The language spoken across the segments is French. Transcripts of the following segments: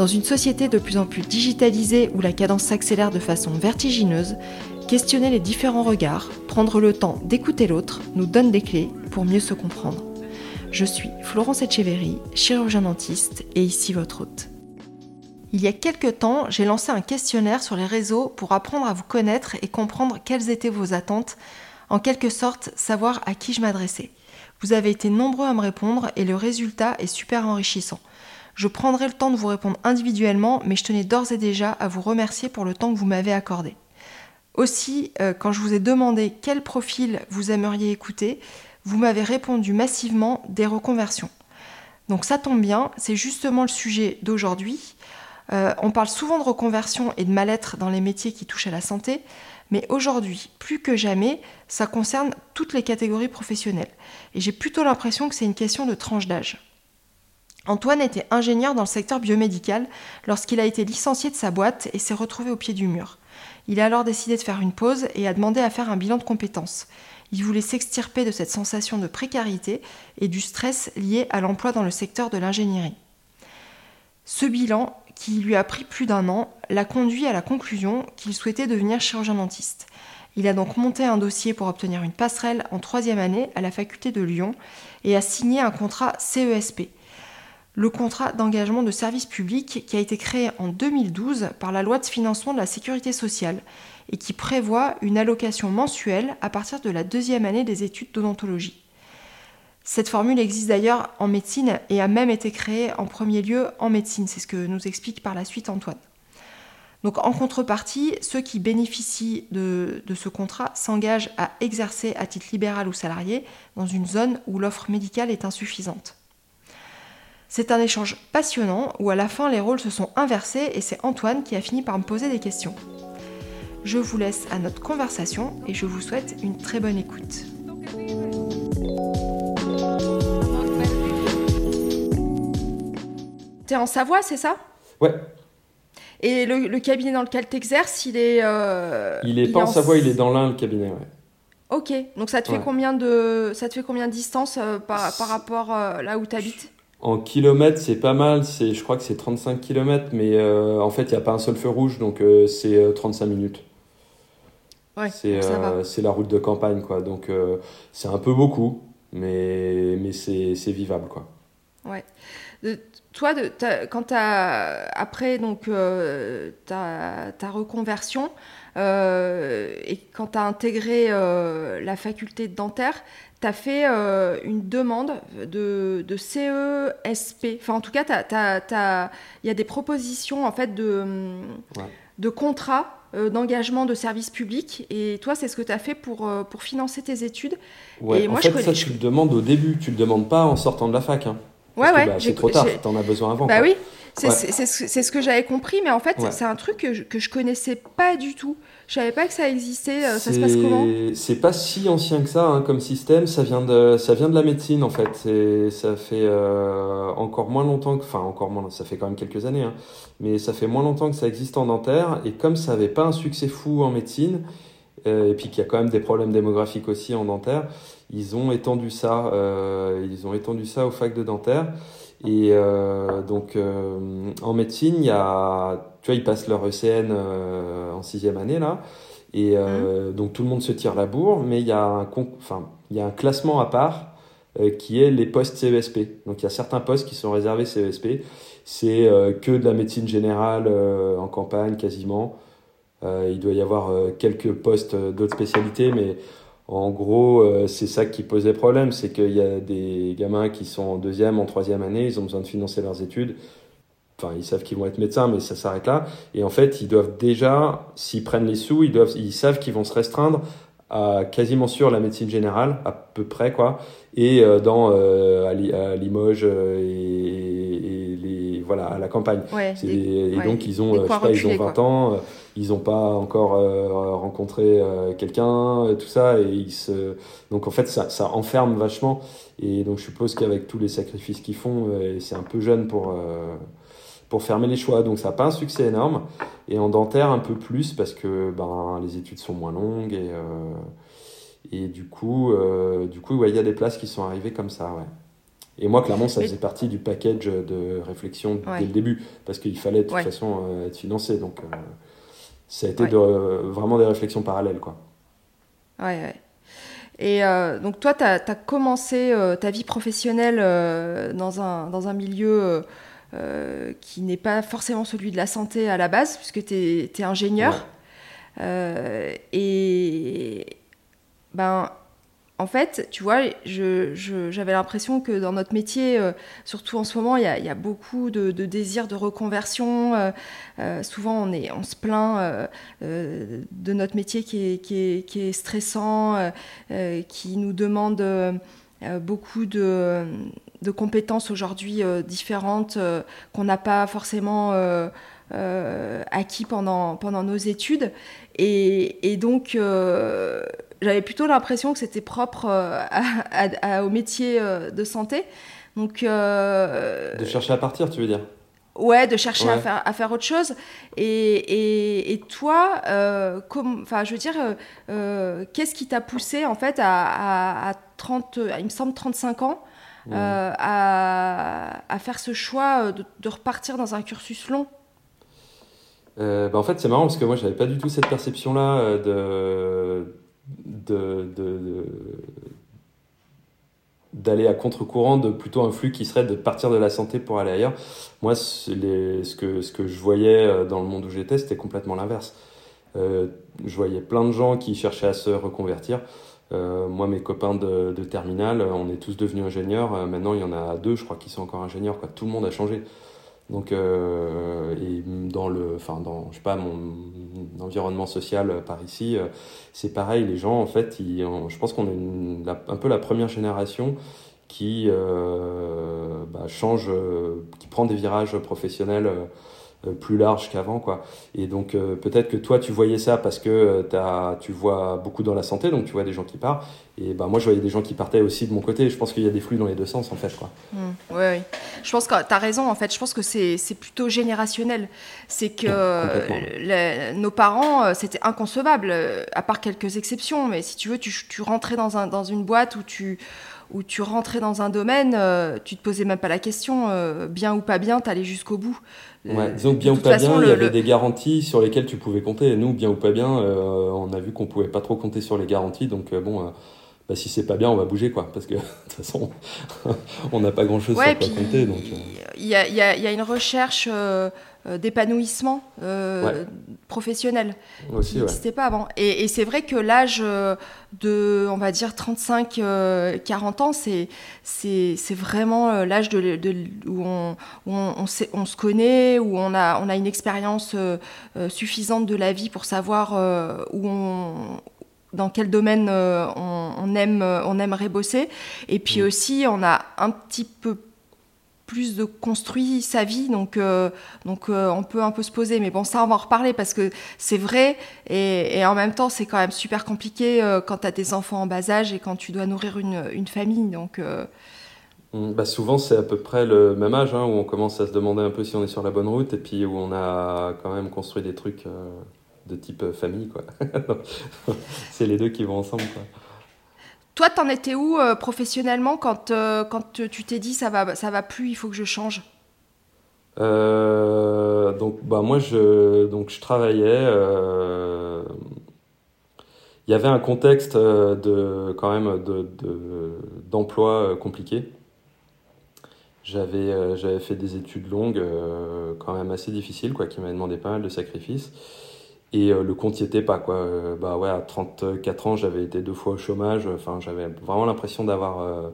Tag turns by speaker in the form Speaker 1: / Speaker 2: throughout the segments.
Speaker 1: Dans une société de plus en plus digitalisée où la cadence s'accélère de façon vertigineuse, questionner les différents regards, prendre le temps d'écouter l'autre nous donne des clés pour mieux se comprendre. Je suis Florence Etcheverry, chirurgien dentiste et ici votre hôte. Il y a quelques temps, j'ai lancé un questionnaire sur les réseaux pour apprendre à vous connaître et comprendre quelles étaient vos attentes, en quelque sorte savoir à qui je m'adressais. Vous avez été nombreux à me répondre et le résultat est super enrichissant. Je prendrai le temps de vous répondre individuellement, mais je tenais d'ores et déjà à vous remercier pour le temps que vous m'avez accordé. Aussi, euh, quand je vous ai demandé quel profil vous aimeriez écouter, vous m'avez répondu massivement des reconversions. Donc ça tombe bien, c'est justement le sujet d'aujourd'hui. Euh, on parle souvent de reconversion et de mal-être dans les métiers qui touchent à la santé, mais aujourd'hui, plus que jamais, ça concerne toutes les catégories professionnelles. Et j'ai plutôt l'impression que c'est une question de tranche d'âge. Antoine était ingénieur dans le secteur biomédical lorsqu'il a été licencié de sa boîte et s'est retrouvé au pied du mur. Il a alors décidé de faire une pause et a demandé à faire un bilan de compétences. Il voulait s'extirper de cette sensation de précarité et du stress lié à l'emploi dans le secteur de l'ingénierie. Ce bilan, qui lui a pris plus d'un an, l'a conduit à la conclusion qu'il souhaitait devenir chirurgien dentiste. Il a donc monté un dossier pour obtenir une passerelle en troisième année à la faculté de Lyon et a signé un contrat CESP, le contrat d'engagement de service public qui a été créé en 2012 par la loi de financement de la sécurité sociale et qui prévoit une allocation mensuelle à partir de la deuxième année des études d'odontologie. Cette formule existe d'ailleurs en médecine et a même été créée en premier lieu en médecine, c'est ce que nous explique par la suite Antoine. Donc en contrepartie, ceux qui bénéficient de, de ce contrat s'engagent à exercer à titre libéral ou salarié dans une zone où l'offre médicale est insuffisante. C'est un échange passionnant où à la fin les rôles se sont inversés et c'est Antoine qui a fini par me poser des questions. Je vous laisse à notre conversation et je vous souhaite une très bonne écoute. T'es en Savoie, c'est ça?
Speaker 2: Ouais.
Speaker 1: Et le, cabinet dans lequel tu exerces, il est. Euh,
Speaker 2: il est pas en Savoie, il est dans l'Ain, le cabinet, ouais.
Speaker 1: Ok, donc ça te fait combien de ça te fait combien de distance euh, par, par, rapport euh, là où tu habites
Speaker 2: en kilomètres, c'est pas mal. C'est, je crois que c'est 35 kilomètres, mais euh, en fait, il n'y a pas un seul feu rouge, donc euh, c'est 35 euh, minutes.
Speaker 1: Ouais,
Speaker 2: c'est, c'est la route de campagne, quoi. Donc c'est un peu beaucoup, mais, mais c'est, c'est vivable, quoi.
Speaker 1: Ouais. De, toi, de, quand as, après donc, ta, ta, reconversion, et quand tu as intégré la faculté de dentaire, tu as fait euh, une demande de, de, CESP. Enfin, en tout cas, il y a des propositions en fait de, de contrats euh, d'engagement de service public. Et toi, c'est ce que tu as fait pour, euh, pour financer tes études.
Speaker 2: Ouais, et en fait, ça, tu le demandes au début. Tu le demandes pas en sortant de la fac. Hein.
Speaker 1: Ouais, ouais.
Speaker 2: Bah, c'est trop tard. Tu en as besoin avant.
Speaker 1: Bah oui. C'est ce que j'avais compris, mais en fait, c'est un truc que je, que je connaissais pas du tout. Je savais pas que ça existait. Euh, ça se passe comment?
Speaker 2: C'est pas si ancien que ça hein, comme système. Ça vient de ça vient de la médecine en fait. Ça fait euh, encore moins longtemps que enfin encore moins. Ça fait quand même quelques années, hein, mais ça fait moins longtemps que ça existe en dentaire. Et comme ça avait pas un succès fou en médecine, euh, et puis qu'il y a quand même des problèmes démographiques aussi en dentaire, ils ont étendu ça. ils ont étendu ça aux facs de dentaire. Et donc en médecine, il y a tu vois, ils passent leur ECN euh, en sixième année là. Et euh, mmh. donc tout le monde se tire la bourre, mais il y a un, enfin, il y a un classement à part euh, qui est les postes CESP. Donc il y a certains postes qui sont réservés CESP. C'est que de la médecine générale en campagne quasiment. il doit y avoir quelques postes d'autres spécialités, mais en gros, c'est ça qui posait problème, c'est qu'il y a des gamins qui sont en deuxième, en troisième année, ils ont besoin de financer leurs études enfin ils savent qu'ils vont être médecins mais ça s'arrête là et en fait ils doivent déjà s'ils prennent les sous ils doivent ils savent qu'ils vont se restreindre à quasiment sur la médecine générale à peu près quoi et euh, dans euh, à, Limoges euh, et, les voilà, à la campagne.
Speaker 1: Ouais, des-
Speaker 2: et
Speaker 1: ouais,
Speaker 2: donc, ils ont,
Speaker 1: des
Speaker 2: euh, je
Speaker 1: coins
Speaker 2: sais pas, ils ont
Speaker 1: reculés,
Speaker 2: 20
Speaker 1: quoi.
Speaker 2: ans, euh, ils n'ont pas encore euh, rencontré euh, quelqu'un, euh, tout ça, et ils se... donc en fait, ça, ça enferme vachement. Et donc, je suppose qu'avec tous les sacrifices qu'ils font, euh, c'est un peu jeune pour, pour fermer les choix. Donc, ça n'a pas un succès énorme. Et en dentaire, un peu plus, parce que ben, les études sont moins longues, et, et du coup, du coup, ouais, il y a des places qui sont arrivées comme ça, ouais. Et moi, clairement, ça faisait partie du package de réflexion
Speaker 1: Ouais.
Speaker 2: dès le début, parce qu'il fallait de toute
Speaker 1: Ouais.
Speaker 2: façon être financé. Donc, euh, ça a été
Speaker 1: Ouais.
Speaker 2: de- euh, vraiment des réflexions parallèles, quoi.
Speaker 1: Ouais, ouais. Et euh, donc toi, tu as, commencé euh, ta vie professionnelle euh, dans, un, dans un milieu qui n'est pas forcément celui de la santé à la base, puisque tu es, ingénieur.
Speaker 2: Ouais.
Speaker 1: Et ben, en fait, tu vois, j'avais l'impression que dans notre métier, euh, surtout en ce moment, il y a, beaucoup de, de désirs de reconversion. euh, euh, souvent, on, est, on se plaint de notre métier qui est, stressant, qui nous demande beaucoup de, compétences aujourd'hui différentes qu'on n'a pas forcément acquis pendant, nos études. Et, donc, j'avais plutôt l'impression que c'était propre euh, à- à- à- au métier euh, de santé. Donc, euh,
Speaker 2: De chercher à partir, tu veux dire?
Speaker 1: Ouais, de chercher à, faire, à faire autre chose. Et, et, et toi, euh, comme, je veux dire, euh, qu'est-ce qui t'a poussé en fait à, à, à 30, à, il me semble 35 ans,
Speaker 2: Mmh.
Speaker 1: à, à faire ce choix de, de repartir dans un cursus long?
Speaker 2: Bah, en fait, c'est marrant parce que moi, j'avais pas du tout cette perception-là de, de, d'aller à contre-courant de plutôt un flux qui serait de partir de la santé pour aller ailleurs. Moi, les- ce, que, ce que je voyais euh, dans le monde où j'étais, c'était complètement l'inverse. Euh, je voyais plein de gens qui cherchaient à se reconvertir. Euh, moi, mes copains de, de terminale, on est tous devenus ingénieurs. Maintenant, il y en a deux, je crois, qui sont encore ingénieurs. Quoi. Tout le monde a changé. Donc, euh, et dans le, enfin, dans, je sais pas, mon environnement social euh, par ici, euh, c'est pareil. Les gens, en fait, ils, je pense qu'on est un peu la première génération qui euh, bah, change, euh, qui prend des virages professionnels plus larges qu'avant, quoi. Et donc, euh, peut-être que toi, tu voyais ça parce que euh, tu vois beaucoup dans la santé, donc tu vois des gens qui partent. Et bah, moi, je voyais des gens qui partaient aussi de mon côté. Je pense qu'il y a des flux dans les deux sens, en fait, quoi.
Speaker 1: Oui, oui. Je pense que tu as raison, en fait. Je pense que c'est plutôt générationnel. C'est que euh, les- nos parents, euh, c'était inconcevable, euh, à part quelques exceptions. Mais si tu veux, tu, tu rentrais dans, un, dans une boîte où tu, où tu rentrais dans un domaine, euh, tu te posais même pas la question, euh, bien ou pas bien, tu allais jusqu'au bout. Euh,
Speaker 2: Ouais, disons que bien ou pas
Speaker 1: façon,
Speaker 2: bien, il y avait
Speaker 1: le-
Speaker 2: des garanties sur lesquelles tu pouvais compter. Et nous, bien ou pas bien, euh, on a vu qu'on pouvait pas trop compter sur les garanties. Donc, bon, bah, si c'est pas bien, on va bouger, quoi. Parce que, de toute façon, on n'a pas grand-chose
Speaker 1: Ouais,
Speaker 2: sur quoi
Speaker 1: puis
Speaker 2: compter. Donc,
Speaker 1: il y, a, il y a- il y a une recherche d'épanouissement euh,
Speaker 2: Ouais.
Speaker 1: professionnel.
Speaker 2: aussi,
Speaker 1: qui
Speaker 2: ouais.
Speaker 1: n'existait pas avant. Et, et c'est vrai que l'âge euh, de, on va dire, 35-40 ans, c'est, c'est, c'est vraiment euh, l'âge de, de- où, on, où on, on sait- on se connaît, où on a, on a une expérience euh, euh, suffisante de la vie pour savoir euh, où on dans quel domaine euh, on, aime, euh, on aimerait bosser. Et puis
Speaker 2: Mm.
Speaker 1: aussi, on a un petit peu plus de construit sa vie, donc, euh, donc euh, on peut un peu se poser. Mais bon, ça, on va en reparler parce que c'est vrai et, en même temps, c'est quand même super compliqué euh, quand tu as des enfants en bas âge et quand tu dois nourrir une, une famille. Donc,
Speaker 2: Bah souvent, c'est à peu près le même âge hein, où on commence à se demander un peu si on est sur la bonne route et puis où on a quand même construit des trucs de type famille, quoi. c'est les deux qui vont ensemble.
Speaker 1: Toi, t'en étais où euh, professionnellement quand, euh, quand tu t'es dit ça va, ça va plus, il faut que je change?
Speaker 2: Euh, donc bah moi je donc je travaillais il y avait un contexte de quand même de de- d'emploi euh, compliqué. J'avais fait des études longues quand même assez difficiles quoi qui m'avaient demandé pas mal de sacrifices et euh, le compte y était pas quoi. Euh, bah ouais à 34 ans j'avais été deux fois au chômage. Enfin j'avais vraiment l'impression d'avoir euh,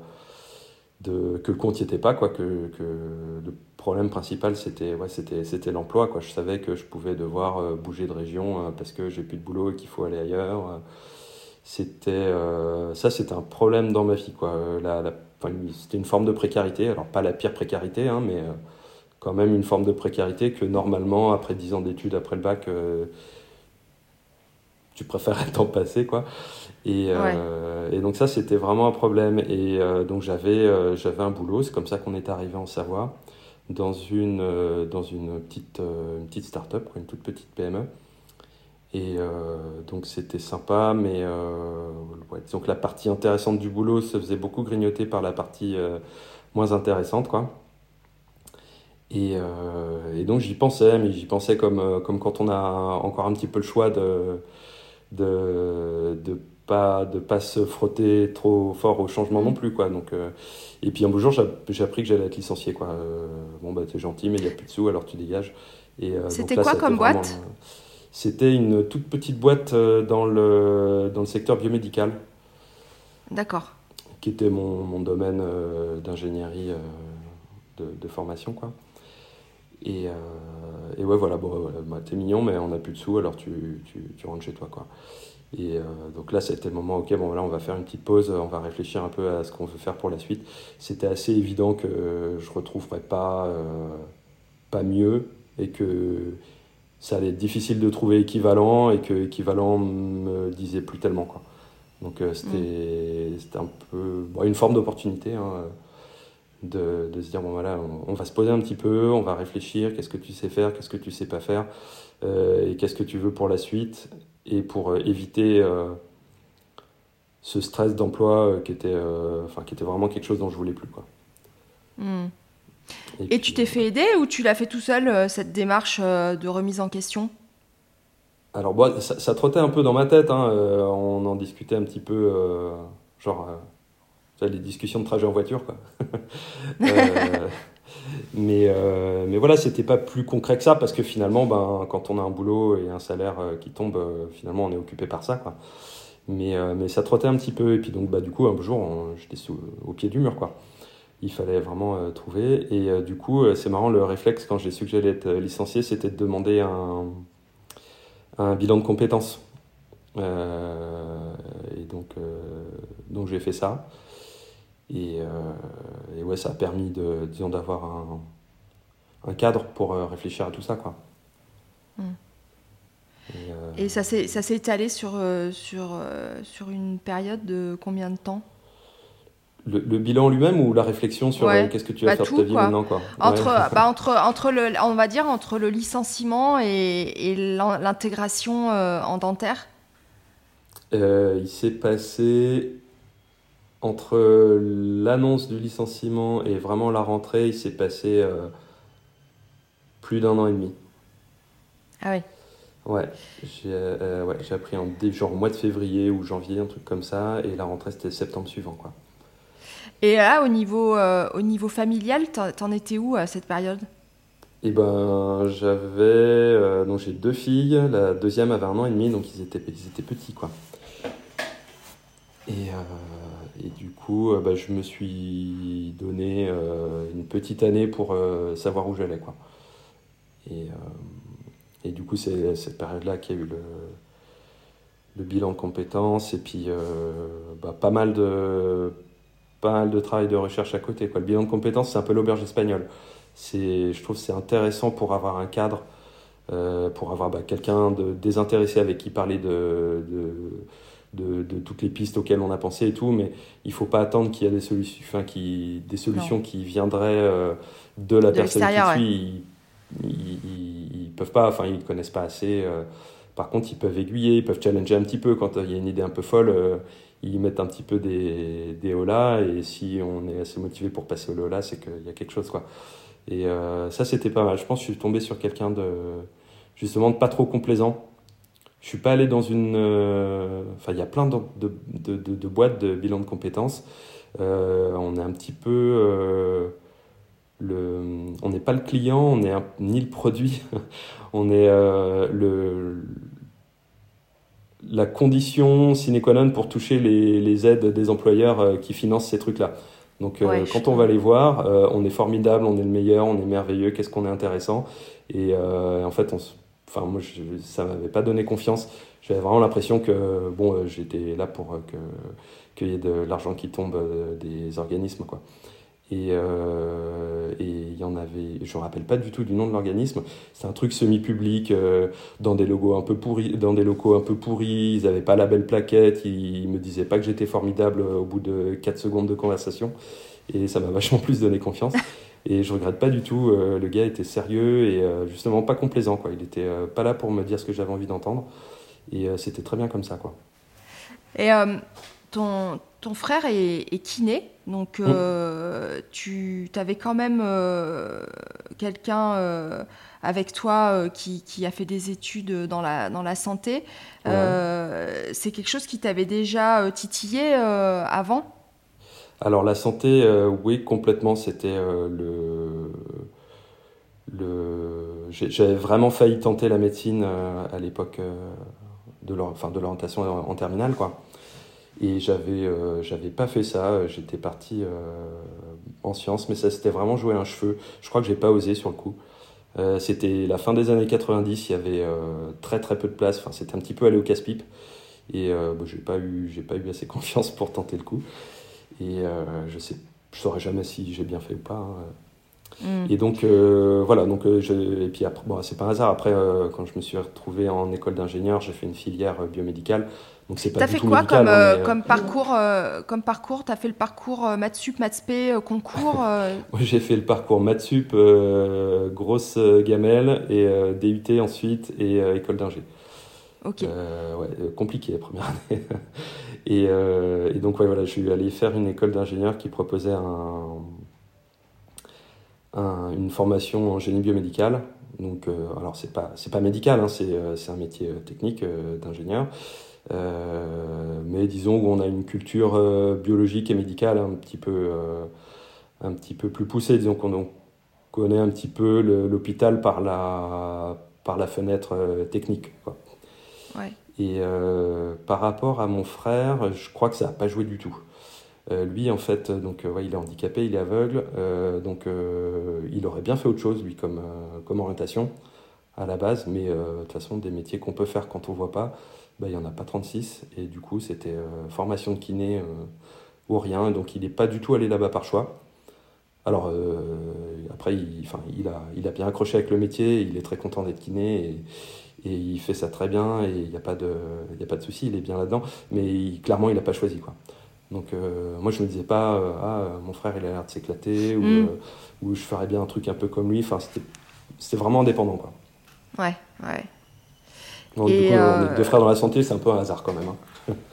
Speaker 2: que le compte y était pas quoi que, le problème principal c'était ouais, c'était l'emploi quoi. Je savais que je pouvais devoir bouger de région parce que j'ai plus de boulot et qu'il faut aller ailleurs. C'était ça c'était un problème dans ma vie quoi. La, c'était une forme de précarité. Alors pas la pire précarité hein, mais quand même une forme de précarité que normalement, après 10 ans d'études, après le bac, tu préférerais t'en passer, quoi. Et, et, donc ça, c'était vraiment un problème. Et donc j'avais j'avais un boulot, c'est comme ça qu'on est arrivé en Savoie dans une, euh, dans une petite, euh, une petite start-up, une toute petite PME. Et euh, donc c'était sympa, mais donc la partie intéressante du boulot se faisait beaucoup grignoter par la partie moins intéressante. Quoi. Et, et donc j'y pensais, mais j'y pensais comme, comme quand on a encore un petit peu le choix de, de, de pas de pas se frotter trop fort au changement non mm. plus quoi. Donc euh, et puis un beau jour j'ai appris que j'allais être licencié quoi. Euh, bon bah t'es gentil mais il y a plus de sous alors tu dégages.
Speaker 1: Et euh, c'était quoi comme boîte?
Speaker 2: c'était une toute petite boîte dans le dans le secteur biomédical.
Speaker 1: D'accord.
Speaker 2: Qui était mon, mon domaine d'ingénierie de, de, formation quoi. Et, et ouais voilà bon bah, t'es mignon mais on n'a plus de sous alors tu, tu, tu rentres chez toi quoi et euh, donc là, c'était le moment, ok, bon, là, on va faire une petite pause, on va réfléchir un peu à ce qu'on veut faire pour la suite. C'était assez évident que je ne retrouverais pas, euh, pas mieux et que ça allait être difficile de trouver équivalent et que équivalent me disait plus tellement. Quoi. Donc euh, mm. c'était un peu une forme d'opportunité hein, de, de, se dire bon voilà, on, va se poser un petit peu, on va réfléchir, qu'est-ce que tu sais faire, qu'est-ce que tu sais pas faire et qu'est-ce que tu veux pour la suite et pour euh, éviter euh, ce stress d'emploi euh, qui, était, enfin, qui était vraiment quelque chose dont je voulais plus. Quoi.
Speaker 1: Hmm. Et, tu t'es fait aider ou tu l'as fait tout seul, cette démarche de remise en question?
Speaker 2: Alors, bon, ça, trottait un peu dans ma tête. Hein, on en discutait un petit peu, genre, les discussions de trajet en voiture. Quoi. Mais, euh, mais voilà, c'était pas plus concret que ça parce que finalement, ben, quand on a un boulot et un salaire euh, qui tombe, euh, finalement, on est occupé par ça. Quoi. Mais, euh, mais ça trottait un petit peu. Et puis, donc, bah, du coup, un jour, j'étais au pied du mur. Quoi. Il fallait vraiment trouver. Et du coup, c'est marrant, le réflexe quand j'ai su que j'allais être licencié, c'était de demander un, un bilan de compétences. et donc, donc j'ai fait ça. Et, euh, et, ouais, ça a permis de, disons, d'avoir un, un, cadre pour euh, réfléchir à tout ça. Quoi.
Speaker 1: Hmm. Et, euh, et, ça s'est étalé sur, sur, sur une période de combien de temps?
Speaker 2: Le, le, bilan lui-même ou la réflexion sur qu'est-ce que tu vas bah, faire de ta vie maintenant quoi?
Speaker 1: Entre, bah, entre, entre le, on va dire entre le licenciement et, et l'intégration en dentaire?
Speaker 2: Il s'est passé entre l'annonce du licenciement et vraiment la rentrée, il s'est passé euh, plus d'un an et demi.
Speaker 1: Ah oui
Speaker 2: Ouais, j'ai euh, ouais, appris en genre mois de février ou janvier, un truc comme ça, et la rentrée c'était septembre suivant. Quoi.
Speaker 1: Et là, au niveau, euh, au niveau familial, t'en étais où à cette période?
Speaker 2: Eh ben, j'avais. donc j'ai deux filles, la deuxième avait un an et demi, donc ils étaient, ils étaient petits, quoi. Et, et du coup, euh, bah, je me suis donné euh, une petite année pour euh, savoir où j'allais. Et, et, du coup, c'est cette période-là qu'il y a eu le, le, bilan de compétences et puis bah, pas, mal de, pas mal de travail de recherche à côté. Quoi. Le bilan de compétences, c'est un peu l'auberge espagnole. Je trouve que c'est intéressant pour avoir un cadre, pour avoir bah, quelqu'un de désintéressé avec qui parler de de, toutes les pistes auxquelles on a pensé et tout, mais il faut pas attendre qu'il y ait des solutions, enfin, qui, des solutions qui viendraient euh, de la personne qui suit. Ils, ils, peuvent pas, enfin, ils connaissent pas assez. Euh. par contre, ils peuvent aiguiller, ils peuvent challenger un petit peu quand il y a une idée un peu folle. Euh, ils mettent un petit peu des, des holas et si on est assez motivé pour passer au lola, c'est qu'il y a quelque chose quoi. Et ça, c'était pas mal. Je pense que je suis tombé sur quelqu'un de justement de pas trop complaisant je suis pas allé dans une. Euh, enfin, il y a plein de, de, de, de, boîtes de bilan de compétences. Euh, on est un petit peu. Euh, le, on n'est pas le client, on n'est ni le produit. on est le, la condition sine qua non pour toucher les, les aides des employeurs qui financent ces trucs-là. Donc, quand on va les voir, on est formidable, on est le meilleur, on est merveilleux, qu'est-ce qu'on est intéressant. Et en fait, on se Enfin, moi, je, ça m'avait pas donné confiance. J'avais vraiment l'impression que bon, euh, j'étais là pour euh, que qu'il y ait de l'argent qui tombe euh, des organismes, quoi. Et il y en avait, je me rappelle pas du tout du nom de l'organisme. C'est un truc semi-public dans des logos un peu pourris, dans des locaux un peu pourris. Ils avaient pas la belle plaquette. Ils me disaient pas que j'étais formidable au bout de 4 secondes de conversation. Et ça m'a vachement plus donné confiance. Et je regrette pas du tout. le gars était sérieux et justement pas complaisant. Quoi. Il était pas là pour me dire ce que j'avais envie d'entendre. Et c'était très bien comme ça. Quoi.
Speaker 1: Et ton, ton frère est, est kiné, donc euh, tu avais quand même euh, quelqu'un euh, avec toi qui, qui, a fait des études dans la, dans la santé. C'est quelque chose qui t'avait déjà titillé avant?
Speaker 2: Alors la santé, oui, complètement. C'était le... le... J'avais vraiment failli tenter la médecine à l'époque de l'orientation en terminale, quoi. Et j'avais euh, j'avais pas fait ça, j'étais parti euh, en sciences, mais ça s'était vraiment joué un cheveu. Je crois que j'ai pas osé sur le coup. Euh, c'était la fin des années 90, il y avait très très peu de place, c'était un petit peu aller au casse-pipe. Et bah, j'ai pas, pas eu assez confiance pour tenter le coup. Et je sais je saurais jamais si j'ai bien fait ou pas. Hein. Mm. Et donc voilà, donc je, et puis après, bon, c'est pas un hasard. Après, quand je me suis retrouvé en école d'ingénieur, j'ai fait une filière biomédicale.
Speaker 1: Donc c'est pas T'as fait quoi comme, euh, euh, comme parcours euh, Comme parcours, t'as fait le parcours maths sup, maths concours.
Speaker 2: Moi j'ai fait le parcours maths sup, grosse gamelle et DUT ensuite et école d'ingé. Ok. ouais, compliqué la première année. et, et, donc ouais, voilà, je suis allé faire une école d'ingénieur qui proposait un, un, une formation en génie biomédical. Donc alors c'est pas pas médical, hein, c'est un métier technique d'ingénieur. Euh, mais disons où on a une culture euh, biologique et médicale un petit peu, euh, un petit peu plus poussée. Disons qu'on connaît un petit peu l'hôpital par la, par la fenêtre technique. Et par rapport à mon frère, je crois que ça n'a pas joué du tout. lui, en fait, donc, ouais, il est handicapé, il est aveugle, donc il aurait bien fait autre chose, lui, comme, comme orientation à la base, mais de toute façon, des métiers qu'on peut faire quand on ne voit pas, bah, il n'y en a pas 36. Et du coup, c'était euh, formation de kiné euh, ou rien. Donc, il n'est pas du tout allé là-bas par choix. Alors, euh, après, il a bien accroché avec le métier. Il est très content d'être kiné. Et, il fait ça très bien. Et il n'y a pas de, il a pas de souci. Il est bien là-dedans. Mais clairement, il n'a pas choisi. Quoi. Donc, moi, je me disais pas, ah, mon frère, il a l'air de s'éclater. Ou, mm. ou je ferais bien un truc un peu comme lui. Enfin, c'était vraiment indépendant. Quoi.
Speaker 1: Ouais, ouais.
Speaker 2: Donc, du coup, on est deux frères dans la santé, c'est un peu un hasard quand même. Hein.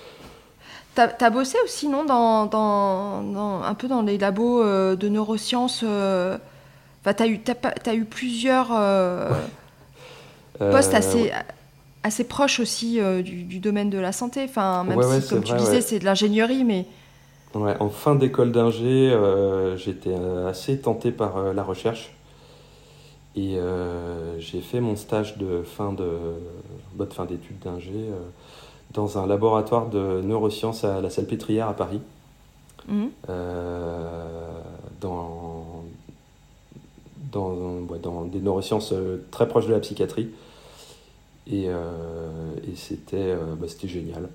Speaker 1: T'as as bossé aussi, non, dans, dans, un peu dans les labos euh, de neurosciences euh... enfin, T'as eu, as, eu plusieurs euh, postes assez, assez proches aussi euh, du, du, domaine de la santé. Enfin, même si, comme tu disais, c'est de l'ingénierie, mais...
Speaker 2: Ouais, en fin d'école d'ingé, j'étais assez tenté par la recherche. Et euh, j'ai fait mon stage de fin de bah, fin d'études d'ingé euh, dans un laboratoire de neurosciences à la Salpêtrière à Paris. Euh, dans, dans, dans, des neurosciences très proches de la psychiatrie. Et, et c'était bah, génial.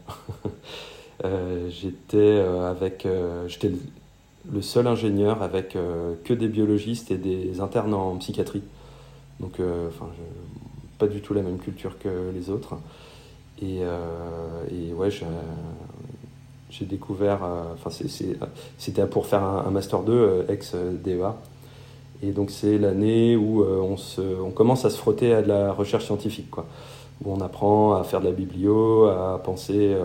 Speaker 2: j'étais avec j'étais le seul ingénieur avec que des biologistes et des internes en psychiatrie. Donc, euh, enfin, pas du tout la même culture que les autres. Et, euh, ouais, j'ai découvert, euh, enfin, c'était pour faire un, Master 2 ex-DEA. Et donc, c'est l'année où on, se, on commence à se frotter à de la recherche scientifique, quoi. Où on apprend à faire de la biblio, à penser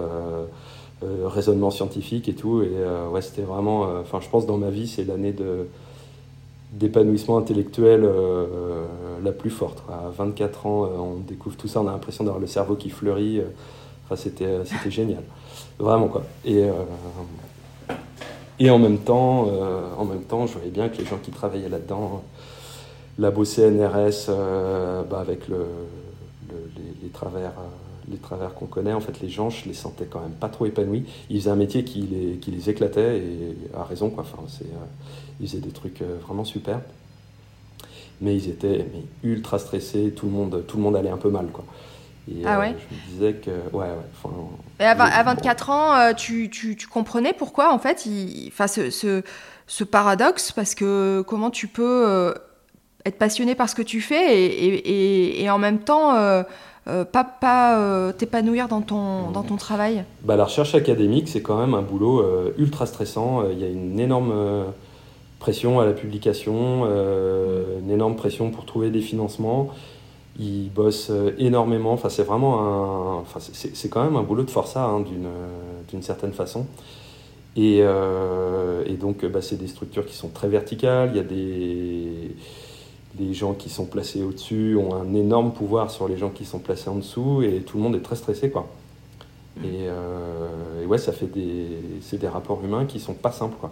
Speaker 2: raisonnement scientifique et tout. Et ouais, c'était vraiment, enfin, je pense dans ma vie, c'est l'année de d'épanouissement intellectuel euh, la plus forte. À 24 ans, euh, on découvre tout ça, on a l'impression d'avoir le cerveau qui fleurit. Euh, enfin, c'était, c'était génial. Vraiment, quoi. Et, et en même temps, en même temps, je voyais bien que les gens qui travaillaient là-dedans, labo CNRS, bah, avec le, travers les travers qu'on connaît, en fait, les gens, je les sentais quand même pas trop épanouis. Ils faisaient un métier qui les, qui les éclatait, et à raison, quoi. Enfin, c'est, ils faisaient des trucs euh, vraiment super. Mais ils étaient ultra stressés, tout le, monde, tout le monde allait un peu mal. Quoi. Et
Speaker 1: Ah ouais
Speaker 2: je me disais que. Ouais, ouais. enfin,
Speaker 1: Et à, vingt-
Speaker 2: je-
Speaker 1: à 24 ans, euh, tu, tu- tu comprenais pourquoi, en fait, il, enfin, ce, ce, ce paradoxe, parce que comment tu peux euh, être passionné par ce que tu fais et- et en même temps euh, pas, pas euh, t'épanouir dans ton, dans ton travail
Speaker 2: Bah, la recherche académique, c'est quand même un boulot euh, ultra stressant. Il y a une énorme pression à la publication, une énorme pression pour trouver des financements. Ils bossent énormément. Enfin, c'est vraiment un. Enfin, c'est- quand même un boulot de forçat hein, d'une certaine façon. Et, et donc, bah, c'est des structures qui sont très verticales. Il y a des les gens qui sont placés au-dessus ont un énorme pouvoir sur les gens qui sont placés en dessous et tout le monde est très stressé quoi. Et, euh, et ouais, ça fait des, c'est des rapports humains qui sont pas simples quoi.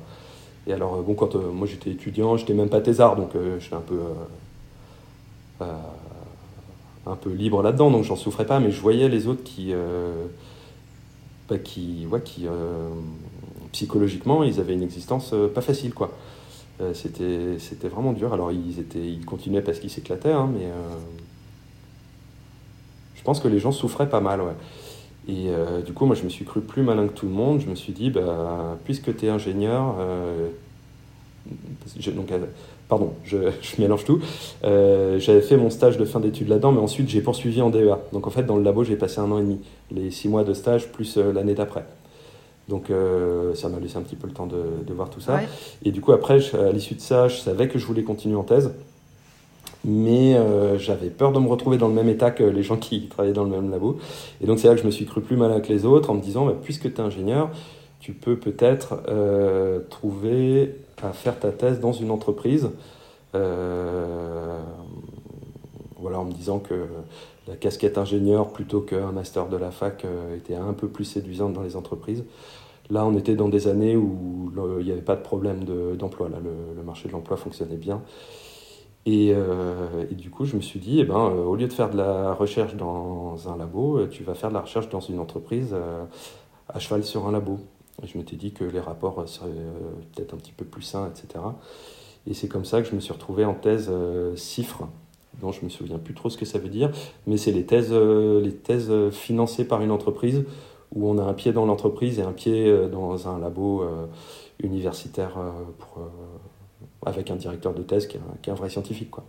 Speaker 2: Et alors euh, bon, quand euh, moi j'étais étudiant, j'étais même pas thésard, donc euh, j'étais un peu un peu libre là-dedans, donc j'en souffrais pas, mais je voyais les autres qui bah, qui ouais, qui psychologiquement ils avaient une existence pas facile quoi. Euh, c'était vraiment dur. Alors ils étaient ils continuaient parce qu'ils s'éclataient, hein, mais euh, je pense que les gens souffraient pas mal. Et euh, du coup, moi, je me suis cru plus malin que tout le monde. Je me suis dit, bah, puisque tu es ingénieur, pardon, je, mélange tout. J'avais fait mon stage de fin d'études là-dedans, mais ensuite j'ai poursuivi en DEA. Donc en fait, dans le labo, j'ai passé un an et demi, les six mois de stage plus l'année d'après. Donc euh, ça m'a laissé un petit peu le temps de, de voir tout ça.
Speaker 1: Ouais.
Speaker 2: Et du coup, après, je- à l'issue de ça, je savais que je voulais continuer en thèse. Mais euh, j'avais peur de me retrouver dans le même état que les gens qui travaillaient dans le même labo. Et donc c'est là que je me suis cru plus malin que les autres en me disant, bah, puisque tu es ingénieur, tu peux peut-être euh, trouver à faire ta thèse dans une entreprise. Voilà, en me disant que la casquette ingénieur plutôt qu'un master de la fac euh, était un peu plus séduisante dans les entreprises. Là, on était dans des années où il n'y avait pas de problème de- d'emploi. Là, le, marché de l'emploi fonctionnait bien. Et, euh, et du coup, je me suis dit, eh ben, euh, au lieu de faire de la recherche dans un labo, tu vas faire de la recherche dans une entreprise à cheval sur un labo. Et je m'étais dit que les rapports seraient peut-être un petit peu plus sains, etc. Et c'est comme ça que je me suis retrouvé en thèse CIFRE, dont je me souviens plus trop ce que ça veut dire, mais c'est les thèses, euh, les thèses euh, financées par une entreprise où on a un pied dans l'entreprise et un pied euh, dans un labo universitaire avec un directeur de thèse qui est un, vrai scientifique. Quoi.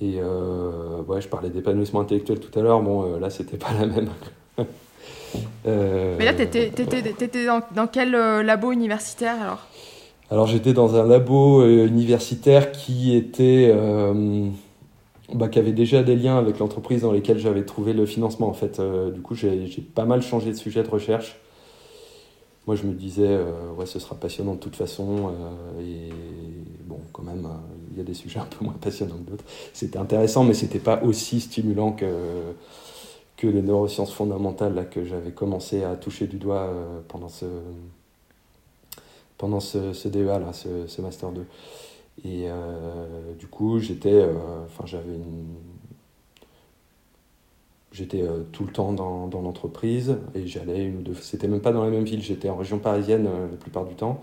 Speaker 2: Et je parlais d'épanouissement intellectuel tout à l'heure, bon là c'était pas la même.
Speaker 1: Mais là, t'étais, t'étais dans, dans quel labo universitaire alors?
Speaker 2: Alors j'étais dans un labo euh, universitaire qui était, euh, bah, qui avait déjà des liens avec l'entreprise dans lesquelles j'avais trouvé le financement. En fait, Euh, du coup, j'ai pas mal changé de sujet de recherche. Moi, je me disais, ouais, ce sera passionnant de toute façon. et bon, quand même, il y a des sujets un peu moins passionnants que d'autres. C'était intéressant, mais c'était pas aussi stimulant que que les neurosciences fondamentales que j'avais commencé à toucher du doigt pendant ce pendant ce, ce DEA là, ce, master 2. Et euh, du coup, j'étais, euh, enfin, j'avais j'étais euh, tout le temps dans, l'entreprise et j'allais une ou deux, c'était même pas dans la même ville, j'étais en région parisienne la plupart du temps.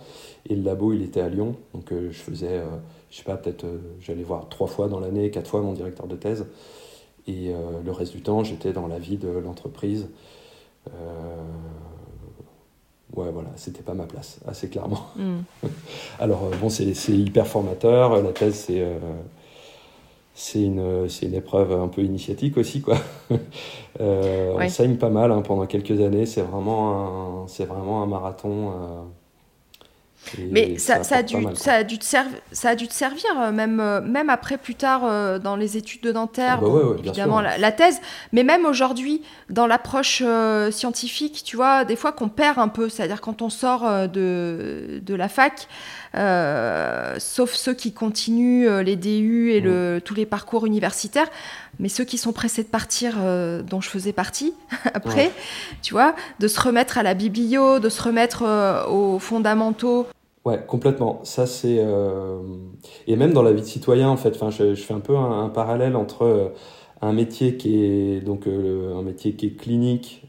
Speaker 2: Et le labo il était à Lyon, donc je faisais, je sais pas, peut-être, j'allais voir trois fois dans l'année, quatre fois mon directeur de thèse. Et le reste du temps j'étais dans la vie de l'entreprise. Ouais, voilà, c'était pas ma place, assez clairement.
Speaker 1: Hmm.
Speaker 2: Alors, euh, bon, c'est hyper formateur. La thèse, c'est euh, c'est une, une épreuve un peu initiatique aussi, quoi. Euh,
Speaker 1: Ouais.
Speaker 2: On saigne pas mal hein, pendant quelques années. C'est vraiment, un- c'est vraiment un marathon.
Speaker 1: Mais ça, ça, a dû,
Speaker 2: mal,
Speaker 1: ça, a dû te ça a dû te servir, euh, même, euh, même après, plus tard, euh, dans les études de dentaire,
Speaker 2: Ah bah ouais, ouais,
Speaker 1: évidemment, la, la thèse, mais même aujourd'hui, dans l'approche euh, scientifique, tu vois, des fois qu'on perd un peu, c'est-à-dire quand on sort euh, de, de la fac, euh, sauf ceux qui continuent les DU et le, tous les parcours universitaires, mais ceux qui sont pressés de partir, euh, dont je faisais partie après,
Speaker 2: Ouais.
Speaker 1: tu vois, de se remettre à la biblio, de se remettre euh, aux fondamentaux.
Speaker 2: Ouais, complètement. Ça, c'est. euh, Et même dans la vie de citoyen, en fait, je, fais un peu un, parallèle entre euh, un métier qui est donc euh, un métier qui est clinique,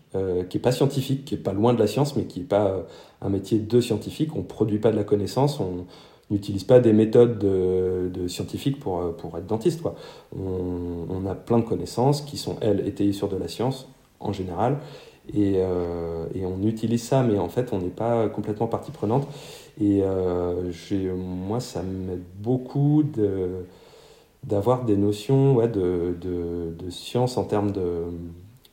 Speaker 2: qui est pas scientifique, qui est pas loin de la science, mais qui est pas un métier de scientifique. On produit pas de la connaissance. On... n'utilise pas des méthodes de, scientifiques pour, être dentiste. Quoi. On, a plein de connaissances qui sont, elles, étayées sur de la science, en général, et on utilise ça, mais en fait, on n'est pas complètement partie prenante. Et euh, moi, ça m'aide beaucoup de, d'avoir des notions ouais, de, de, de, science en termes de,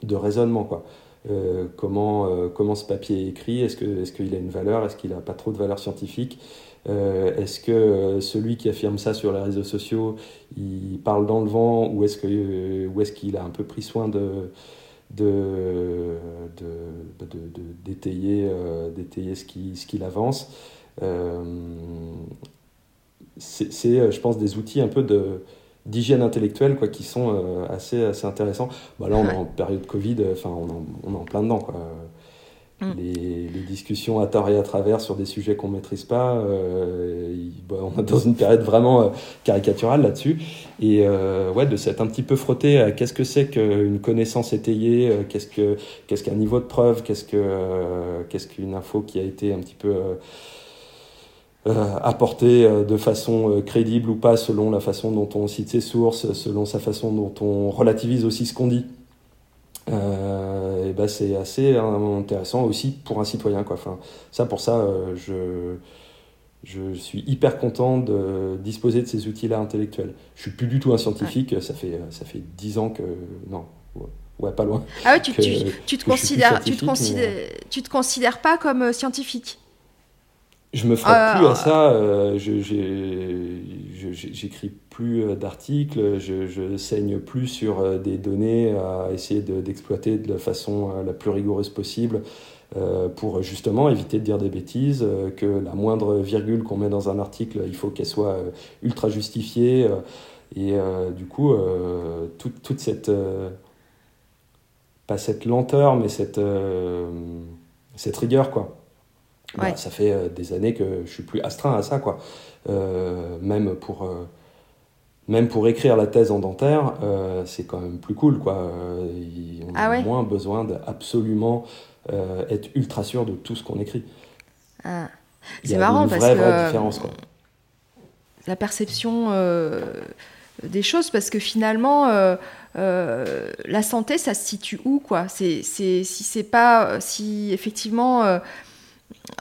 Speaker 2: de raisonnement. Quoi. Euh, comment, comment ce papier est écrit, est-ce, qu'il a une valeur, est-ce qu'il n'a pas trop de valeur scientifique euh, est-ce que euh, celui qui affirme ça sur les réseaux sociaux, il parle dans le vent ou est-ce que est qu'il a un peu pris soin de de, d'étayer, euh, d'étayer ce qu'il ce qu'il avance c'est, je pense, des outils un peu de, d'hygiène intellectuelle quoi, qui sont assez, assez intéressants. Bah, là, on est en période Covid, enfin, on, on est en plein dedans. Quoi. Mm. Les, discussions à tort et à travers sur des sujets qu'on ne maîtrise pas, euh, bah, on est dans une période vraiment euh, caricaturale là-dessus. Et euh, ouais, de s'être un petit peu frotté à qu'est-ce que c'est qu'une connaissance étayée, qu'est-ce que qu'est-ce qu'un niveau de preuve, qu'est-ce que qu'est-ce qu'une info qui a été un petit peu apportée de façon crédible ou pas selon la façon dont on cite ses sources, selon sa façon dont on relativise aussi ce qu'on dit. Euh, et ben c'est assez intéressant aussi pour un citoyen. Quoi. Enfin, ça, pour ça, euh, je, je suis hyper content de disposer de ces outils-là intellectuels. Je suis plus du tout un scientifique, ça fait ça fait dix ans que non, ouais, pas loin.
Speaker 1: Ah ouais, tu, tu, tu, te considères, tu te considères, tu te considères pas comme euh, scientifique?
Speaker 2: Je me frotte plus à ça. Euh, je j'écris plus euh, d'articles. Je, je, saigne plus sur euh, des données à essayer d'exploiter de, la façon la plus rigoureuse possible pour justement éviter de dire des bêtises. que la moindre virgule qu'on met dans un article, il faut qu'elle soit ultra justifiée. et du coup, toute, toute cette pas cette lenteur, mais cette cette rigueur quoi bah, ça fait euh, des années que je suis plus astreint à ça, quoi. Euh, même pour euh, même pour écrire la thèse en dentaire, c'est quand même plus cool, quoi. on a ah moins besoin d'absolument être ultra sûr de tout ce qu'on écrit.
Speaker 1: Ah. C'est marrant parce que différence, la perception des choses, parce que finalement, la santé, ça se situe où, quoi? C'est si c'est pas si effectivement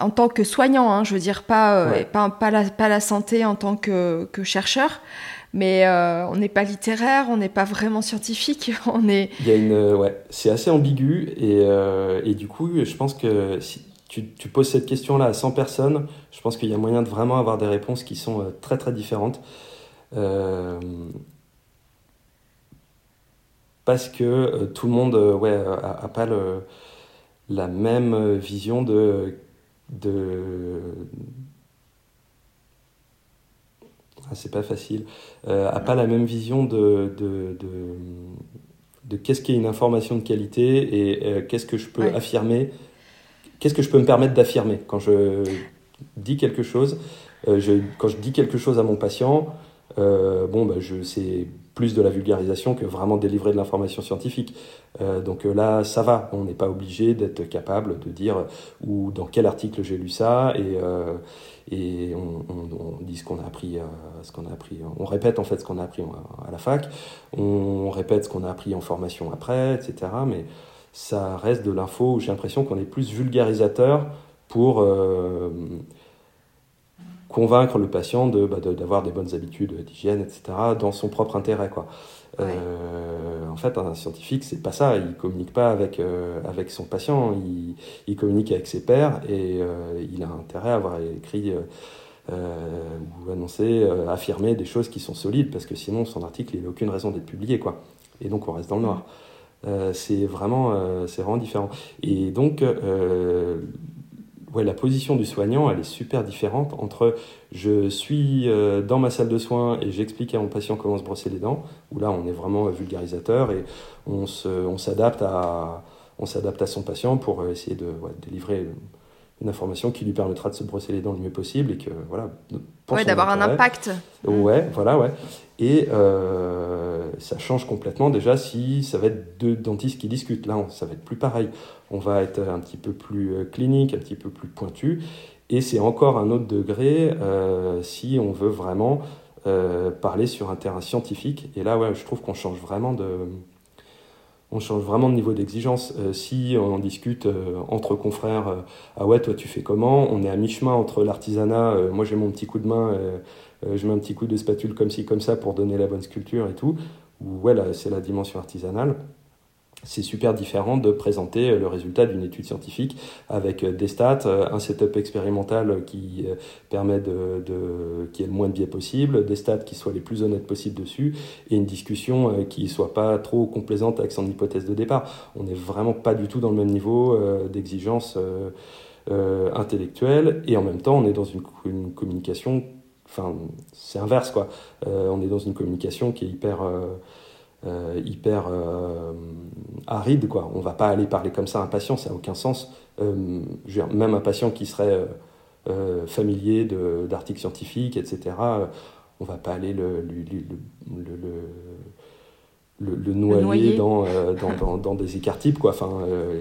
Speaker 1: en tant que soignant, hein, je veux dire, pas, euh, pas, pas, la, pas, la, santé en tant que, que chercheur, mais euh, on n'est pas littéraire, on n'est pas vraiment scientifique, on est...
Speaker 2: Il y a une, euh, ouais, c'est assez ambigu, et, et, du coup, je pense que si tu, tu poses cette question-là à 100 personnes, je pense qu'il y a moyen de vraiment avoir des réponses qui sont très très différentes. parce que tout le monde ouais, a, a pas le, la même vision de de ah, c'est pas facile, euh, a pas la même vision de, de, de, de qu'est-ce qu'est une information de qualité et euh, qu'est-ce que je peux affirmer, qu'est-ce que je peux me permettre d'affirmer quand je dis quelque chose. Euh, je, quand je dis quelque chose à mon patient, bon, bah, je, c'est plus de la vulgarisation que vraiment délivrer de l'information scientifique. Euh, donc euh, là, ça va. On n'est pas obligé d'être capable de dire ou dans quel article j'ai lu ça et, et on, dit ce qu'on a appris, ce qu'on a appris. On répète en fait ce qu'on a appris à la fac. On répète ce qu'on a appris en formation après, etc. Mais ça reste de l'info. J'ai l'impression qu'on est plus vulgarisateur pour convaincre le patient de, bah, d'avoir des bonnes habitudes d'hygiène, etc., dans son propre intérêt. Quoi. Euh, en fait, un scientifique, c'est pas ça. Il communique pas avec, euh, avec son patient, il, il, communique avec ses pairs et euh, il a intérêt à avoir écrit ou annoncé, affirmé des choses qui sont solides parce que sinon son article, il n'a aucune raison d'être publié. Quoi. Et donc, on reste dans le noir. c'est vraiment, c'est vraiment différent. Et donc, la position du soignant, elle est super différente entre je suis euh, dans ma salle de soins et j'explique à mon patient comment se brosser les dents, où là on est vraiment vulgarisateur et on s'adapte à, son patient pour euh, essayer de délivrer une information qui lui permettra de se brosser les dents le mieux possible et que voilà.
Speaker 1: Ouais, d'avoir un impact.
Speaker 2: Ouais, voilà, ouais. Et euh, ça change complètement déjà si ça va être deux dentistes qui discutent. Là, ça va être plus pareil. On va être un petit peu plus euh, clinique, un petit peu plus pointu. Et c'est encore un autre degré si on veut vraiment parler sur un terrain scientifique. Et là, ouais, je trouve qu'on change vraiment de on change vraiment de niveau d'exigence. si on en discute entre confrères, ah ouais, toi tu fais comment? On est à mi-chemin entre l'artisanat, moi j'ai mon petit coup de main, je mets un petit coup de spatule comme ci, comme ça pour donner la bonne sculpture et tout, ou ouais, c'est la dimension artisanale c'est super différent de présenter euh, le résultat d'une étude scientifique avec euh, des stats, euh, un setup expérimental qui permet de, qui ait le moins de biais possible, des stats qui soient les plus honnêtes possibles dessus et une discussion qui soit pas trop complaisante avec son hypothèse de départ. On n'est vraiment pas du tout dans le même niveau d'exigence intellectuelle et en même temps on est dans une communication, enfin c'est inverse quoi. on est dans une communication qui est hyper euh, hyper euh, aride. Quoi. On va pas aller parler comme ça à un patient, ça n'a aucun sens. Euh, même un patient qui serait familier d'articles scientifiques, etc., on va pas aller le, le, le le, noyer, Dans, dans, dans, des écarts types quoi enfin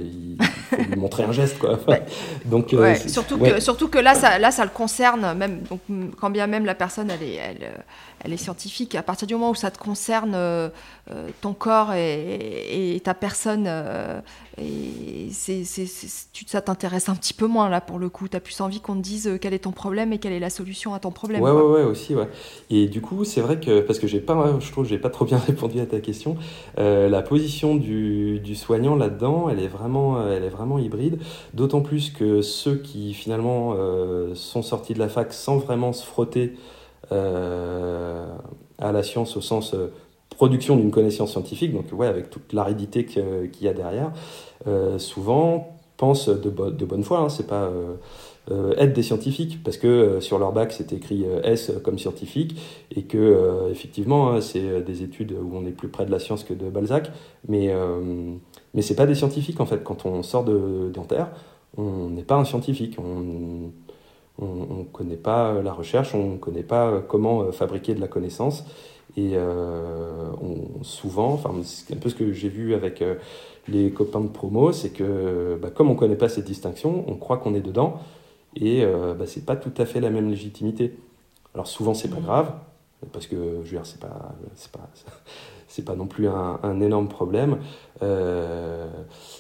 Speaker 2: il faut lui montrer un geste quoi
Speaker 1: donc surtout que surtout que là ça là ça le concerne même donc quand bien même la personne elle est elle, elle est scientifique. À partir du moment où ça te concerne, euh, euh, ton corps et, ta personne, euh, et ça t'intéresse un petit peu moins là pour le coup. Tu as plus envie qu'on te dise quel est ton problème et quelle est la solution à ton problème.
Speaker 2: Ouais, ouais, ouais, aussi, ouais. Et du coup, c'est vrai que, parce que j'ai pas, je trouve que j'ai pas trop bien répondu à ta question, la position du, du soignant là-dedans, elle est vraiment, elle est vraiment hybride. D'autant plus que ceux qui finalement sont sortis de la fac sans vraiment se frotter à la science au sens euh, production d'une connaissance scientifique, donc ouais, avec toute l'aridité qu'il y a derrière, euh, souvent pensent de, bonne foi, hein, c'est pas être des scientifiques, parce que sur leur bac c'est écrit S comme scientifique, et que effectivement hein, c'est des études où on est plus près de la science que de Balzac, mais, mais c'est pas des scientifiques en fait, quand on sort de dentaire, on n'est pas un scientifique, on ne connaît pas la recherche, on ne connaît pas comment euh, fabriquer de la connaissance. Et euh, souvent, enfin, c'est un peu ce que j'ai vu avec euh, les copains de promo, c'est que bah, comme on ne connaît pas cette distinction, on croit qu'on est dedans et bah, c'est pas tout à fait la même légitimité. Alors souvent, c'est pas mmh. grave, parce que je veux dire, c'est pas, pas, c'est pas non plus un, un énorme problème. Euh,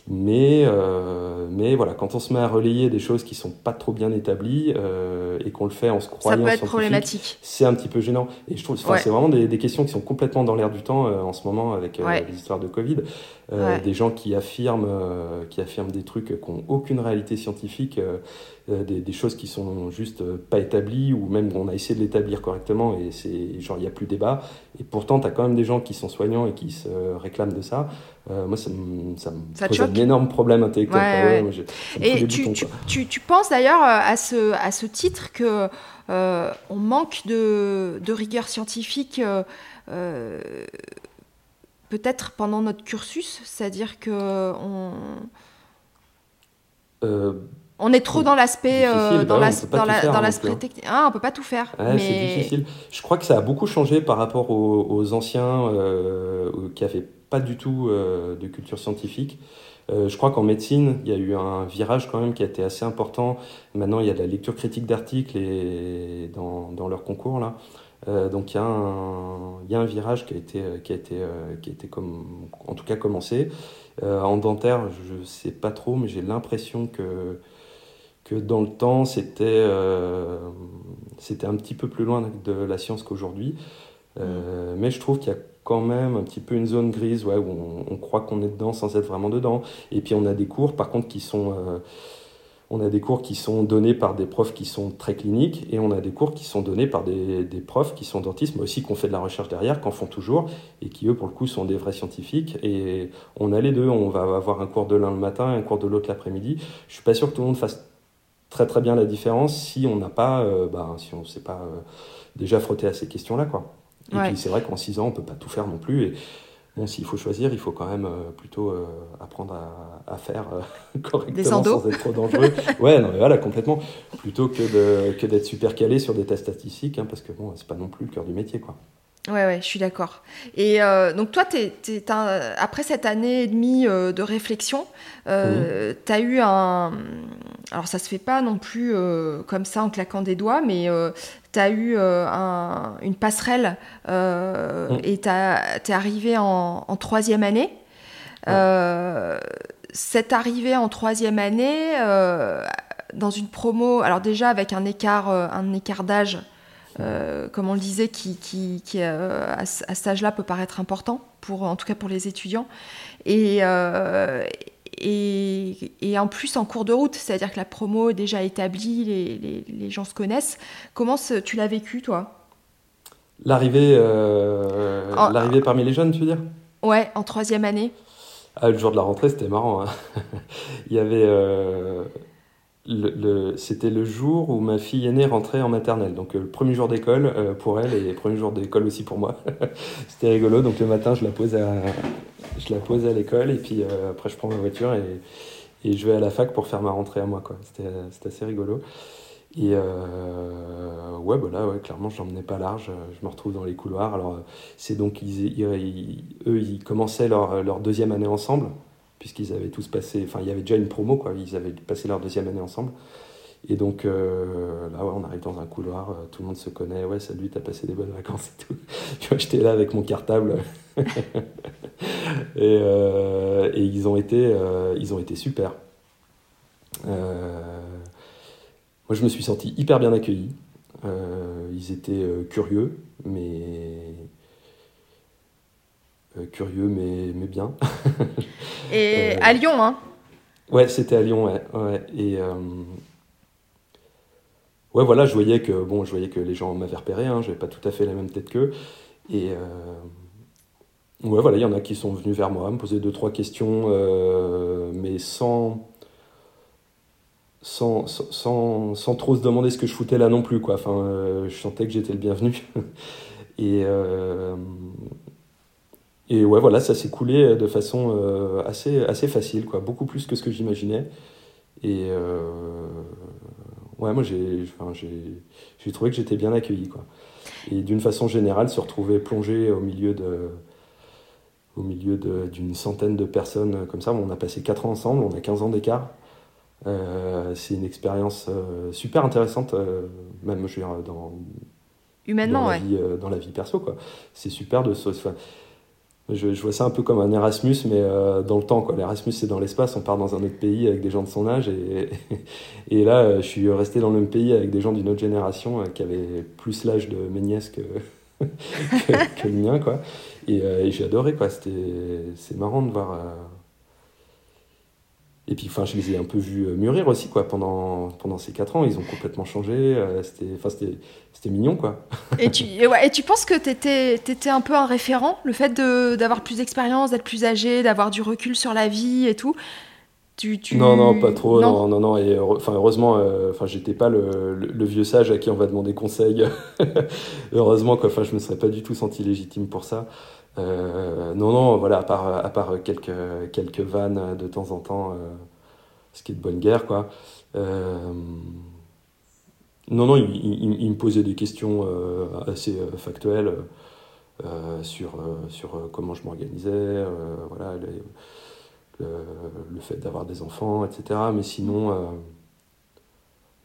Speaker 2: mais, euh, mais voilà, quand on se met à relayer des choses qui sont pas trop bien établies euh, et qu'on le fait en se croyant
Speaker 1: ça peut être problématique.
Speaker 2: C'est un petit peu gênant. Et je trouve, c'est vraiment des, des, questions qui sont complètement dans l'air du temps en ce moment avec les histoires de Covid. Des gens qui affirment, qui affirment des trucs qui n'ont aucune réalité scientifique, des, des, choses qui sont juste pas établies ou même on a essayé de l'établir correctement et c'est genre il n'y a plus débat. Et pourtant, tu as quand même des gens qui sont soignants et qui se réclament de ça. Euh, moi, ça me, ça pose un énorme problème intellectuel.
Speaker 1: et tu, tu, tu, penses d'ailleurs euh, à ce, à ce titre que euh, on manque de, de rigueur scientifique peut-être pendant notre cursus, c'est-à-dire que on, on est trop dans l'aspect dans l'aspect technique. Ah, on peut pas tout faire.
Speaker 2: mais... C'est difficile. Je crois que ça a beaucoup changé par rapport aux, aux anciens qui avaient pas du tout euh, de culture scientifique. Euh, je crois qu'en médecine, il y a eu un virage quand même qui a été assez important. Maintenant, il y a de la lecture critique d'articles et dans, dans leur concours là. Euh, donc il y, a un, il y a un virage qui a été, qui a été, qui a été comme, en tout cas commencé. en dentaire, je ne sais pas trop, mais j'ai l'impression que, que dans le temps, c'était un petit peu plus loin de la science qu'aujourd'hui. Mm. Mais je trouve qu'il y a quand même un petit peu une zone grise ouais, où on, croit qu'on est dedans sans être vraiment dedans. Et puis on a des cours par contre qui sont... On a des cours qui sont donnés par des profs qui sont très cliniques et on a des cours qui sont donnés par des, des profs qui sont dentistes, mais aussi qui ont fait de la recherche derrière, qu'en font toujours et qui eux pour le coup sont des vrais scientifiques. Et on a les deux, on va avoir un cours de l'un le matin et un cours de l'autre l'après-midi. Je suis pas sûr que tout le monde fasse très très bien la différence si on n'a pas, euh, bah, si on ne s'est pas euh, déjà frotté à ces questions-là. quoi. Et puis c'est vrai qu'en 6 ans, on ne peut pas tout faire non plus. Et bon, s'il faut choisir, il faut quand même euh, plutôt apprendre à, à faire euh, correctement sans être trop dangereux. ouais, non, mais voilà, complètement. Plutôt que d'être que super calé sur des tests statistiques, hein, parce que bon, c'est pas non plus le cœur du métier, quoi.
Speaker 1: Ouais, ouais, je suis d'accord. Et euh, donc, toi, après cette année et demie euh, de réflexion, euh, tu as eu un. Alors, ça se fait pas non plus comme ça en claquant des doigts, mais tu as eu une passerelle et tu es arrivé en, troisième année. Cette arrivée en troisième année, dans une promo, alors déjà avec un écart, un écart d'âge euh, comme on le disait, qui, qui, euh, à, cet âge-là peut paraître important, pour, en tout cas pour les étudiants. Et, euh, et, et, en plus en cours de route, c'est-à-dire que la promo est déjà établie, les, les, les gens se connaissent. Comment tu l'as vécu, toi?
Speaker 2: L'arrivée l'arrivée parmi les jeunes, tu veux dire?
Speaker 1: Ouais, en troisième année.
Speaker 2: Ah, le jour de la rentrée, c'était marrant. Hein. Il y avait le, c'était le jour où ma fille aînée rentrait en maternelle. Donc euh, le premier jour d'école euh, pour elle et le premier jour d'école aussi pour moi. c'était rigolo. Donc le matin, je la pose à, l'école et puis euh, après je prends ma voiture et, et, je vais à la fac pour faire ma rentrée à moi. C'était, c'était assez rigolo. Et ouais, bah là, ouais, clairement, je n'emmenais pas large. Je me retrouve dans les couloirs. Alors, c'est donc, ils, eux, ils commençaient leur, leur deuxième année ensemble puisqu'ils avaient tous passé, enfin il y avait déjà une promo, quoi, ils avaient passé leur deuxième année ensemble. Et donc euh, là, ouais, on arrive dans un couloir, euh, tout le monde se connaît, ouais, salut, t'as passé des bonnes vacances et tout. tu vois, j'étais là avec mon cartable. et, euh, et, ils, ont été, ils ont été super. Moi, je me suis senti hyper bien accueilli. ils étaient curieux, mais euh, curieux mais, mais bien.
Speaker 1: Et euh, à Lyon, hein
Speaker 2: Ouais, c'était à Lyon, ouais. ouais. Et euh, ouais, voilà, je voyais que bon, je voyais que les gens m'avaient repéré. Hein, j'avais pas tout à fait la même tête qu'eux. Et ouais, voilà, il y en a qui sont venus vers moi, me poser deux trois questions, mais sans sans, sans, sans, trop se demander ce que je foutais là non plus. Quoi. Enfin, je sentais que j'étais le bienvenu. Et, et ouais, voilà, ça s'est coulé de façon euh, assez, assez facile, quoi, beaucoup plus que ce que j'imaginais. Et euh, ouais, moi j'ai, j'ai, trouvé que j'étais bien accueilli, quoi. Et d'une façon générale, se retrouver plongé au milieu de au milieu d'une centaine de personnes comme ça. On a passé 4 ans ensemble, on a 15 ans d'écart. Euh, c'est une expérience super intéressante, même je veux dire, dans,
Speaker 1: Humainement,
Speaker 2: dans,
Speaker 1: la
Speaker 2: vie, dans la vie perso. Quoi. C'est super de se. Je, vois ça un peu comme un Erasmus, mais euh, dans le temps. Quoi. L'Erasmus, c'est dans l'espace, on part dans un autre pays avec des gens de son âge. Et, et là, euh, je suis resté dans le même pays avec des gens d'une autre génération euh, qui avaient plus l'âge de mes nièces que, que, le mien. Quoi. Et, et j'ai adoré. Quoi. C'est marrant de voir et puis, enfin, je les ai un peu vus euh, mûrir aussi, quoi, pendant, pendant ces 4 ans. Ils ont complètement changé. Euh, c'était mignon, quoi.
Speaker 1: Et tu, et tu penses que tu étais, étais, un peu un référent Le fait d'avoir plus d'expérience, d'être plus âgé, d'avoir du recul sur la vie et tout? Tu, tu...
Speaker 2: Non, non, pas trop. Non, non, non. Et enfin, heureusement, euh, enfin, j'étais pas le, le, vieux sage à qui on va demander conseil. heureusement, quoi. Enfin, je me serais pas du tout senti légitime pour ça. Euh, non, non, voilà, à part, à part quelques, quelques vannes de temps en temps, euh, ce qui est de bonne guerre, quoi. Euh, non, non, il, il, me posait des questions assez factuelles sur, sur comment je m'organisais, voilà, le, le, fait d'avoir des enfants, etc. Mais sinon,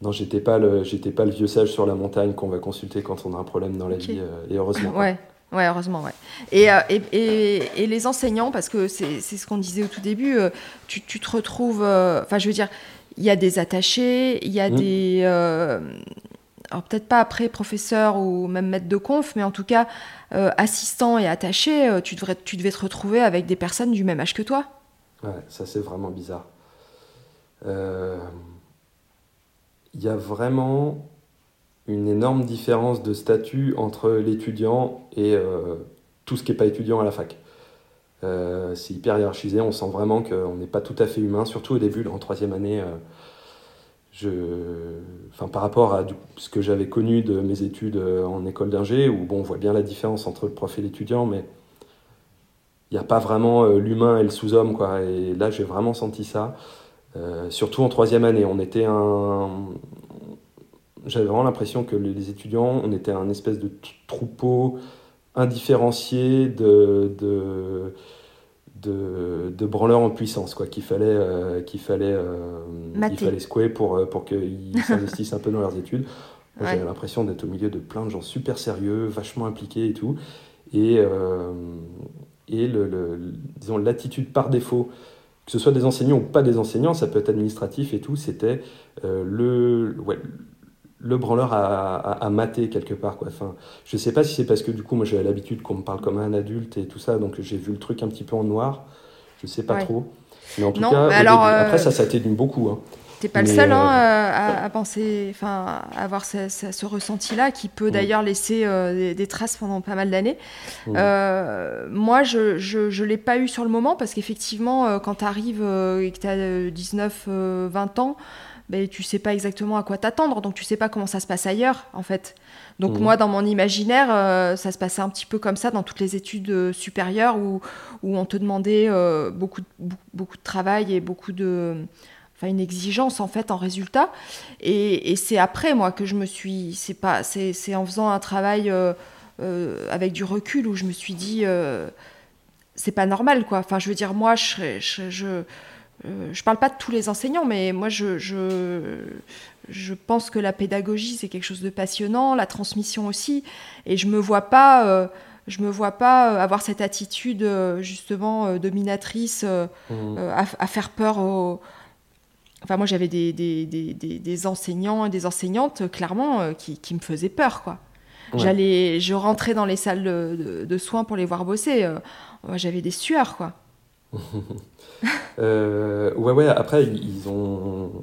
Speaker 2: non, j'étais pas, le, j'étais pas le vieux sage sur la montagne qu'on va consulter quand on a un problème dans la vie, et heureusement.
Speaker 1: Ouais. Ouais, heureusement, ouais. Et, euh, et, et, et, les enseignants, parce que c'est ce qu'on disait au tout début, euh, tu, tu, te retrouves. Euh, enfin, je veux dire, il y a des attachés, il y a mmh. des. alors, peut-être pas après professeur ou même maître de conf, mais en tout cas, assistant et attaché, tu, devrais, tu devais te retrouver avec des personnes du même âge que toi.
Speaker 2: Ouais, ça c'est vraiment bizarre. Il y a vraiment une énorme différence de statut entre l'étudiant et euh, tout ce qui n'est pas étudiant à la fac. Euh, c'est hyper hiérarchisé, on sent vraiment qu'on n'est pas tout à fait humain, surtout au début, en troisième année. Euh, je... enfin, par rapport à ce que j'avais connu de mes études en école d'ingé, où bon, on voit bien la différence entre le prof et l'étudiant, mais il n'y a pas vraiment l'humain et le sous-homme. Quoi. Et là, j'ai vraiment senti ça. surtout en troisième année, on était un, j'avais vraiment l'impression que les étudiants, on était un espèce de troupeau indifférencié de, de, de, branleurs en puissance, quoi, qu'il fallait, euh, qu'il fallait, euh, il fallait secouer pour, euh, pour qu'ils s'investissent un peu dans leurs études. J'avais l'impression d'être au milieu de plein de gens super sérieux, vachement impliqués et tout. Et, et le, disons, l'attitude par défaut, que ce soit des enseignants ou pas des enseignants, ça peut être administratif et tout, c'était le, ouais, le branleur à, mater quelque part. Quoi. Enfin, je sais pas si c'est parce que du coup, moi j'avais l'habitude qu'on me parle comme un adulte et tout ça, donc j'ai vu le truc un petit peu en noir. Je sais pas trop. Mais en tout cas, euh, après ça, ça t'aide beaucoup. Hein.
Speaker 1: T'es pas le seul hein, euh, à, penser, enfin, à avoir ce, ressenti-là qui peut mm. d'ailleurs laisser euh, des, traces pendant pas mal d'années. Mm. moi, je, je, l'ai pas eu sur le moment parce qu'effectivement, quand tu arrives et que tu as 19, 20 ans, ben, tu sais pas exactement à quoi t'attendre, donc tu sais pas comment ça se passe ailleurs, en fait. Donc mhm. moi, dans mon imaginaire, euh, ça se passait un petit peu comme ça dans toutes les études euh, supérieures où, où on te demandait euh, beaucoup, de, beaucoup de travail et beaucoup de... Enfin, une exigence, en fait, en résultat. Et, et c'est après, moi, que je me suis... C'est pas... C'est en faisant un travail avec du recul où je me suis dit... c'est pas normal, quoi. Enfin, je veux dire, moi, je, je, je euh, je ne parle pas de tous les enseignants, mais moi, je, je, pense que la pédagogie, c'est quelque chose de passionnant, la transmission aussi. Et je ne me vois pas, euh, je me vois pas avoir cette attitude, euh, justement, dominatrice, mmh. à, faire peur aux... Enfin, moi, j'avais des, des, des, des, enseignants et des enseignantes, clairement, qui, qui me faisaient peur, quoi. J'allais, je rentrais dans les salles de, de, soins pour les voir bosser. j'avais des sueurs, quoi.
Speaker 2: Euh, ouais, ouais, après, ils ont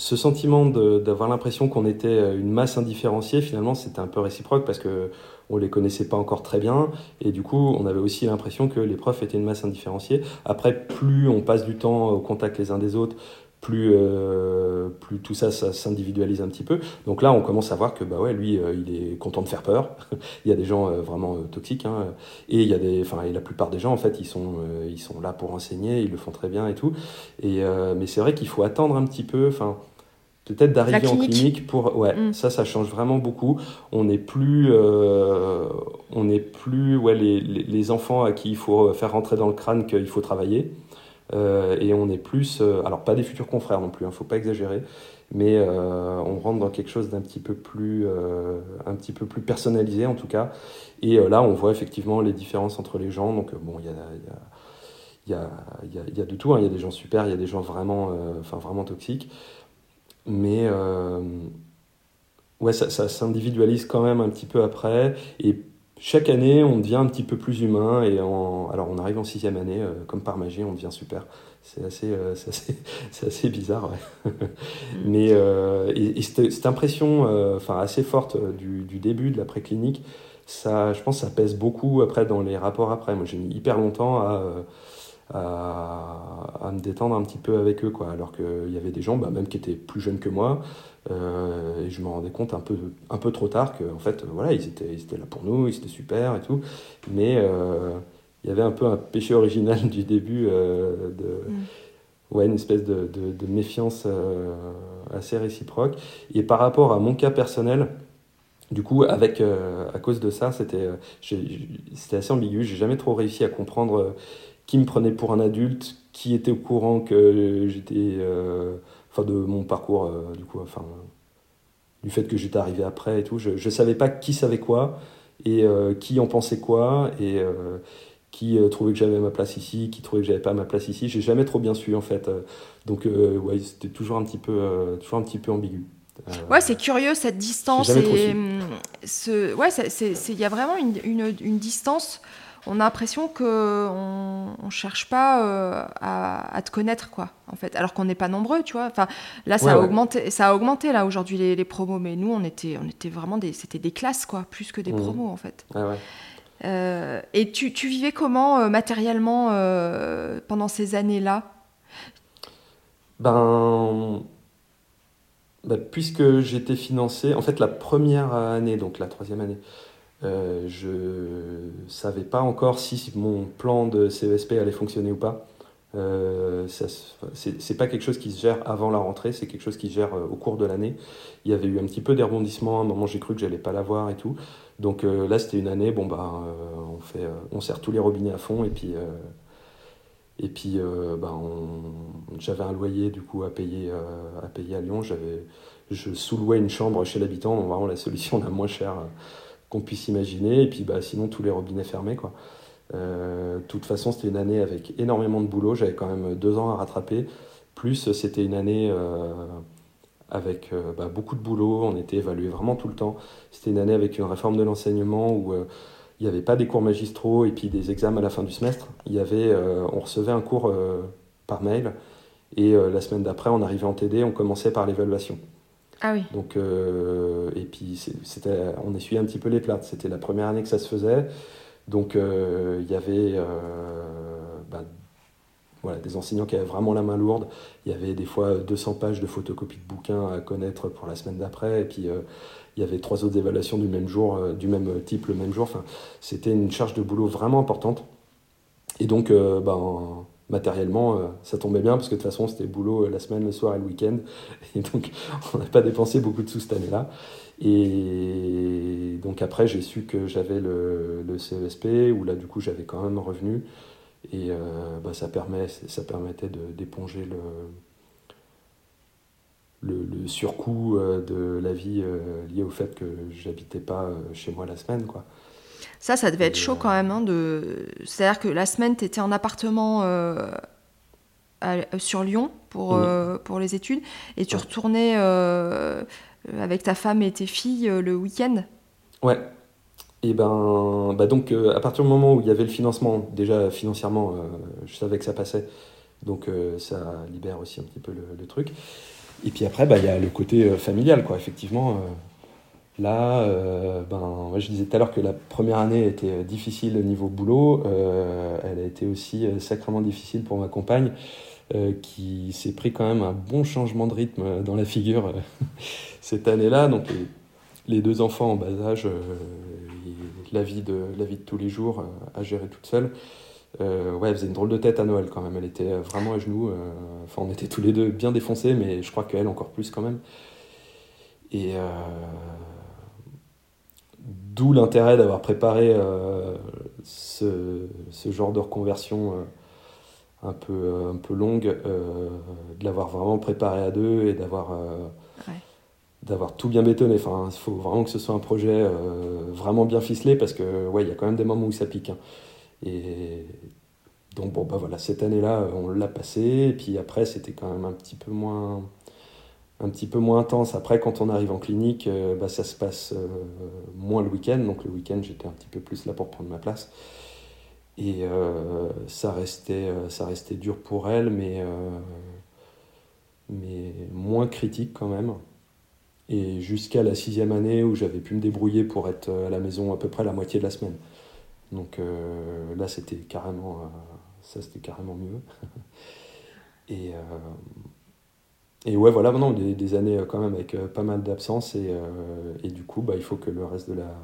Speaker 2: ce sentiment d'avoir l'impression qu'on était une masse indifférenciée, finalement, c'était un peu réciproque parce que on les connaissait pas encore très bien et du coup, on avait aussi l'impression que les profs étaient une masse indifférenciée. Après, plus on passe du temps au contact les uns des autres, plus, euh, plus tout ça, ça s'individualise un petit peu. Donc là, on commence à voir que bah ouais, lui, euh, il est content de faire peur. il y a des gens euh, vraiment toxiques, hein, et il y a des, enfin, et la plupart des gens, en fait, ils sont, ils sont là pour enseigner, ils le font très bien et tout. Et mais c'est vrai qu'il faut attendre un petit peu, enfin. Peut-être d'arriver en clinique pour ouais mm. ça ça change vraiment beaucoup on n'est plus on n'est plus ouais les, les, les enfants à qui il faut faire rentrer dans le crâne qu'il faut travailler et on est plus, euh, alors pas des futurs confrères non plus, il hein, ne faut pas exagérer, mais euh, on rentre dans quelque chose d'un petit peu plus, un petit peu plus personnalisé en tout cas. Et là, on voit effectivement les différences entre les gens. Donc bon, il y a, y, a, y, a, y a, de tout. Hein. Il y a des gens super, il y a des gens vraiment, vraiment toxiques, mais ouais, ça, ça s'individualise quand même un petit peu après. Et chaque année, on devient un petit peu plus humain et en... alors on arrive en sixième année, euh, comme par magie, on devient super. C'est assez, euh, assez, assez, bizarre, ouais. Mm. Mais euh, et, cette, impression, enfin assez forte du, du, début de la préclinique, ça, je pense, ça pèse beaucoup après dans les rapports après. Moi, j'ai mis hyper longtemps à à, à, me détendre un petit peu avec eux, quoi. Alors qu'il y avait des gens, bah, même qui étaient plus jeunes que moi, euh, et je me rendais compte un peu, un peu trop tard qu'en fait, voilà, ils étaient, ils étaient là pour nous, ils étaient super et tout, mais euh, il y avait un peu un péché original du début euh, de. Mm. Ouais, une espèce de, de, de méfiance assez réciproque. Et par rapport à mon cas personnel, du coup, avec, à cause de ça, c'était c'était assez ambigu. J'ai jamais trop réussi à comprendre qui me prenait pour un adulte, qui était au courant que j'étais, euh, enfin de mon parcours, euh, du coup, enfin du fait que j'étais arrivé après et tout. Je ne savais pas qui savait quoi et euh, qui en pensait quoi et qui trouvait que j'avais ma place ici, qui trouvait que j'avais pas ma place ici. J'ai jamais trop bien su en fait. donc ouais, c'était toujours un petit peu, toujours un petit peu ambigu.
Speaker 1: ouais, c'est curieux cette distance et hum, ce, ouais, il y a vraiment une, une, une distance on a l'impression que on, cherche pas euh, à, te connaître quoi en fait. Alors qu'on n'est pas nombreux tu vois. Enfin là ça a augmenté ça a augmenté là aujourd'hui les, promos. Mais nous on était on était vraiment des c'était des classes quoi plus que des mmh. promos en fait. Euh, et tu, vivais comment euh, matériellement pendant ces années là
Speaker 2: ben ben, puisque j'étais financé en fait la première année donc la troisième année euh, je savais pas encore si mon plan de CESP allait fonctionner ou pas. Euh, c'est pas quelque chose qui se gère avant la rentrée, c'est quelque chose qui se gère au cours de l'année. Il y avait eu un petit peu des rebondissements, à un moment j'ai cru que j'allais pas l'avoir et tout. Donc là c'était une année, bon bah on, fait, on serre tous les robinets à fond et puis et puis, euh, ben, j'avais un loyer du coup à payer, euh, à, payer à Lyon. J'avais, je sous-louais une chambre chez l'habitant, donc vraiment la solution la moins chère euh, qu'on puisse imaginer. Et puis, bah, sinon, tous les robinets fermés. Quoi. de toute façon, c'était une année avec énormément de boulot. J'avais quand même deux ans à rattraper. Plus, c'était une année avec bah, beaucoup de boulot. On était évalué vraiment tout le temps. C'était une année avec une réforme de l'enseignement où il n'y avait pas des cours magistraux et puis des examens à la fin du semestre. Euh, on recevait un cours euh, par mail et euh, la semaine d'après, on arrivait en TD, on commençait par l'évaluation.
Speaker 1: Ah oui.
Speaker 2: Donc, et puis c'était, on essuyait un petit peu les plates. C'était la première année que ça se faisait. Donc il y avait bah, voilà, des enseignants qui avaient vraiment la main lourde. Il y avait des fois 200 pages de photocopies de bouquins à connaître pour la semaine d'après. Et puis il y avait trois autres évaluations du même jour, euh, du même type le même jour. C'était une charge de boulot vraiment importante. Et donc, euh, ben, matériellement, euh, ça tombait bien parce que de toute façon, c'était boulot la semaine, le soir et le week-end. Et donc, on n'a pas dépensé beaucoup de sous cette année-là. Et donc, après, j'ai su que j'avais le, le, CESP où là, du coup, j'avais quand même un revenu. Et ben, ça, permet, ça permettait d'éponger le, le, surcoût euh, de la vie euh, lié au fait que j'habitais pas euh, chez moi la semaine. Quoi.
Speaker 1: Ça, ça devait être chaud quand même. Hein, de... C'est-à-dire que la semaine, tu étais en appartement sur Lyon pour, pour les études et tu retournais avec ta femme et tes filles le week-end?
Speaker 2: Ouais. Et ben, bah donc, à partir du moment où il y avait le financement, déjà financièrement, je savais que ça passait. Donc, ça libère aussi un petit peu le truc. Et puis après, bah, il y a le côté euh, familial, quoi. Effectivement, euh, là, euh, ben, je disais tout à l'heure que la première année était difficile au niveau boulot. elle a été aussi sacrément difficile pour ma compagne, qui s'est pris quand même un bon changement de rythme dans la figure cette année-là. Donc les, deux enfants en bas âge, la, vie de, la vie de tous les jours à gérer toute seule. Euh, ouais, elle faisait une drôle de tête à Noël quand même. Elle était euh, vraiment à genoux. Euh, enfin, on était tous les deux bien défoncés, mais je crois qu'elle encore plus quand même. Et d'où l'intérêt d'avoir préparé ce, ce, genre de reconversion un peu, un peu longue, de l'avoir vraiment préparé à deux et d'avoir d'avoir tout bien bétonné. Enfin, il faut vraiment que ce soit un projet vraiment bien ficelé parce que ouais, il y a quand même des moments où ça pique. Hein. Et donc, bon, bah voilà, cette année-là, on l'a passé. Et puis après, c'était quand même un petit peu moins un petit peu moins intense. Après, quand on arrive en clinique, euh, bah, ça se passe euh, moins le week-end. Donc le week-end, j'étais un petit peu plus là pour prendre ma place. Et euh, ça, restait, dur pour elle, mais, moins critique quand même. Et jusqu'à la sixième année où j'avais pu me débrouiller pour être à la maison à peu près la moitié de la semaine. Donc là, c'était carrément, ça c'était carrément mieux. et ouais, voilà, maintenant des, des, années quand même avec pas mal d'absences et, et, du coup, bah, il faut que le reste de la,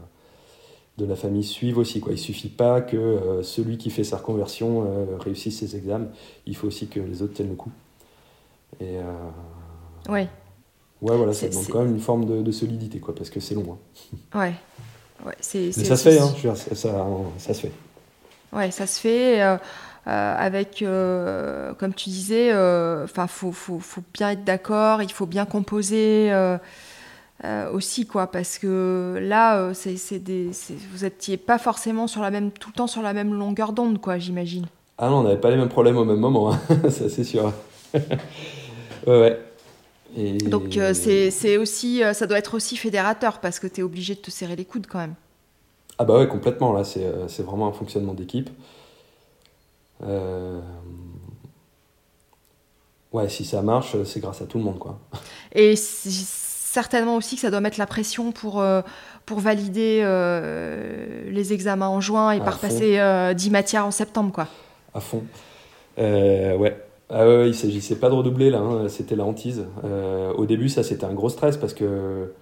Speaker 2: de la famille suive aussi. Quoi. Il suffit pas que celui qui fait sa reconversion réussisse ses examens, il faut aussi que les autres tiennent le coup. Et,
Speaker 1: ouais.
Speaker 2: Ouais, voilà, ça demande quand même une forme de, de solidité, quoi, parce que c'est long.
Speaker 1: Hein. Ouais. Ouais, c'est,
Speaker 2: ça se fait, hein, ça, ça, se fait.
Speaker 1: Ouais, ça se fait. Euh, euh, avec, euh, comme tu disais, enfin, faut, faut, faut, bien être d'accord, il faut bien composer aussi, quoi, parce que là, c'est, c'est des, vous n'étiez pas forcément sur la même, tout le temps sur la même longueur d'onde, quoi, j'imagine.
Speaker 2: Ah non, on n'avait pas les mêmes problèmes au même moment, hein. ça c'est sûr. ouais, ouais.
Speaker 1: Donc euh, c'est aussi, euh, ça doit être aussi fédérateur parce que tu es obligé de te serrer les coudes quand même.
Speaker 2: Ah bah ouais, complètement, là c'est euh, vraiment un fonctionnement d'équipe. Ouais, si ça marche, c'est grâce à tout le monde quoi.
Speaker 1: Et certainement aussi que ça doit mettre la pression pour, pour valider les examens en juin et par passer 10 matières en septembre quoi.
Speaker 2: À fond. ouais, ah ouais, il s'agissait pas de redoubler là, hein, c'était la hantise. Euh, au début, ça c'était un gros stress parce que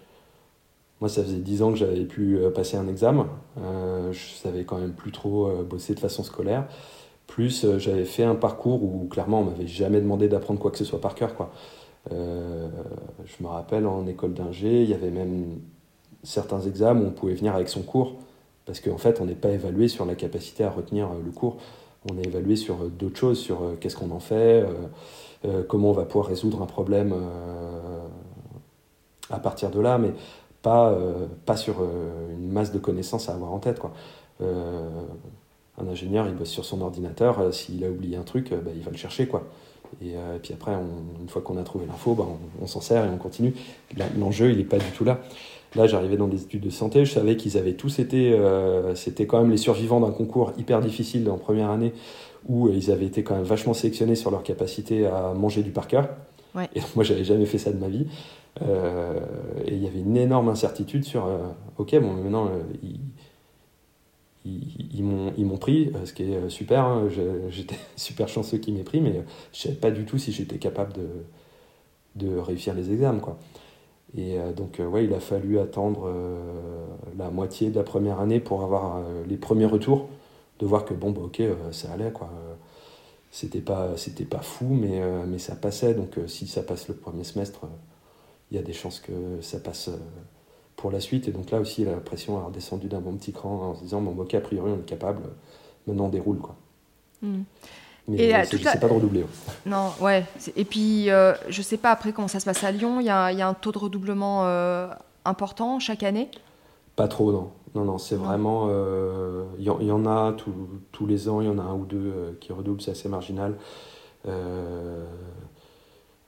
Speaker 2: moi, ça faisait 10 ans que j'avais pu euh, passer un examen. Euh, je savais quand même plus trop bosser de façon scolaire. Plus j'avais fait un parcours où clairement on m'avait jamais demandé d'apprendre quoi que ce soit par cœur. Quoi. je me rappelle en école d'ingé, il y avait même certains examens où on pouvait venir avec son cours, parce qu'en fait on n'est pas évalué sur la capacité à retenir le cours, on est évalué sur d'autres choses, sur qu'est-ce qu'on en fait, comment on va pouvoir résoudre un problème à partir de là, mais pas, euh, pas sur euh, une masse de connaissances à avoir en tête. Quoi. Euh, un ingénieur, il bosse sur son ordinateur, s'il a oublié un truc, bah, il va le chercher. Quoi. Et, puis après, une fois qu'on a trouvé l'info, bah, on, s'en sert et on continue. L'enjeu, il n'est pas du tout là. Là, j'arrivais dans des études de santé, je savais qu'ils avaient tous été, c'était quand même les survivants d'un concours hyper difficile en première année, où ils avaient été quand même vachement sélectionnés sur leur capacité à manger du par cœur. Et moi, j'avais jamais fait ça de ma vie. Euh, et il y avait une énorme incertitude sur euh, ok, bon, maintenant, euh, ils, ils, m'ont pris, ce qui est super. Hein, j'étais super chanceux qu'ils m'aient pris, mais je savais pas du tout si j'étais capable de, réussir les examens. Et donc, ouais, il a fallu attendre la moitié de la première année pour avoir les premiers retours, de voir que bon, bah, ok, ça allait. quoi c'était pas pas fou mais mais ça passait donc si ça passe le premier semestre il y a des chances que ça passe euh, pour la suite. Et donc là aussi, la pression a redescendu d'un bon petit cran en se disant, bon, ok, a priori, on est capable, maintenant on déroule. Quoi. Hmm. Mais et euh, c'est pas de redoubler.
Speaker 1: Non, ouais. Et puis, euh, je sais pas après comment ça se passe à Lyon, il y a, y a, un taux de redoublement important chaque année?
Speaker 2: Pas trop, non. Non, non, c'est vraiment. Il y, y, en a tous les ans, il y en a un ou deux qui redoublent, c'est assez marginal.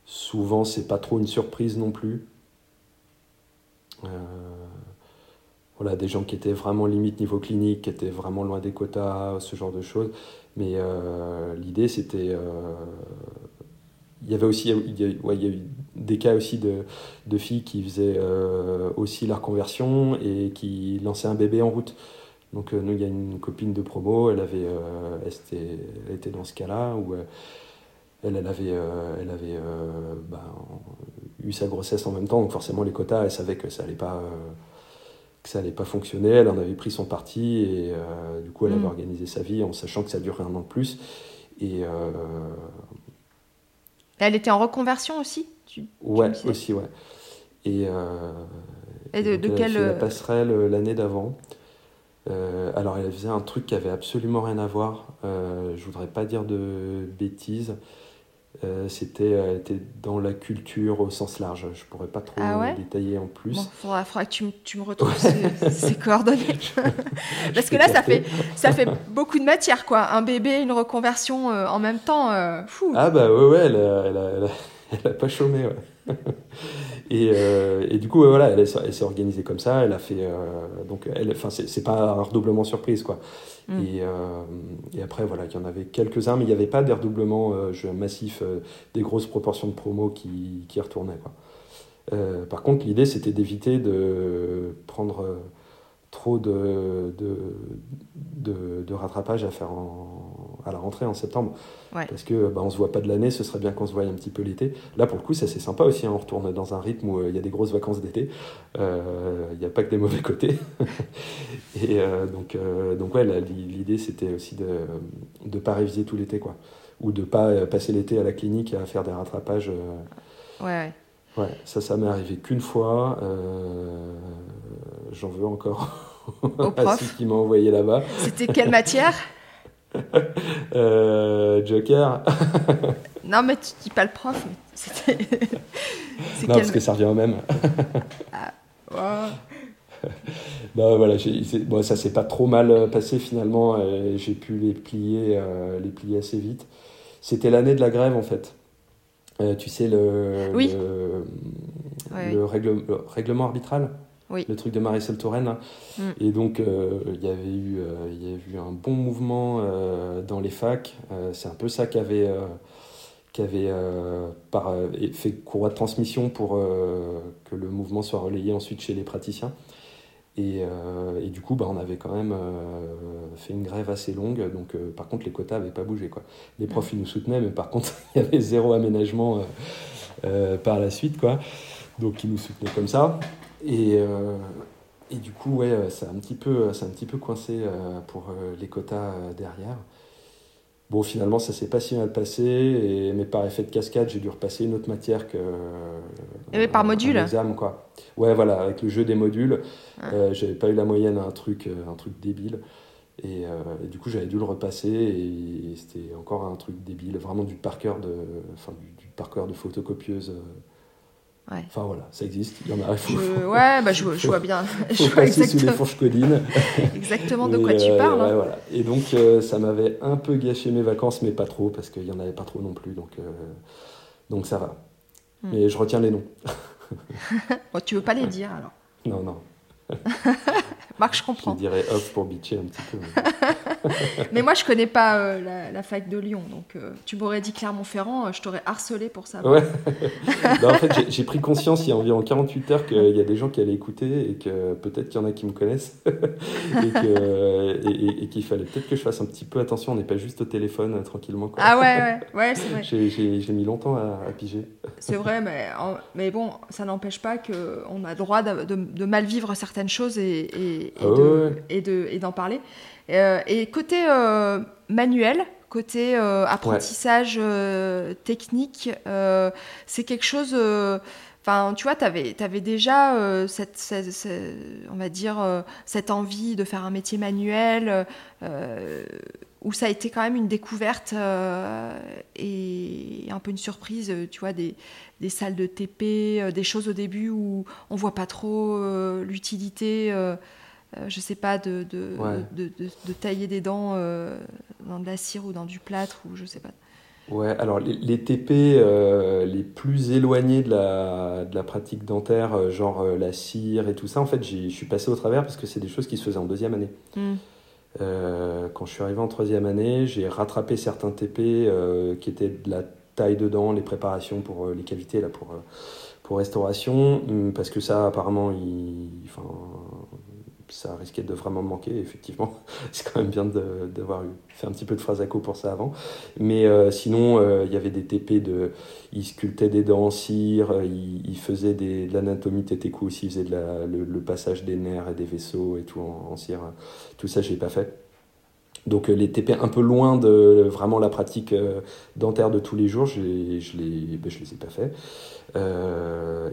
Speaker 2: Souvent, c'est pas trop une surprise non plus. Euh, voilà, des gens qui étaient vraiment limite niveau clinique, qui étaient vraiment loin des quotas, ce genre de choses. Mais euh, l'idée, c'était. Euh, il y avait aussi eu des cas aussi de, filles qui faisaient aussi la reconversion et qui lançaient un bébé en route. Donc, nous, il y a une copine de promo, elle, avait, était, dans ce cas-là elle, elle avait, euh, elle avait euh, bah, eu sa grossesse en même temps, donc forcément les quotas, elle savait que ça allait pas, euh, que ça allait pas fonctionner. Elle en avait pris son parti et du coup elle avait mm. organisé sa vie en sachant que ça durerait un an de plus. Et
Speaker 1: elle était en reconversion aussi tu,
Speaker 2: Ouais, aussi, ouais. Et,
Speaker 1: et de, de
Speaker 2: elle
Speaker 1: quelle...
Speaker 2: la passerelle l'année d'avant. alors elle faisait un truc qui avait absolument rien à voir. je voudrais pas dire de bêtises. Euh, c'était euh, dans la culture au sens large. Je pourrais pas trop ah détailler en plus.
Speaker 1: Il faudra, que tu, tu me retrouves ces, coordonnées. Parce que là, ça fait, ça fait beaucoup de matière, quoi. Un bébé, une reconversion euh, en même temps. fou.
Speaker 2: Ah bah ouais, ouais, elle a, elle a, elle a, pas chômé. Ouais. Et, et, du coup, voilà, elle, elle s'est organisée comme ça. Elle a fait. donc, elle, enfin, c'est pas un redoublement surprise, quoi. Mm. Et, euh, et, après, voilà, il y en avait quelques-uns, mais il n'y avait pas des redoublements euh, massifs, euh, des grosses proportions de promos qui, qui retournaient. Quoi. par contre, l'idée, c'était d'éviter de prendre trop de, de, de, de, rattrapage à faire en, à la rentrée en septembre. Parce que bah, on se voit pas de l'année, ce serait bien qu'on se voie un petit peu l'été. Là, pour le coup, ça c'est sympa aussi. Hein. on retourne dans un rythme où euh, il y a des grosses vacances d'été. Euh, il n'y a pas que des mauvais côtés. Et euh, donc, donc ouais, l'idée c'était aussi de ne pas réviser tout l'été, quoi. Ou de pas passer l'été à la clinique à faire des rattrapages.
Speaker 1: ouais. ouais.
Speaker 2: Ouais, ça, ça m'est arrivé qu'une fois. J'en veux encore
Speaker 1: au prof
Speaker 2: qui m'a envoyé là-bas.
Speaker 1: C'était quelle matière?
Speaker 2: euh, Joker.
Speaker 1: non, mais tu dis pas le prof.
Speaker 2: C'était. non, parce que ça revient au même. ah, voilà, bon, ça s'est pas trop mal euh, passé finalement. J'ai pu les plier, euh, les plier assez vite. C'était l'année de la grève en fait. tu sais, le, le, règlement arbitral? Le truc de Marisol Touraine. Mm. Et donc, euh, il y avait eu, euh, il y a eu un bon mouvement euh, dans les facs. c'est un peu ça qui avait, qui avait par, fait courroie de transmission pour que le mouvement soit relayé ensuite chez les praticiens. Et, et du coup, bah, on avait quand même fait une grève assez longue. Donc, par contre, les quotas n'avaient pas bougé. Quoi. Les profs, ils nous soutenaient, mais par contre, il y avait zéro aménagement par la suite. Quoi. Donc, ils nous soutenaient comme ça. Et, euh, et du coup, ouais, c'est un petit peu, un petit peu coincé euh, pour euh, les quotas derrière. Bon, finalement, ça s'est pas si mal passé, et, mais par effet de cascade, j'ai dû repasser une autre matière que.
Speaker 1: Et mais par module
Speaker 2: examen, quoi. Ouais, voilà, avec le jeu des modules, euh, j'avais pas eu la moyenne à un truc, un truc débile. Et, du coup, j'avais dû le repasser, et, c'était encore un truc débile, vraiment du par cœur de, enfin, du, du par de photocopieuse. Enfin voilà, ça existe, il y en a.
Speaker 1: Faut, ouais, bah, je, vois bien.
Speaker 2: je vois exactement... sous les fourches codines.
Speaker 1: exactement de quoi tu parles.
Speaker 2: Hein. voilà. Et donc euh, ça m'avait un peu gâché mes vacances, mais pas trop, parce qu'il n'y en avait pas trop non plus, donc, euh, donc ça va. Hmm. Mais je retiens les noms.
Speaker 1: bon, tu veux pas les dire alors
Speaker 2: Non, non.
Speaker 1: Marc, je comprends.
Speaker 2: Je dirais off pour bitcher un petit peu.
Speaker 1: Mais moi, je connais pas euh, la, fac de Lyon, donc euh, tu m'aurais dit Clermont-Ferrand, euh, je t'aurais harcelé pour ça.
Speaker 2: Ouais. Bah, en fait, j'ai pris conscience il y a environ 48 heures qu'il y a des gens qui allaient écouter et que peut-être qu'il y en a qui me connaissent et qu'il fallait peut-être que je fasse un petit peu attention. On n'est pas juste au téléphone tranquillement. Quoi.
Speaker 1: Ah ouais, ouais, ouais c'est vrai.
Speaker 2: j'ai mis longtemps à, piger.
Speaker 1: C'est vrai, mais, mais bon, ça n'empêche pas qu'on a droit de, de, mal vivre certaines choses et, et, ah et d'en et parler. Euh, et côté euh, manuel, côté euh, apprentissage technique, c'est quelque chose. Enfin, tu vois, tu avais, avais, déjà cette, on va dire, cette envie de faire un métier manuel, où ça a été quand même une découverte et un peu une surprise, tu vois, des, des salles de TP, des choses au début où on voit pas trop l'utilité. Euh, je sais pas, de, de, de, de, tailler des dents euh, dans de la cire ou dans du plâtre, ou je sais pas.
Speaker 2: Ouais, alors les, TP euh, les plus éloignés de la, de la pratique dentaire, genre la cire et tout ça, en fait, je suis passé au travers parce que c'est des choses qui se faisaient en deuxième année. Hmm. quand je suis arrivé en troisième année, j'ai rattrapé certains TP qui étaient de la taille de dents, les préparations pour les cavités, là, pour, pour restauration, hmm, parce que ça, apparemment, il, enfin, ça risquait de vraiment manquer, effectivement. C'est quand même bien d'avoir fait un petit peu de coup pour ça avant. Mais euh, sinon, euh, il y avait des TP de. Ils sculptaient des dents en cire, euh, ils, faisaient des, de l'anatomie tête aussi, ils faisaient de le, passage des nerfs et des vaisseaux et tout en, cire. Tout ça, je n'ai pas fait. Donc les TP un peu loin de vraiment la pratique dentaire de tous les jours, je ne les, ben, je les ai pas fait.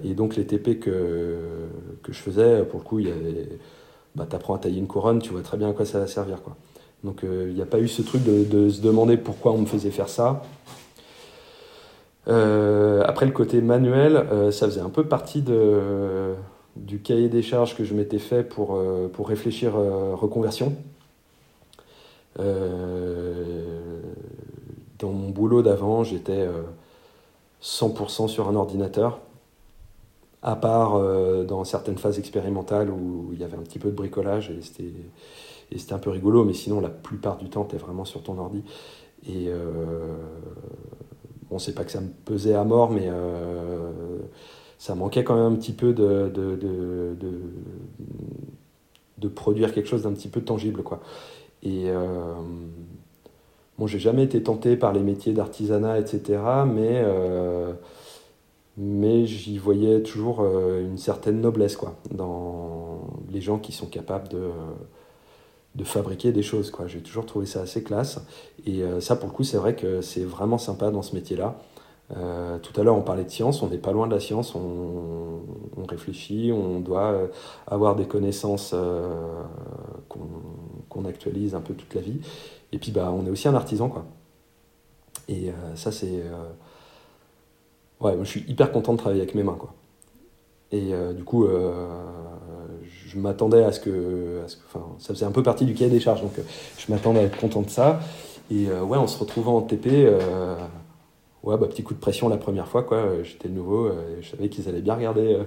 Speaker 2: et donc les TP que, que je faisais, pour le coup, il y avait bah, tu apprends à tailler une couronne, tu vois très bien à quoi ça va servir. Quoi. Donc il euh, n'y a pas eu ce truc de, se demander pourquoi on me faisait faire ça. Euh, après le côté manuel, euh, ça faisait un peu partie de, du cahier des charges que je m'étais fait pour, pour réfléchir reconversion. dans mon boulot d'avant, j'étais 100% sur un ordinateur à part euh, dans certaines phases expérimentales où il y avait un petit peu de bricolage et c'était, un peu rigolo, mais sinon la plupart du temps tu es vraiment sur ton ordi. Et euh, bon, c'est pas que ça me pesait à mort, mais euh, ça manquait quand même un petit peu de, de, produire quelque chose d'un petit peu tangible. Quoi. Et bon, j'ai jamais été tenté par les métiers d'artisanat, etc., mais mais j'y voyais toujours euh, une certaine noblesse quoi, dans les gens qui sont capables de, de fabriquer des choses. J'ai toujours trouvé ça assez classe. Et euh, ça, pour le coup, c'est vrai que c'est vraiment sympa dans ce métier-là. Euh, tout à l'heure, on parlait de science, on n'est pas loin de la science, on, réfléchit, on doit avoir des connaissances qu'on actualise un peu toute la vie. Et puis, bah, on est aussi un artisan. Quoi. Et ça, c'est ouais, je suis hyper content de travailler avec mes mains. Quoi. Et euh, du coup, euh, je m'attendais à ce que. enfin, ça faisait un peu partie du cahier des charges, donc euh, je m'attendais à être content de ça. Et ouais, en se retrouvant en TP, ouais, bah, petit coup de pression la première fois, quoi. J'étais nouveau, je savais qu'ils allaient bien regarder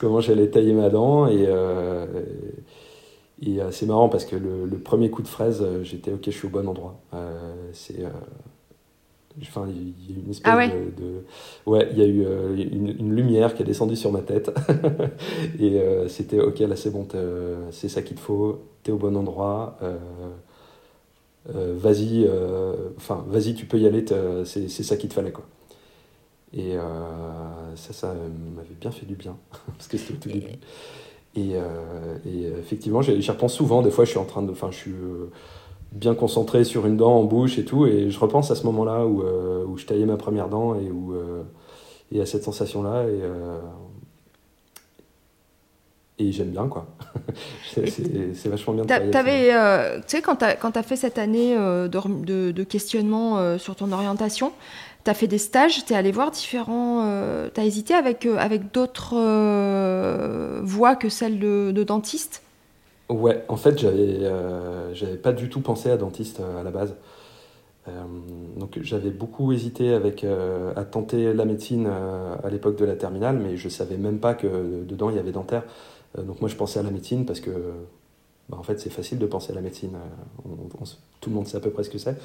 Speaker 2: comment j'allais tailler ma dent. Et, c'est marrant parce que le, le, premier coup de fraise, j'étais ok, je suis au bon endroit. c'est Enfin, il y a une espèce
Speaker 1: ah
Speaker 2: de, Ouais, il y a eu euh, une, lumière qui a descendu sur ma tête. et euh, c'était ok, là c'est bon, c'est ça qu'il te faut, t'es au bon endroit. Euh, vas-y, enfin, vas-y, tu peux y aller, c'est ça qu'il te fallait, quoi. Et ça, ça m'avait bien fait du bien, parce que c'était au tout début. Et, et effectivement, j'y repense souvent. Des fois, je suis en train de. Enfin, je suis bien concentré sur une dent en bouche et tout. Et je repense à ce moment-là où, où je taillais ma première dent et où et à cette sensation-là. Et, et j'aime bien, quoi. c'est vachement bien.
Speaker 1: Euh, tu sais, quand tu as, fait cette année euh, de, de, questionnement euh, sur ton orientation, tu as fait des stages, tu es allé voir différents. tu as hésité avec, avec d'autres voies que celle de, de, dentiste?
Speaker 2: Ouais, en fait, j'avais j'avais pas du tout pensé à dentiste à la base. donc j'avais beaucoup hésité avec, à tenter la médecine à l'époque de la terminale, mais je savais même pas que dedans il y avait dentaire. Euh, donc moi je pensais à la médecine parce que bah, en fait c'est facile de penser à la médecine. Euh, tout le monde sait à peu près ce que c'est.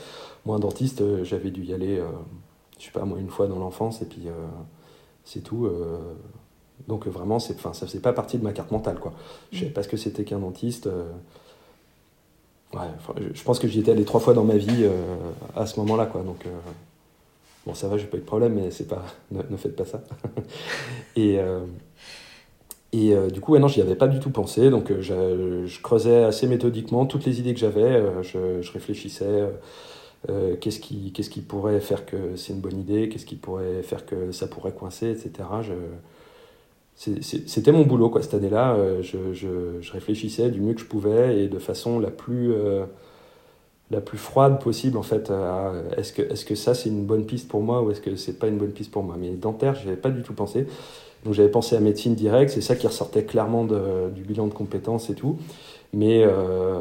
Speaker 2: Moi un dentiste, euh, j'avais dû y aller, je sais pas moi une fois dans l'enfance et puis c'est tout. Donc vraiment, c'est, ça faisait pas partie de ma carte mentale quoi. Je savais pas ce que c'était qu'un dentiste. Ouais, je pense que j'y étais allé trois fois dans ma vie à ce moment-là, quoi. Donc, bon, ça va, j'ai pas eu de problème, mais c'est pas, ne, ne, faites pas ça. et, et euh, du coup, ouais, non, j'y avais pas du tout pensé. Donc, euh, je, creusais assez méthodiquement toutes les idées que j'avais. Euh, je, réfléchissais. qu'est-ce qui, qu'est-ce qui pourrait faire que c'est une bonne idée, qu'est-ce qui pourrait faire que ça pourrait coincer, etc. Je, c'était mon boulot quoi, cette année-là. Je, je, réfléchissais du mieux que je pouvais et de façon la plus, la plus froide possible en fait. est-ce que, est-ce que ça c'est une bonne piste pour moi ou est-ce que c'est pas une bonne piste pour moi? Mais dentaire, je avais pas du tout pensé. Donc j'avais pensé à médecine directe, c'est ça qui ressortait clairement du bilan de compétences et tout. Mais, euh,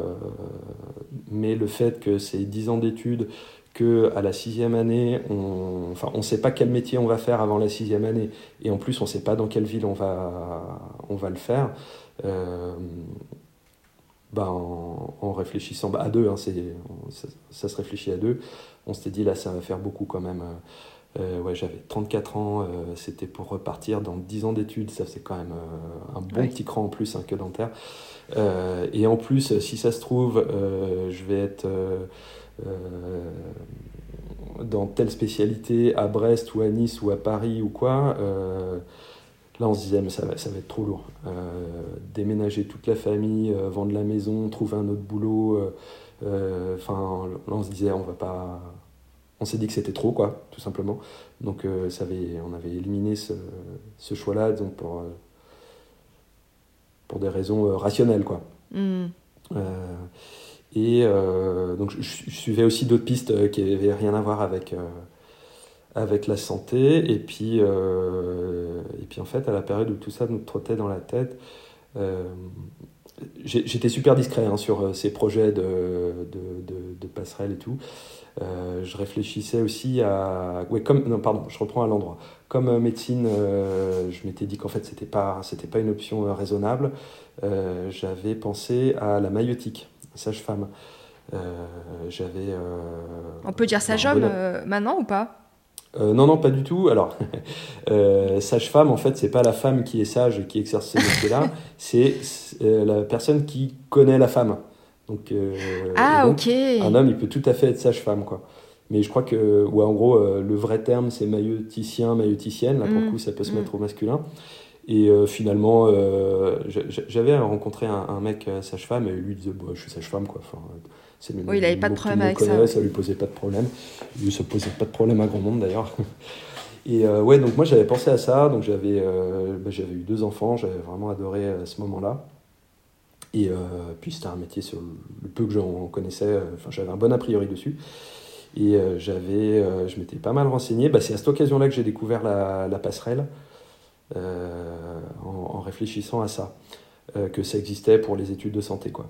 Speaker 2: mais le fait que c'est 10 ans d'études, qu'à la sixième année, on enfin, ne sait pas quel métier on va faire avant la sixième année, et en plus on ne sait pas dans quelle ville on va, on va le faire, euh, bah, en, réfléchissant bah, à deux, hein, ça, ça, se réfléchit à deux, on s'était dit là ça va faire beaucoup quand même. Euh, ouais, j'avais 34 ans, euh, c'était pour repartir dans 10 ans d'études, ça c'est quand même euh, un bon petit cran en plus hein, que dentaire. et en plus, si ça se trouve, je vais être dans telle spécialité à Brest ou à Nice ou à Paris ou quoi. Là, on se disait, mais ça va, ça va être trop lourd. déménager toute la famille, vendre la maison, trouver un autre boulot. Enfin, là, on se disait, on va pas, on s'est dit que c'était trop, quoi, tout simplement. Donc euh, ça avait, on avait éliminé ce, ce choix-là donc pour, euh, pour des raisons euh, rationnelles, quoi. Hmm. Et donc je, suivais aussi d'autres pistes qui n'avaient rien à voir avec, avec la santé. Et puis, et puis en fait, à la période où tout ça nous trottait dans la tête, j'étais super discret hein, sur ces projets de, de, de, passerelle et tout. Euh, je réfléchissais aussi à. Ouais, comme... Non, pardon, je reprends à l'endroit. Comme euh, médecine, euh, je m'étais dit qu'en fait, c'était pas, pas une option raisonnable. j'avais pensé à la maïotique, sage-femme. j'avais.
Speaker 1: On peut dire sage-homme maintenant ou pas?
Speaker 2: Non, non, pas du tout. Alors, sage-femme, en fait, c'est pas la femme qui est sage qui exerce ce métier-là, c'est la personne qui connaît la femme. Donc, euh,
Speaker 1: ah, ok.
Speaker 2: Un homme, il peut tout à fait être sage-femme, quoi. Mais je crois que, ou en gros, euh, le vrai terme, c'est mailloticien, mailloticienne. Là, pour le mm. coup, ça peut se mm. mettre au masculin. Et euh, finalement, j'avais rencontré un, mec sage-femme et lui disait bah, Je suis sage-femme, quoi. Enfin,
Speaker 1: c'est oui, il n'avait pas de problème avec ça.
Speaker 2: Ça lui posait pas de problème. Lui, ça posait pas de problème à grand monde d'ailleurs. Et ouais, donc moi j'avais pensé à ça. Donc j'avais bah, j'avais eu deux enfants. J'avais vraiment adoré à ce moment-là. Et euh, puis c'était un métier sur le peu que j'en connaissais, euh, enfin j'avais un bon a priori dessus. Et euh, j'avais, je m'étais pas mal renseigné. Bah, c'est à cette occasion-là que j'ai découvert la, la passerelle, en, en, réfléchissant à ça, que ça existait pour les études de santé. Quoi.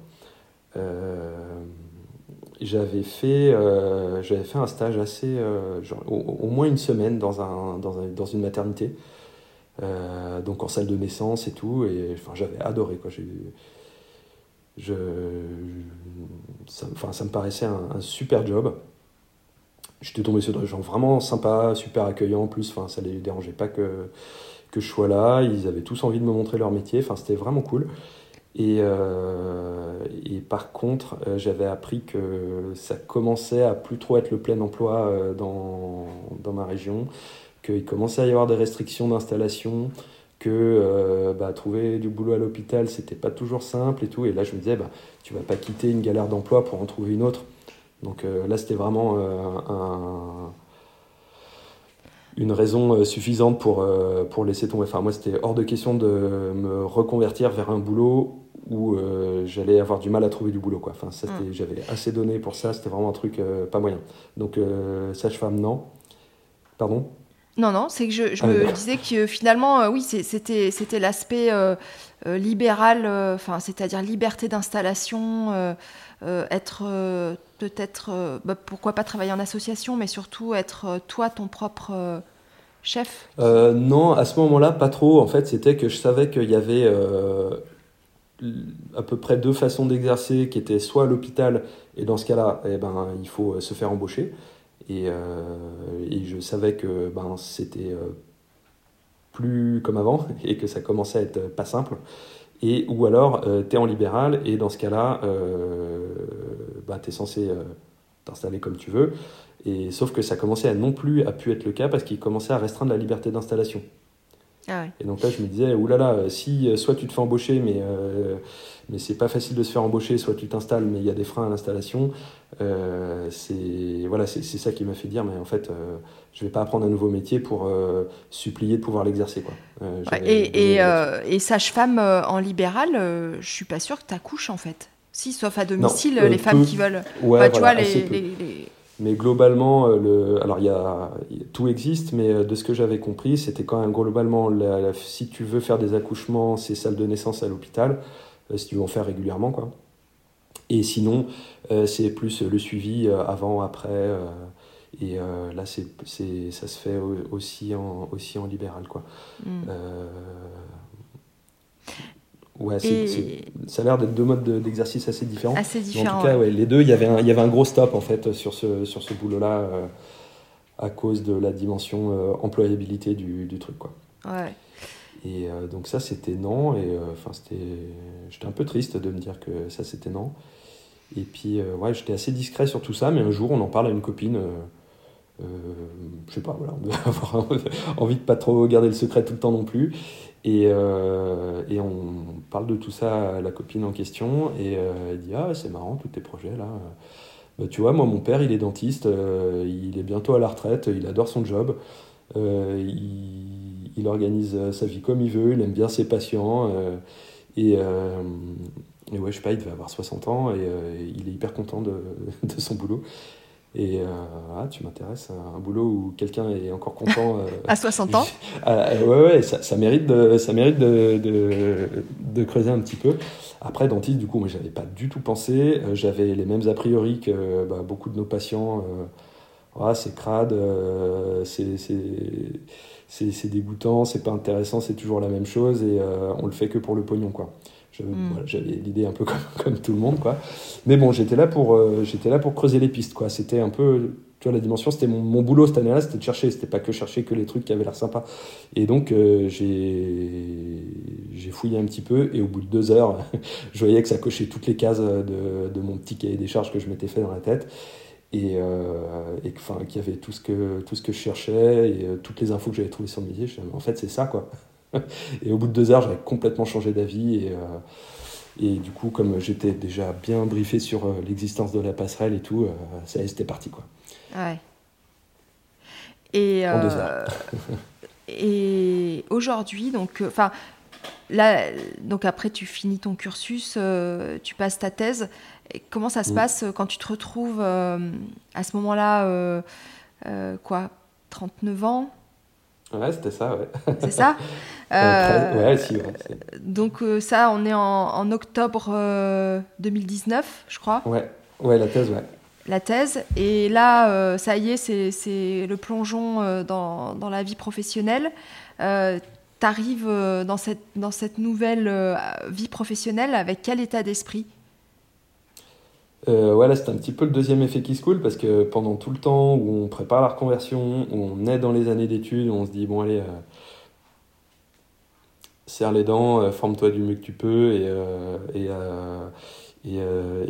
Speaker 2: j'avais fait, j'avais fait un stage assez, genre, au, moins une semaine dans, un, dans, un, dans une maternité, donc en salle de naissance et tout. Et enfin, j'avais adoré. Quoi. J'ai, je, ça, enfin, ça me paraissait un, super job. J'étais tombé sur des gens vraiment sympas, super accueillants en plus. Enfin, ça les dérangeait pas que, que je sois là. Ils avaient tous envie de me montrer leur métier. Enfin, c'était vraiment cool. Et, euh, et par contre, euh, j'avais appris que ça commençait à plus trop être le plein emploi euh, dans, dans ma région, qu'il commençait à y avoir des restrictions d'installation, que bah, trouver du boulot à l'hôpital, c'était pas toujours simple et tout. Et là, je me disais, bah, tu vas pas quitter une galère d'emploi pour en trouver une autre. Donc là, c'était vraiment un une raison euh, suffisante pour, euh, pour laisser tomber. Enfin, moi, c'était hors de question de me reconvertir vers un boulot où euh, j'allais avoir du mal à trouver du boulot. Quoi. Enfin, mm. J'avais assez donné pour ça, c'était vraiment un truc pas moyen. Donc, sage-femme, non. Pardon?
Speaker 1: Non, non, c'est que je, je ah, me disais que finalement, oui, c'était l'aspect libéral, enfin, c'est-à-dire liberté d'installation, être peut-être, bah, pourquoi pas travailler en association, mais surtout être toi ton propre chef
Speaker 2: euh, Non, à ce moment-là, pas trop. En fait, c'était que je savais qu'il y avait euh, à peu près deux façons d'exercer qui étaient soit à l'hôpital, et dans ce cas-là, eh ben, il faut se faire embaucher. Et, euh, et je savais que ben, c'était plus comme avant et que ça commençait à être pas simple. Et, ou alors, tu es en libéral, et dans ce cas-là, bah, tu es censé t'installer comme tu veux. Et, sauf que ça commençait à non plus à pu être le cas parce qu'il commençait à restreindre la liberté d'installation. Ah Et donc là, je me disais, oulala, euh, si euh, soit tu te fais embaucher, mais, euh, mais c'est pas facile de se faire embaucher, soit tu t'installes, mais il y a des freins à l'installation, c'est voilà, c'est ça qui m'a fait dire, mais en fait, je vais pas apprendre un nouveau métier pour supplier de pouvoir l'exercer. quoi.
Speaker 1: et, et, et sage-femme en libéral, je suis pas sûre que tu accouches en fait. Si, sauf à domicile, les femmes qui veulent.
Speaker 2: Ouais, tu vois, les mais globalement, euh, le, alors y a, tout existe, mais euh, de ce que j'avais compris, c'était quand même globalement, si tu veux faire des accouchements, c'est salle de naissance à l'hôpital, euh, si tu veux en faire régulièrement. Quoi. Et sinon, c'est plus le suivi avant, après. et là, c'est, ça se fait aussi en, aussi en libéral. Quoi. Mm. Ouais, ça a l'air d'être deux modes d'exercice assez différents.
Speaker 1: Assez différents.
Speaker 2: En tout cas, ouais. les deux, il y, avait un, il y avait un gros stop en fait sur ce, sur ce boulot-là euh, à cause de la dimension euh, employabilité du, du, truc. Quoi.
Speaker 1: Ouais.
Speaker 2: Et euh, donc ça, c'était non. Et enfin, c'était, j'étais un peu triste de me dire que ça, c'était non. Et puis, ouais, j'étais assez discret sur tout ça, mais un jour, on en parle à une copine. je sais pas, voilà, on devait avoir envie de pas trop garder le secret tout le temps non plus. Et, euh, et, on parle de tout ça à la copine en question et euh, elle dit Ah, c'est marrant, tous tes projets là. Bah, tu vois, moi, mon père, il est dentiste, euh, il est bientôt à la retraite, il adore son job, il, il, organise sa vie comme il veut, il aime bien ses patients. et, et ouais, je sais pas, il devait avoir 60 ans et il est hyper content de, de son boulot. Et euh, ah, tu m'intéresses à un boulot où quelqu'un est encore content.
Speaker 1: Euh, à 60 ans
Speaker 2: ah, Ouais, ouais, ça, ça, mérite, de, ça mérite de, de, de, creuser un petit peu. Après, dentiste, du coup, moi, j'avais pas du tout pensé. Euh, j'avais les mêmes a priori que bah, beaucoup de nos patients. Ah, c'est crade, c'est dégoûtant, c'est pas intéressant, c'est toujours la même chose et on le fait que pour le pognon, quoi. Hmm. J'avais l'idée un peu comme, comme, tout le monde, quoi. Mais bon, j'étais là pour euh, j'étais là pour creuser les pistes, quoi. C'était un peu, tu vois, la dimension, c'était mon, mon, boulot cette année-là, c'était de chercher, c'était pas que chercher que les trucs qui avaient l'air sympas. Et donc euh, j'ai fouillé un petit peu et au bout de deux heures, je voyais que ça cochait toutes les cases de, de mon petit cahier des charges que je m'étais fait dans la tête et, euh, et qu'il y avait tout ce que tout ce que je cherchais et euh, toutes les infos que j'avais trouvées sur le métier. en fait, c'est ça, quoi. et au bout de deux heures, j'avais complètement changé d'avis. Et, euh, et du coup, comme j'étais déjà bien briefé sur euh, l'existence de la passerelle et tout, euh, ça c'était parti. Quoi.
Speaker 1: Ouais. Et, en deux heures. et aujourd'hui, donc, enfin. Là, donc après, tu finis ton cursus, tu passes ta thèse. Et comment ça se passe quand tu te retrouves à ce moment-là, quoi, 39 ans?
Speaker 2: Ouais, c'était ça, ouais.
Speaker 1: C'est ça
Speaker 2: euh, Ouais, si,
Speaker 1: Donc euh, ça, on est en, en octobre 2019, euh, je crois.
Speaker 2: Ouais, ouais, la thèse, ouais.
Speaker 1: La thèse. Et là, ça y est, c'est le plongeon dans, dans, la vie professionnelle. tu arrives dans cette, dans cette nouvelle vie professionnelle avec quel état d'esprit?
Speaker 2: Euh, ouais, c'est un petit peu le deuxième effet qui se coule parce que pendant tout le temps où on prépare la reconversion, où on est dans les années d'études, on se dit bon allez, euh, serre les dents, euh, forme-toi du mieux que tu peux et, euh, et,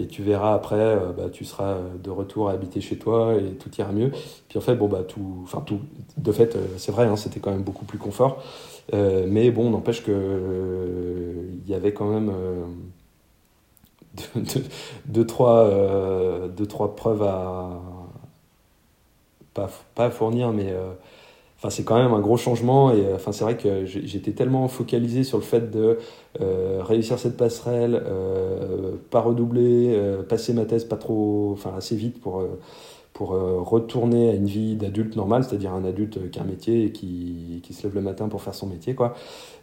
Speaker 2: et, tu verras après, bah, tu seras de retour à habiter chez toi et tout ira mieux. Puis en fait, bon, bah, tout, enfin tout, de fait, c'est vrai, hein, c'était quand même beaucoup plus confort. mais bon, n'empêche que il y avait quand même deux, trois, deux, trois preuves à. Pas, pas fournir, mais Enfin, c'est quand même un gros changement et enfin, c'est vrai que j'étais tellement focalisé sur le fait de euh, réussir cette passerelle, euh, pas redoubler, euh, passer ma thèse pas trop, enfin assez vite pour, pour retourner à une vie d'adulte normal, c'est-à-dire un adulte qui a un métier et qui, qui, se lève le matin pour faire son métier, quoi,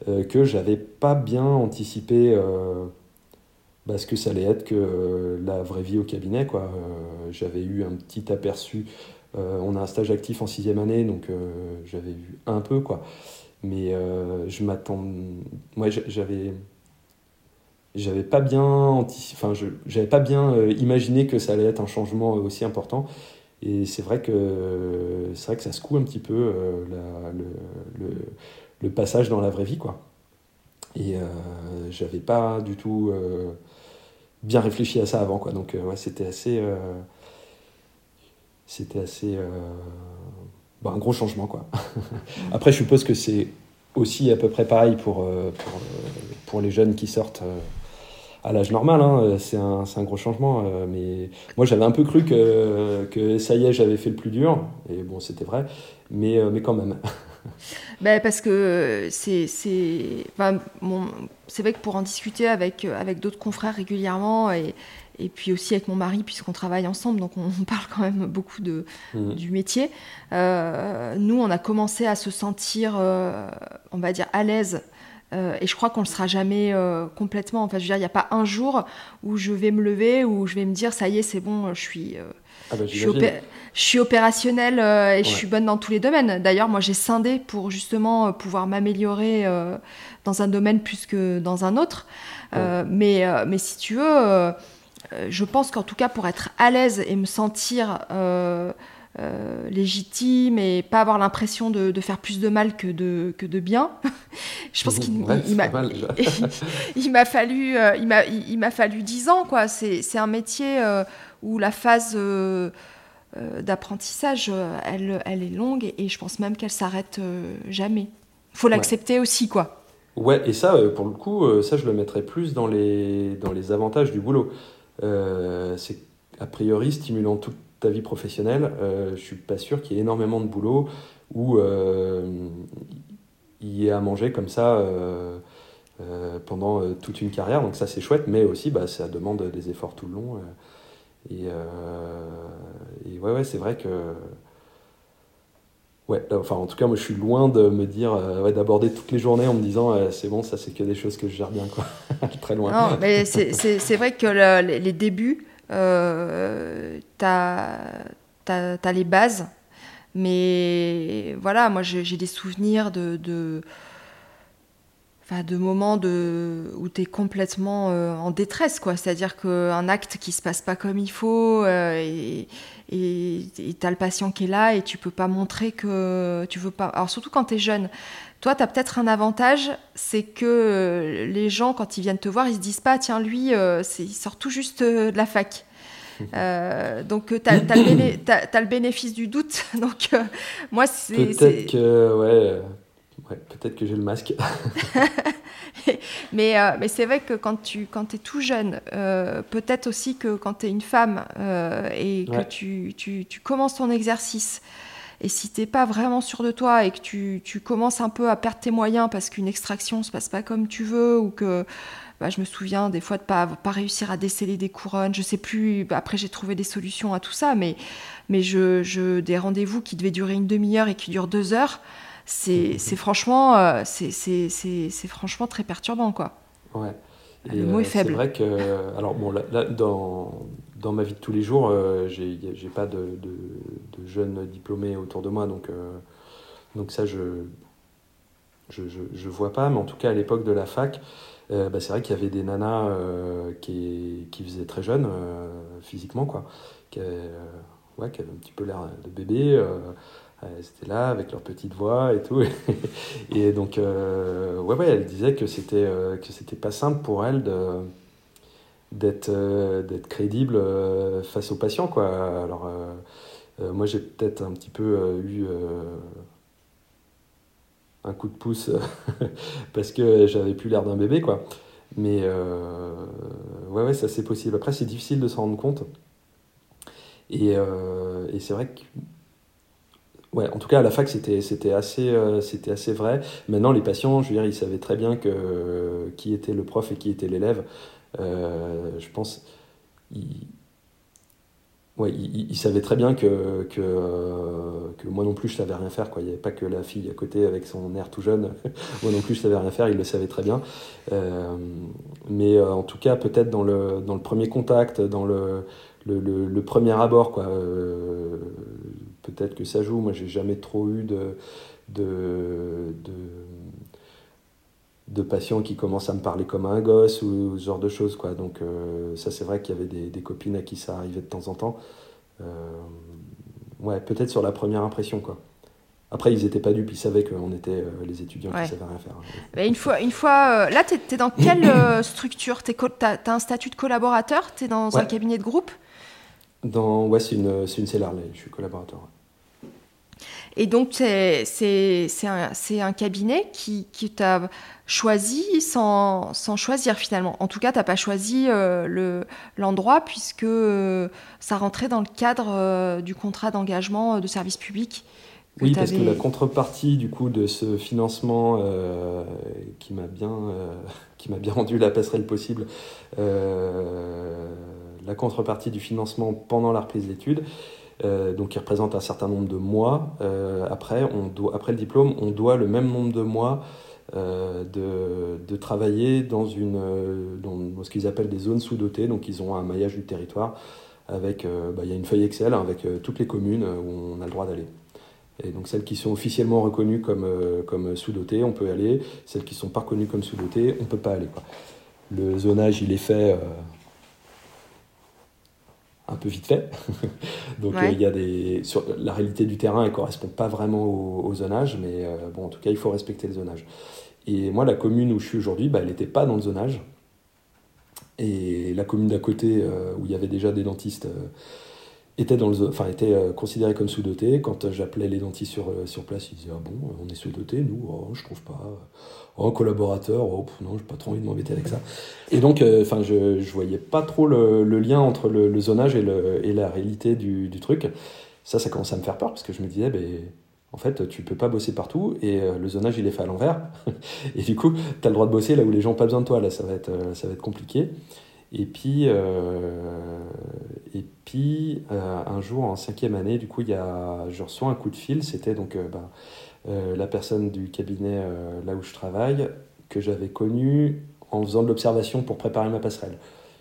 Speaker 2: que j'avais pas bien anticipé bah, ce que ça allait être que la vraie vie au cabinet, quoi. j'avais eu un petit aperçu euh, on a un stage actif en sixième année, donc euh, j'avais vu un peu, quoi. Mais euh, je m'attends. Moi, j'avais. J'avais pas bien enfin, j'avais pas bien imaginé que ça allait être un changement aussi important. Et c'est vrai que c'est vrai que ça secoue un petit peu le, le, passage dans la vraie vie, quoi. Et j'avais pas du tout bien réfléchi à ça avant, quoi. Donc ouais, c'était assez c'était assez. Euh, bah, un gros changement, quoi. Après, je suppose que c'est aussi à peu près pareil pour, euh, pour, euh, pour les jeunes qui sortent à l'âge normal. Hein. C'est un, un, gros changement. mais moi, j'avais un peu cru que, que ça y est, j'avais fait le plus dur. Et bon, c'était vrai. Mais, mais quand même.
Speaker 1: ben parce que c'est c'est enfin, c'est vrai que pour en discuter avec avec d'autres confrères régulièrement et et puis aussi avec mon mari, puisqu'on travaille ensemble, donc on parle quand même beaucoup de, mmh. du métier. Euh, nous, on a commencé à se sentir, euh, on va dire, à l'aise. Euh, et je crois qu'on ne le sera jamais complètement. Enfin, je veux dire, il n'y a pas un jour où je vais me lever, où je vais me dire, ça y est, c'est bon, je suis, ah bah, je, suis je suis opérationnelle et je suis bonne dans tous les domaines. D'ailleurs, moi, j'ai scindé pour justement pouvoir m'améliorer dans un domaine plus que dans un autre. mais, mais si tu veux euh, je pense qu'en tout cas, pour être à l'aise et me sentir euh, euh, légitime et pas avoir l'impression de, faire plus de mal que de, que de bien. je pense qu'il il, m'a fallu il m'a il, m'a fallu dix ans quoi. C'est un métier où la phase d'apprentissage elle, elle est longue et, je pense même qu'elle s'arrête jamais. Il faut l'accepter aussi quoi.
Speaker 2: Ouais, et ça, pour le coup, ça, je le mettrais plus dans les, dans les avantages du boulot. Euh, c'est a priori stimulant toute ta vie professionnelle. Euh, je suis pas sûr qu'il y ait énormément de boulot où euh, il y ait à manger comme ça euh, pendant toute une carrière. Donc ça c'est chouette, mais aussi bah, ça demande des efforts tout le long. Et, et ouais, ouais c'est vrai que Ouais, enfin en tout cas moi je suis loin de me dire ouais, d'aborder toutes les journées en me disant c'est bon ça c'est que des choses que je gère bien quoi très loin.
Speaker 1: Non mais c'est vrai que les débuts euh, t'as as, les bases mais voilà moi j'ai des souvenirs de Enfin, de moments de, où tu es complètement en détresse, quoi. C'est-à-dire qu'un acte qui se passe pas comme il faut, et, et tu as le patient qui est là et tu peux pas montrer que tu veux pas. Alors surtout quand tu es jeune. Toi, tu as peut-être un avantage, c'est que euh, les gens, quand ils viennent te voir, ils se disent pas, tiens, lui, euh, il sort tout juste euh, de la fac. donc, tu as, le bénéfice du doute. Donc, moi, c'est.
Speaker 2: Peut-être que, ouais, ouais peut-être que j'ai le masque.
Speaker 1: mais euh, mais c'est vrai que quand tu quand es tout jeune, euh, peut-être aussi que quand tu es une femme euh, et que tu, tu, tu, commences ton exercice, et si tu n'es pas vraiment sûr de toi et que tu, tu, commences un peu à perdre tes moyens parce qu'une extraction se passe pas comme tu veux ou que bah, je me souviens des fois de pas pas réussir à déceler des couronnes, je sais plus. Bah, après j'ai trouvé des solutions à tout ça, mais mais je, je des rendez-vous qui devaient durer une demi-heure et qui durent deux heures c'est franchement, euh, c'est franchement très perturbant, quoi.
Speaker 2: Ouais.
Speaker 1: Et le mot est euh, faible.
Speaker 2: C'est vrai que, alors bon, là, dans, dans ma vie de tous les jours, euh, j'ai pas de, de, de, jeunes diplômés autour de moi, donc, donc ça, je, je, je, vois pas. Mais en tout cas, à l'époque de la fac, bah, c'est vrai qu'il y avait des nanas qui, qui faisaient très jeunes physiquement, quoi, qui, ouais, qui avaient un petit peu l'air de bébé c'était là avec leur petite voix et tout. et donc, euh, ouais, ouais, elle disait que c'était euh, pas simple pour elle d'être euh, crédible face aux patients, quoi. Alors, moi, j'ai peut-être un petit peu eu un coup de pouce parce que j'avais plus l'air d'un bébé, quoi. Mais ouais, ouais, c'est assez possible. Après, c'est difficile de s'en rendre compte. Et, et c'est vrai que Ouais, en tout cas, à la fac, c'était, assez, euh, assez vrai. Maintenant, les patients, je veux dire, ils savaient très bien que, qui était le prof et qui était l'élève. Euh, je pense. Ils, ouais, savaient très bien que, que, que, moi non plus, je savais rien faire. Quoi. Il n'y avait pas que la fille à côté avec son air tout jeune. moi non plus, je savais rien faire. Ils le savaient très bien. Euh, mais en tout cas, peut-être dans le, dans le premier contact, dans le, le, le, premier abord, quoi peut-être que ça joue. Moi, j'ai jamais trop eu de, de, de, patients qui commencent à me parler comme un gosse ou ce genre de choses. Quoi. Donc, euh, ça, c'est vrai qu'il y avait des, copines à qui ça arrivait de temps en temps. Euh, ouais, peut-être sur la première impression, quoi. Après, ils n'étaient pas dupes, ils savaient qu'on était euh, les étudiants qui ne savaient rien faire.
Speaker 1: Mais une fois, une fois là, tu es, dans quelle structure? Tu as, un statut de collaborateur? Tu es dans un cabinet de groupe?
Speaker 2: Dans, Ouais, c'est une, une je suis collaborateur.
Speaker 1: Et donc, c'est un, un, cabinet qui, qui t'a choisi sans, sans, choisir finalement. En tout cas, tu n'as pas choisi euh, l'endroit puisque euh, ça rentrait dans le cadre euh, du contrat d'engagement de service public.
Speaker 2: Oui, parce que la contrepartie du coup de ce financement qui m'a bien, qui m'a bien rendu la passerelle possible, la contrepartie du financement pendant la reprise d'études, euh, donc qui représente un certain nombre de mois. Euh, après, on doit, après le diplôme, on doit le même nombre de mois euh, de, de, travailler dans, une, dans ce qu'ils appellent des zones sous-dotées. Donc ils ont un maillage du territoire avec, bah, il y a une feuille Excel avec toutes les communes où on a le droit d'aller. Et donc celles qui sont officiellement reconnues comme, comme sous-dotées, on peut aller. Celles qui ne sont pas reconnues comme sous-dotées, on ne peut pas aller. Le zonage, il est fait un peu vite fait. Donc euh, il y a des sur la réalité du terrain, elle correspond pas vraiment au, zonage, mais euh, bon en tout cas il faut respecter le zonage. Et moi la commune où je suis aujourd'hui, bah, elle n'était pas dans le zonage. Et la commune d'à côté euh, où il y avait déjà des dentistes était, dans le, enfin, était considérée comme sous-dotée. Quand j'appelais les dentistes sur, sur place, ils disaient Ah bon, on est sous-doté, nous? Oh, Je trouve pas. Oh, collaborateur, oh, non, j'ai pas trop envie de m'embêter avec ça. Et donc, euh, je, je voyais pas trop le, lien entre le, zonage et, le, et la réalité du, du, truc. Ça, ça commençait à me faire peur parce que je me disais, ben, en fait, tu peux pas bosser partout et euh, le zonage, il est fait à l'envers. et du coup, tu as le droit de bosser là où les gens n'ont pas besoin de toi. Là, ça va être, euh, ça va être compliqué. Et puis, et puis un jour, en cinquième année, du coup, il y a, je reçois un coup de fil. C'était donc, bah, euh, la personne du cabinet euh, là où je travaille, que j'avais connue en faisant de l'observation pour préparer ma passerelle.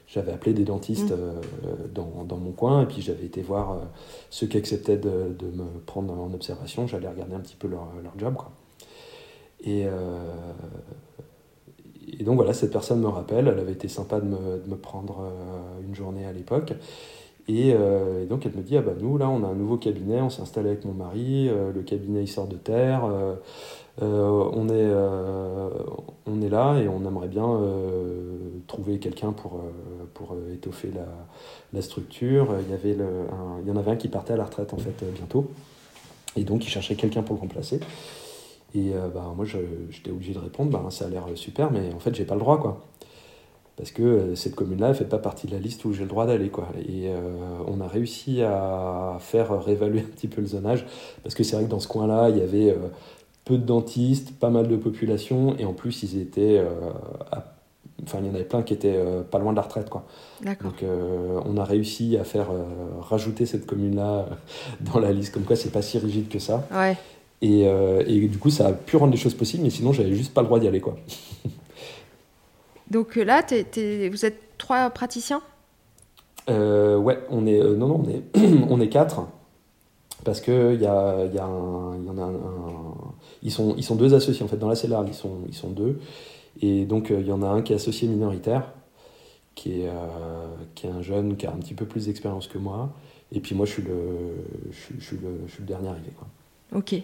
Speaker 2: J'avais appelé des dentistes mmh. euh, dans, dans, mon coin et puis j'avais été voir ceux qui acceptaient de, de, me prendre en observation. J'allais regarder un petit peu leur, leur job. Quoi. Et, et, donc voilà, cette personne me rappelle, elle avait été sympa de me, de me prendre une journée à l'époque. Euh, et, donc elle me dit, ah bah nous là on a un nouveau cabinet, on s'est installé avec mon mari, euh, le cabinet il sort de terre, euh, on, est, on est là et on aimerait bien trouver quelqu'un pour, pour étoffer la, la, structure. Il y, avait le, il y en avait un qui partait à la retraite en fait bientôt, et donc il cherchait quelqu'un pour le remplacer. Et bah, moi j'étais obligé de répondre, bah, ça a l'air super, mais en fait j'ai pas le droit quoi parce que euh, cette commune-là ne fait pas partie de la liste où j'ai le droit d'aller. Quoi. Et euh, on a réussi à faire réévaluer un petit peu le zonage, parce que c'est vrai que dans ce coin-là, il y avait euh, peu de dentistes, pas mal de population, et en plus, ils étaient... Enfin, il y en avait plein qui étaient pas loin de la retraite. Quoi. Donc, on a réussi à faire rajouter cette commune-là dans la liste, comme quoi c'est pas si rigide que ça.
Speaker 1: Ouais.
Speaker 2: Et, et, du coup, ça a pu rendre les choses possibles, mais sinon, j'avais juste pas le droit d'y aller. Quoi.
Speaker 1: Donc euh, là, vous êtes trois praticiens?
Speaker 2: Euh, Ouais, on est, euh, non, non, on est, on est quatre. Parce que y a, y a un, y en a un, ils, sont, ils sont deux associés en fait dans la cellule, ils sont, ils sont deux. Et donc il y en a un qui est associé minoritaire, qui est, qui est un jeune qui a un petit peu plus d'expérience que moi. Et puis moi, je suis le, je, je suis le, je suis le dernier arrivé. Quoi.
Speaker 1: Ok.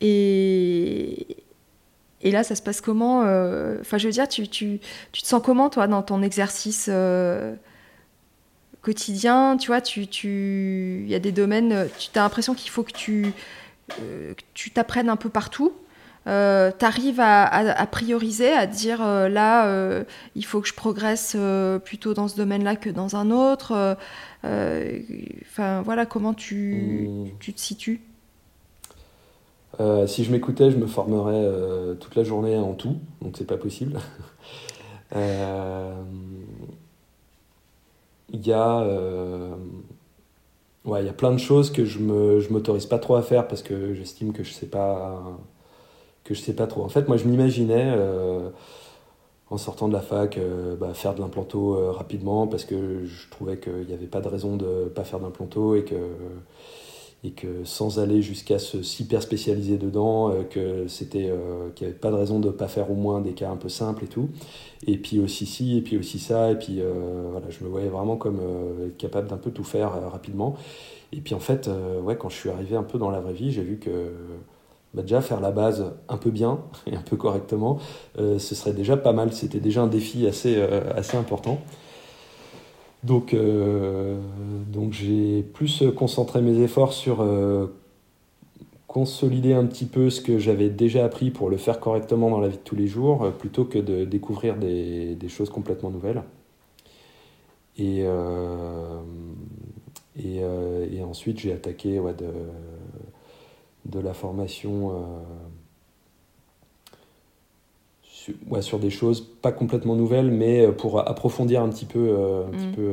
Speaker 1: Et, et là, ça se passe comment euh, Enfin, je veux dire, tu, tu, tu, te sens comment, toi, dans ton exercice euh, quotidien? Tu vois, tu, tu, il y a des domaines, tu as l'impression qu'il faut que tu, euh, tu t'apprennes un peu partout. euh, tu arrives à, prioriser, à dire euh, là, il faut que je progresse plutôt dans ce domaine-là que dans un autre. Enfin, voilà, comment tu, mmh. tu te situes?
Speaker 2: Si je m'écoutais, je me formerais toute la journée en tout, donc c'est pas possible. Il y a ouais, y a plein de choses que je me je m'autorise pas trop à faire parce que j'estime que je sais pas que je sais pas trop. En fait, moi, je m'imaginais euh, en sortant de la fac euh, bah, faire de l'implanto euh, rapidement parce que je trouvais qu'il n'y avait pas de raison de pas faire d'implanto et que et que sans aller jusqu'à se super spécialiser dedans, que c'était qu'il n'y avait pas de raison de ne pas faire au moins des cas un peu simples et tout. Et puis aussi ci, et puis aussi ça, et puis voilà, je me voyais vraiment comme capable d'un peu tout faire rapidement. Et puis en fait, ouais, quand je suis arrivé un peu dans la vraie vie, j'ai vu que bah, déjà faire la base un peu bien et un peu correctement, euh, ce serait déjà pas mal. C'était déjà un défi assez, euh, assez important. Donc, euh, donc j'ai plus concentré mes efforts sur consolider un petit peu ce que j'avais déjà appris pour le faire correctement dans la vie de tous les jours, plutôt que de découvrir des, choses complètement nouvelles. Et, et, ensuite, j'ai attaqué de, de la formation euh, sur, ouais, sur, des choses pas complètement nouvelles, mais euh, pour approfondir un petit peu. Euh, petit mm. peu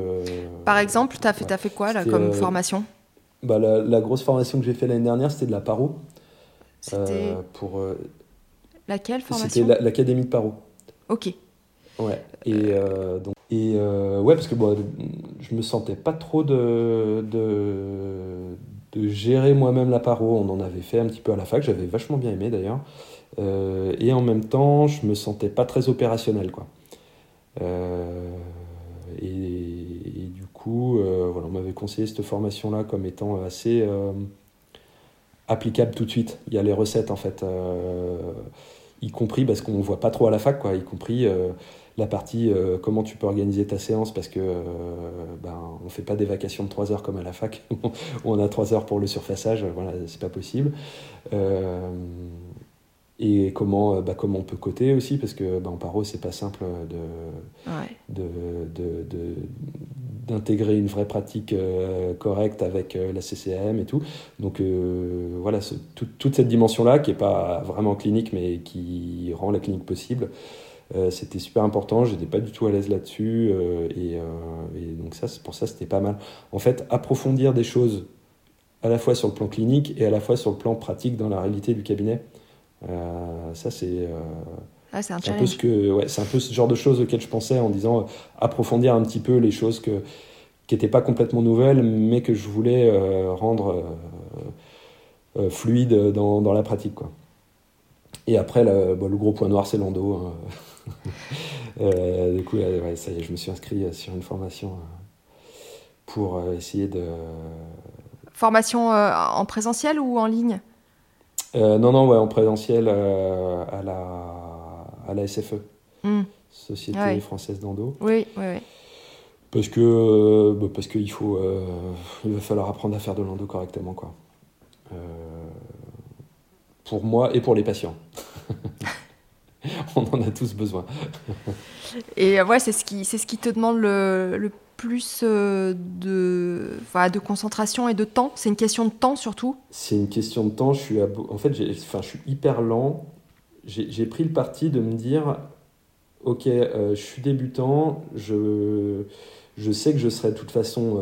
Speaker 1: Par exemple, tu as, fait, as fait quoi là, comme formation?
Speaker 2: bah, la, la, grosse formation que j'ai fait l'année dernière, c'était de la paro. C'était. pour.
Speaker 1: Laquelle formation?
Speaker 2: C'était l'Académie de paro.
Speaker 1: Ok.
Speaker 2: Ouais. Et donc. Et ouais, parce que bon, je me sentais pas trop de, de, de gérer moi-même la paro. On en avait fait un petit peu à la fac, j'avais vachement bien aimé d'ailleurs. Euh, et en même temps, je me sentais pas très opérationnel. Quoi. Euh, et, du coup, euh, voilà, on m'avait conseillé cette formation-là comme étant assez applicable tout de suite. Il y a les recettes en fait, y compris parce qu'on ne voit pas trop à la fac, quoi, y compris la partie comment tu peux organiser ta séance parce que ben, on fait pas des vacations de 3 heures comme à la fac on a 3 heures pour le surfaçage, voilà, c'est pas possible. Euh, et comment, bah, comment on peut coter aussi, parce que bah, en paro, c'est pas simple de, d'intégrer de, une vraie pratique correcte avec la CCM et tout. Donc voilà, toute cette dimension-là, qui est pas vraiment clinique, mais qui rend la clinique possible, euh, c'était super important, j'étais pas du tout à l'aise là-dessus, euh, euh, et, donc ça, pour ça, c'était pas mal. En fait, approfondir des choses à la fois sur le plan clinique et à la fois sur le plan pratique dans la réalité du cabinet, ça c'est...
Speaker 1: Ah, c'est un,
Speaker 2: un, peu ce que, ouais, c'est un peu ce genre de choses auxquelles je pensais en disant approfondir un petit peu les choses que, qui n'étaient pas complètement nouvelles, mais que je voulais rendre fluides dans, dans, la pratique. Quoi. Et après, le, le gros point noir, c'est l'endo. Hein. Euh, du coup, ça y est, je me suis inscrit euh, sur une formation euh, pour essayer de.
Speaker 1: Formation en présentiel ou en ligne?
Speaker 2: Non, non, ouais, en présentiel à, la, à la SFE, hmm. Société française d'endo.
Speaker 1: Oui, oui, oui.
Speaker 2: Parce que bah, parce qu'il faut il va falloir apprendre à faire de l'endo correctement quoi. pour moi et pour les patients. on en a tous besoin.
Speaker 1: Et euh, ouais, c'est ce qui, c'est ce qui te demande le, le plus euh, de, enfin, de concentration et de temps. C'est une question de temps surtout.
Speaker 2: C'est une question de temps. Je suis, en fait, enfin, je suis hyper lent. J'ai pris le parti de me dire, ok, euh, je suis débutant, je, je sais que je serai de toute façon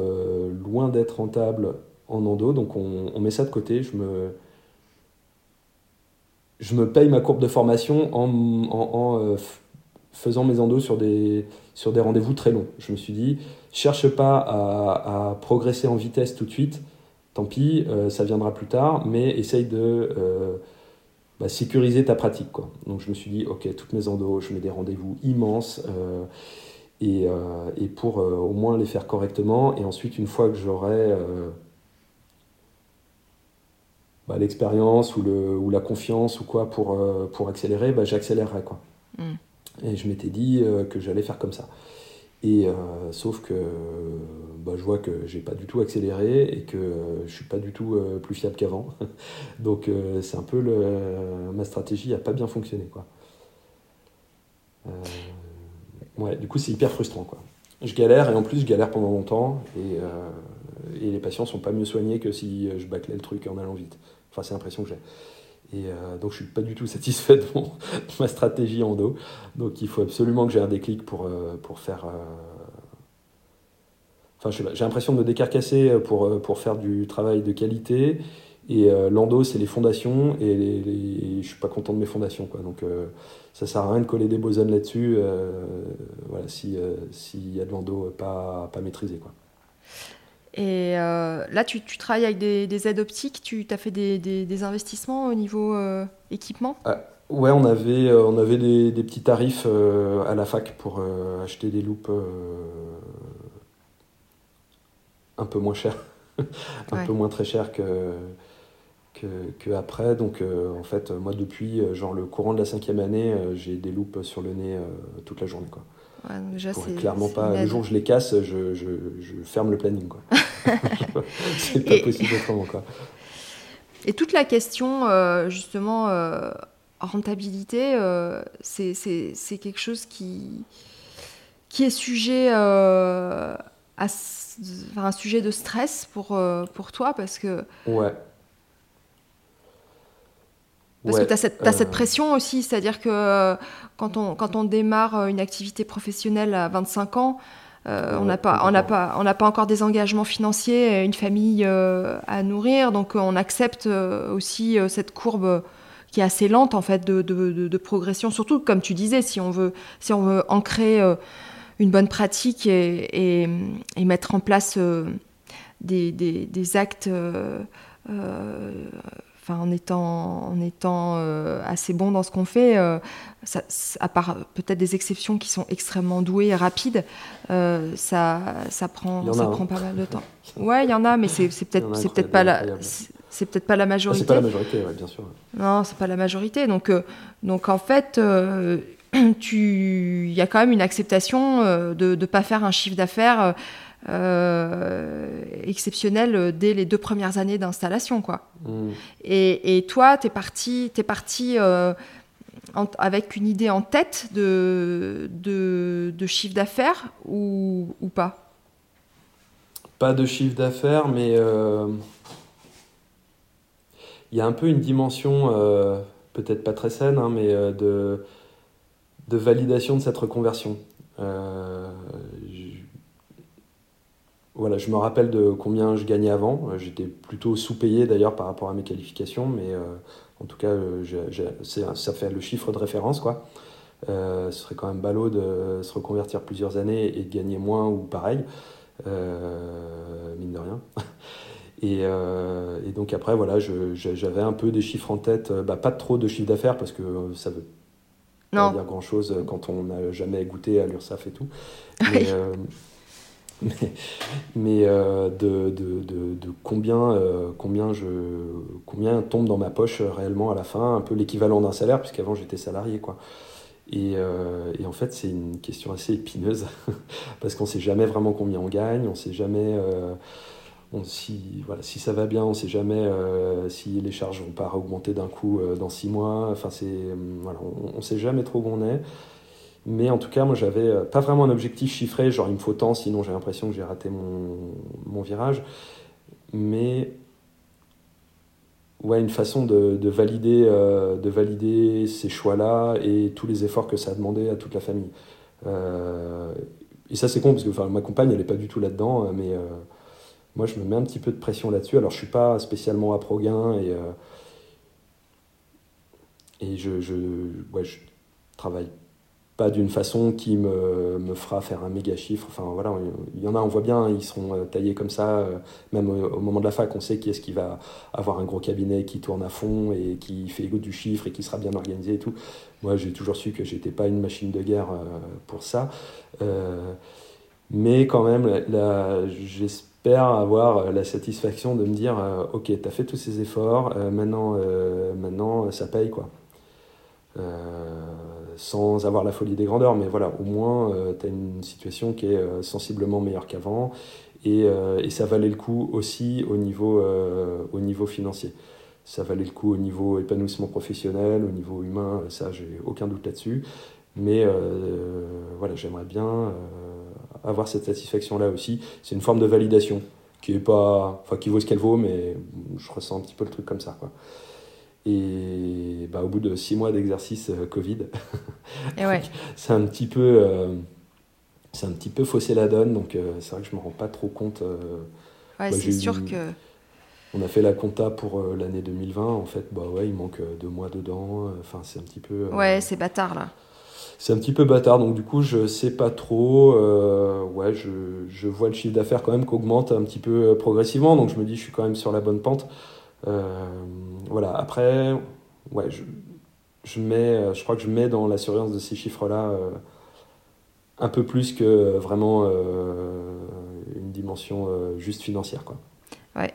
Speaker 2: loin d'être rentable en endo, donc on, met ça de côté. Je me, je me paye ma courbe de formation en, en, euh, faisant mes endos sur des, sur des rendez-vous très longs. Je me suis dit, cherche pas à, progresser en vitesse tout de suite, tant pis, euh, ça viendra plus tard, mais essaye de euh, bah, sécuriser ta pratique. Donc je me suis dit, ok, toutes mes endos, je mets des rendez-vous immenses. et, et, pour au moins les faire correctement, et ensuite, une fois que j'aurai bah, l'expérience ou, la confiance ou quoi pour, euh, pour accélérer, bah, j'accélérerai. Mm. Et je m'étais dit euh, que j'allais faire comme ça. Et sauf que bah, je vois que j'ai pas du tout accéléré et que je suis pas du tout plus fiable qu'avant. Donc c'est un peu le, ma stratégie n'a pas bien fonctionné. Quoi. ouais, du coup c'est hyper frustrant. Quoi. Je galère et en plus je galère pendant longtemps et, et les patients sont pas mieux soignés que si je bâclais le truc en allant vite. Enfin c'est l'impression que j'ai. Et euh, donc je suis pas du tout satisfait de, ma stratégie en dos. Donc il faut absolument que j'ai un déclic pour, euh, pour faire... Euh, enfin j'ai l'impression de me décarcasser pour, pour faire du travail de qualité. Et l'endo, c'est les fondations, et, les, je suis pas content de mes fondations. Quoi. Donc ça sert à rien de coller des bosons là-dessus s'il y a de l'endo pas, pas maîtrisé. Quoi.
Speaker 1: Et euh, là, tu, travailles avec des, aides optiques, tu as fait des, investissements au niveau euh, équipement?
Speaker 2: Ah, Ouais, on avait, euh, on avait des, petits tarifs à la fac pour acheter des loupes un peu moins chères, un peu moins très chères que, que, après. Donc, en fait, moi, depuis genre le courant de la cinquième année, j'ai des loupes sur le nez toute la journée. Quoi clairement pas. Le jour où je les casse, je, je, je ferme le planning. Quoi. c'est pas possible autrement. Quoi.
Speaker 1: Et toute la question, euh, justement, euh, rentabilité, euh, c'est quelque chose qui, qui est sujet à un sujet de stress pour, pour toi parce que.
Speaker 2: Ouais.
Speaker 1: Parce que tu as, cette, cette pression aussi, c'est-à-dire que quand on, quand on démarre euh, une activité professionnelle à 25 ans, euh, on n'a pas, on n'a pas, on n'a pas encore des engagements financiers, une famille euh, à nourrir, donc on accepte aussi cette courbe qui est assez lente en fait de, de, de, progression. Surtout comme tu disais, si on veut, si on veut ancrer une bonne pratique et, et, et mettre en place des, des, des, actes enfin, en étant, en étant euh, assez bon dans ce qu'on fait, euh, à part peut-être des exceptions qui sont extrêmement douées et rapides, euh, ça, ça, prend, ça prend pas mal de temps. Ouais, il y en a, mais c'est peut-être c'est peut-être pas la c'est peut-être pas la majorité.
Speaker 2: c'est pas la majorité, ouais, bien sûr.
Speaker 1: Non, c'est pas la majorité. Donc, donc en fait, il y a quand même une acceptation de ne pas faire un chiffre d'affaires euh, exceptionnel dès les deux premières années d'installation. quoi. Mm. Et, toi, tu es parti, es parti euh, avec une idée en tête de, de, chiffre d'affaires ou, ou, pas?
Speaker 2: Pas de chiffre d'affaires, mais euh, il y a un peu une dimension, peut-être pas très saine, hein, mais de, de validation de cette reconversion. Voilà, je me rappelle de combien je gagnais avant. Euh, j'étais plutôt sous-payé d'ailleurs par rapport à mes qualifications, mais euh, en tout cas, euh, ça fait le chiffre de référence. Quoi. ce serait quand même ballot de se reconvertir plusieurs années et de gagner moins ou pareil, mine de rien. Et, donc après, voilà, j'avais un peu des chiffres en tête, bah, pas trop de chiffre d'affaires parce que ça veut pas dire grand-chose quand on n'a jamais goûté à l'URSAF et tout. Mais, mais, euh, de, de, de, combien, euh, combien, je, combien tombe dans ma poche réellement à la fin, un peu l'équivalent d'un salaire, puisqu'avant j'étais salarié. Quoi. Et, euh, et en fait, c'est une question assez épineuse, parce qu'on ne sait jamais vraiment combien on gagne, on ne sait jamais. Si, voilà, si ça va bien, on ne sait jamais si les charges vont pas augmenter d'un coup dans six mois. Enfin, c'est, voilà, on ne sait jamais trop où on est. Mais en tout cas, moi, j'avais euh, pas vraiment un objectif chiffré, genre il me faut tant, sinon j'ai l'impression que j'ai raté mon, mon, virage. Mais ouais, une façon de, de valider, euh, de valider ces choix-là et tous les efforts que ça a demandé à toute la famille. Euh, et ça, c'est con parce que ma compagne, elle n'est pas du tout là-dedans, mais moi, je me mets un petit peu de pression là-dessus. Alors, je suis pas spécialement à pro-gain et, et je, je, ouais, je travaille pas d'une façon qui me, fera faire un méga chiffre. Enfin voilà, il y en a, on voit bien, ils seront euh, taillés comme ça. Euh, même au, moment de la fac, on sait qui est-ce qui va avoir un gros cabinet qui tourne à fond et qui fait du chiffre et qui sera bien organisé et tout. Moi, j'ai toujours su que j'étais pas une machine de guerre euh, pour ça. mais quand même, j'espère avoir la satisfaction de me dire, ok, tu fait tous ces efforts, maintenant, maintenant ça paye quoi sans avoir la folie des grandeurs, mais voilà, au moins, tu as une situation qui est sensiblement meilleure qu'avant, et, et, ça valait le coup aussi au niveau, au niveau financier. Ça valait le coup au niveau épanouissement professionnel, au niveau humain, ça, j'ai aucun doute là-dessus. Mais voilà, j'aimerais bien avoir cette satisfaction-là aussi. C'est une forme de validation qui est pas, qui vaut ce qu'elle vaut, mais je ressens un petit peu le truc comme ça. Et bah, au bout de six mois d'exercice euh, Covid,
Speaker 1: ouais.
Speaker 2: c'est un petit peu, euh, c'est un petit peu faussé la donne, donc euh, c'est vrai que je me rends pas trop compte.
Speaker 1: ouais, c'est sûr que.
Speaker 2: On a fait la compta pour l'année 2020, en fait, bah ouais, il manque deux mois dedans. Enfin, c'est un petit peu.
Speaker 1: ouais, c'est bâtard là
Speaker 2: c'est un petit peu bâtard. Donc, du coup, je sais pas trop. Euh, ouais, je, je, vois le chiffre d'affaires quand même qu'augmente un petit peu euh, progressivement. Donc, je me dis, je suis quand même sur la bonne pente. Euh, voilà. Après, ouais, je, je, mets, je crois que je mets dans la surveillance de ces chiffres-là un peu plus que vraiment une dimension juste financière, quoi.
Speaker 1: Ouais.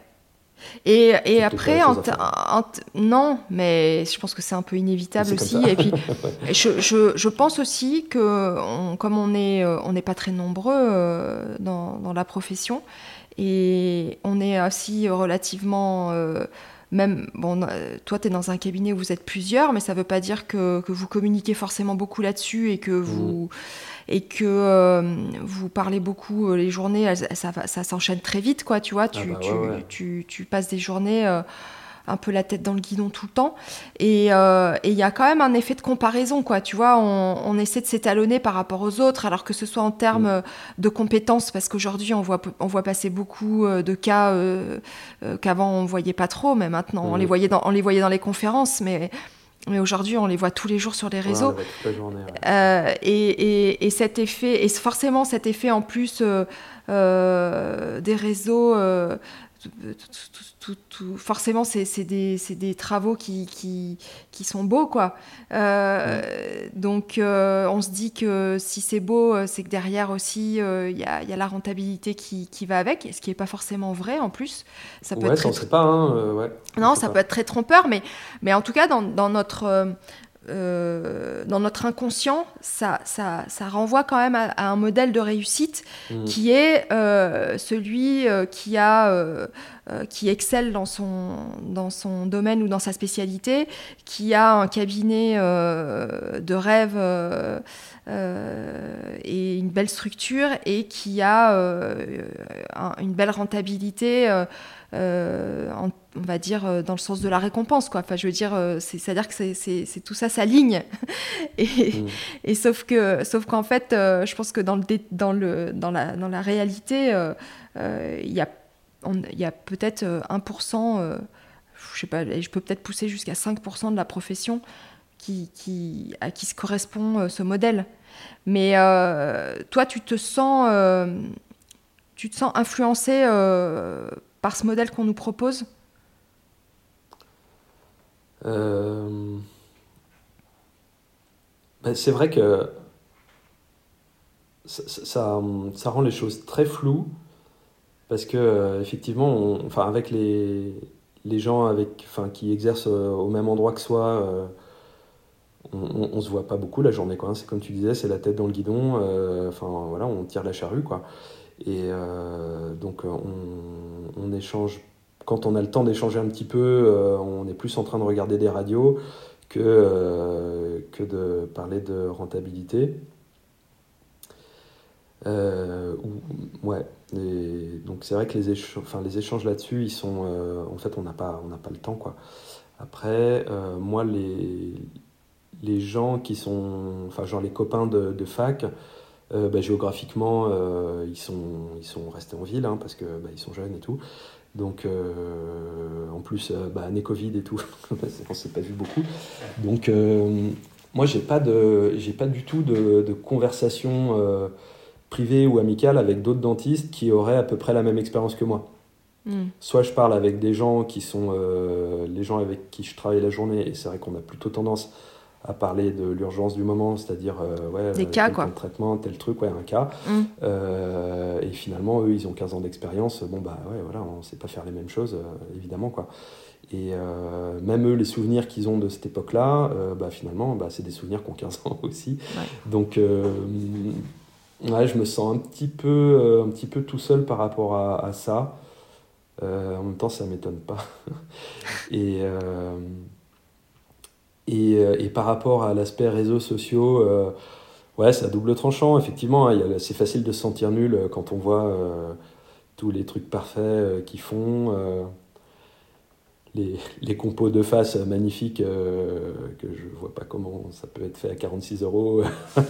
Speaker 1: Et, et après, non, mais je pense que c'est un peu inévitable aussi. Et puis, je, je, je, pense aussi que, comme on n'est euh, on n'est pas très nombreux euh, dans, dans, la profession, et on est aussi relativement. Euh, même, bon, toi, tu es dans un cabinet où vous êtes plusieurs, mais ça ne veut pas dire que, que, vous communiquez forcément beaucoup là-dessus et que vous. Mmh et que euh, vous parlez beaucoup euh, les journées, ça, ça s'enchaîne très vite, quoi, tu vois. Ah tu, bah tu, tu, passes des journées euh, un peu la tête dans le guidon tout le temps. Et il y a quand même un effet de comparaison, quoi. Tu vois, on, essaie de s'étalonner par rapport aux autres, alors que ce soit en termes mm. de compétences, parce qu'aujourd'hui, on voit, on voit passer beaucoup de cas qu'avant, on voyait pas trop, mais maintenant, on, mm. les voyait dans, on les voyait dans les conférences, mais mais aujourd'hui, on les voit tous les jours sur les réseaux. Euh, et, et, cet effet, et forcément cet effet en plus euh, euh, des réseaux, forcément, c'est des, des, travaux qui, qui, qui, sont beaux, quoi. Euh, donc, euh, on se dit que si c'est beau, euh, c'est que derrière aussi, il y a, y, a, la rentabilité qui, qui, va avec, ce qui n'est pas forcément vrai en plus.
Speaker 2: Ça peut être très... pas, hein, ouais,
Speaker 1: Non, ça peut être très trompeur, mais, mais en tout cas, dans, dans notre euh, dans notre inconscient, ça, ça, ça, renvoie quand même à, un modèle de réussite mmh. qui est euh, celui euh, qui, a, qui excelle dans son, dans son domaine ou dans sa spécialité, qui a un cabinet de rêve et une belle structure et qui a une belle rentabilité euh, on va dire euh, dans le sens de la récompense quoi. Enfin je veux dire euh, c'est à dire que c'est tout ça s'aligne. Et, mm. et, sauf que sauf qu'en fait je pense que dans le dans le dans la dans la réalité il y a il y a peut-être 1% je sais pas je peux peut-être pousser jusqu'à 5% de la profession qui, qui, à qui se correspond ce modèle. Mais toi tu te sens tu te sens influencé par ce modèle qu'on nous propose
Speaker 2: euh, ben, C'est vrai que ça, rend les choses très floues parce que euh, effectivement, enfin, avec les, gens avec, enfin, qui exercent euh, au même endroit que soi, on, on, se voit pas beaucoup la journée. Hein. C'est comme tu disais, c'est la tête dans le guidon. Enfin voilà, on tire la charrue. Et euh, donc euh, on, échange, quand on a le temps d'échanger un petit peu, euh, on est plus en train de regarder des radios que, que de parler de rentabilité. ouais, donc c'est vrai que les, échanges, enfin, les échanges là-dessus, ils sont, en fait, on n'a pas, on pas le temps quoi. Après, moi, les, les gens qui sont, enfin, genre les copains de fac, euh, bah, géographiquement, euh, ils, sont, ils sont restés en ville hein, parce qu'ils bah, sont jeunes et tout. Donc, euh, en plus, bah, année Covid et tout, on s'est pas vu beaucoup. Donc, moi, j'ai pas, de, pas du tout de, de conversation privée ou amicale avec d'autres dentistes qui auraient à peu près la même expérience que moi. Hmm. Soit je parle avec des gens qui sont les gens avec qui je travaille la journée, et c'est vrai qu'on a plutôt tendance à parler de l'urgence du moment, c'est-à-dire ouais,
Speaker 1: Des cas, quoi.
Speaker 2: traitement, tel truc, ouais, un cas.
Speaker 1: Mm.
Speaker 2: et finalement, eux, ils ont 15 ans d'expérience. Bon, bah ouais, voilà, on ne sait pas faire les mêmes choses, évidemment, quoi. Et même eux, les souvenirs qu'ils ont de cette époque-là, bah, finalement, bah, c'est des souvenirs qui ont 15 ans aussi. Donc, Ouais, je me sens un petit peu, euh, un petit peu tout seul par rapport à, à ça. Euh, en même temps, ça m'étonne pas. et, euh, et, et, par rapport à l'aspect réseaux sociaux, ouais, c'est à double tranchant. Effectivement, hein, c'est facile de se sentir nul quand on voit tous les trucs parfaits qu'ils font les, les, compos de face magnifiques euh, que je vois pas comment ça peut être fait à 46 euros.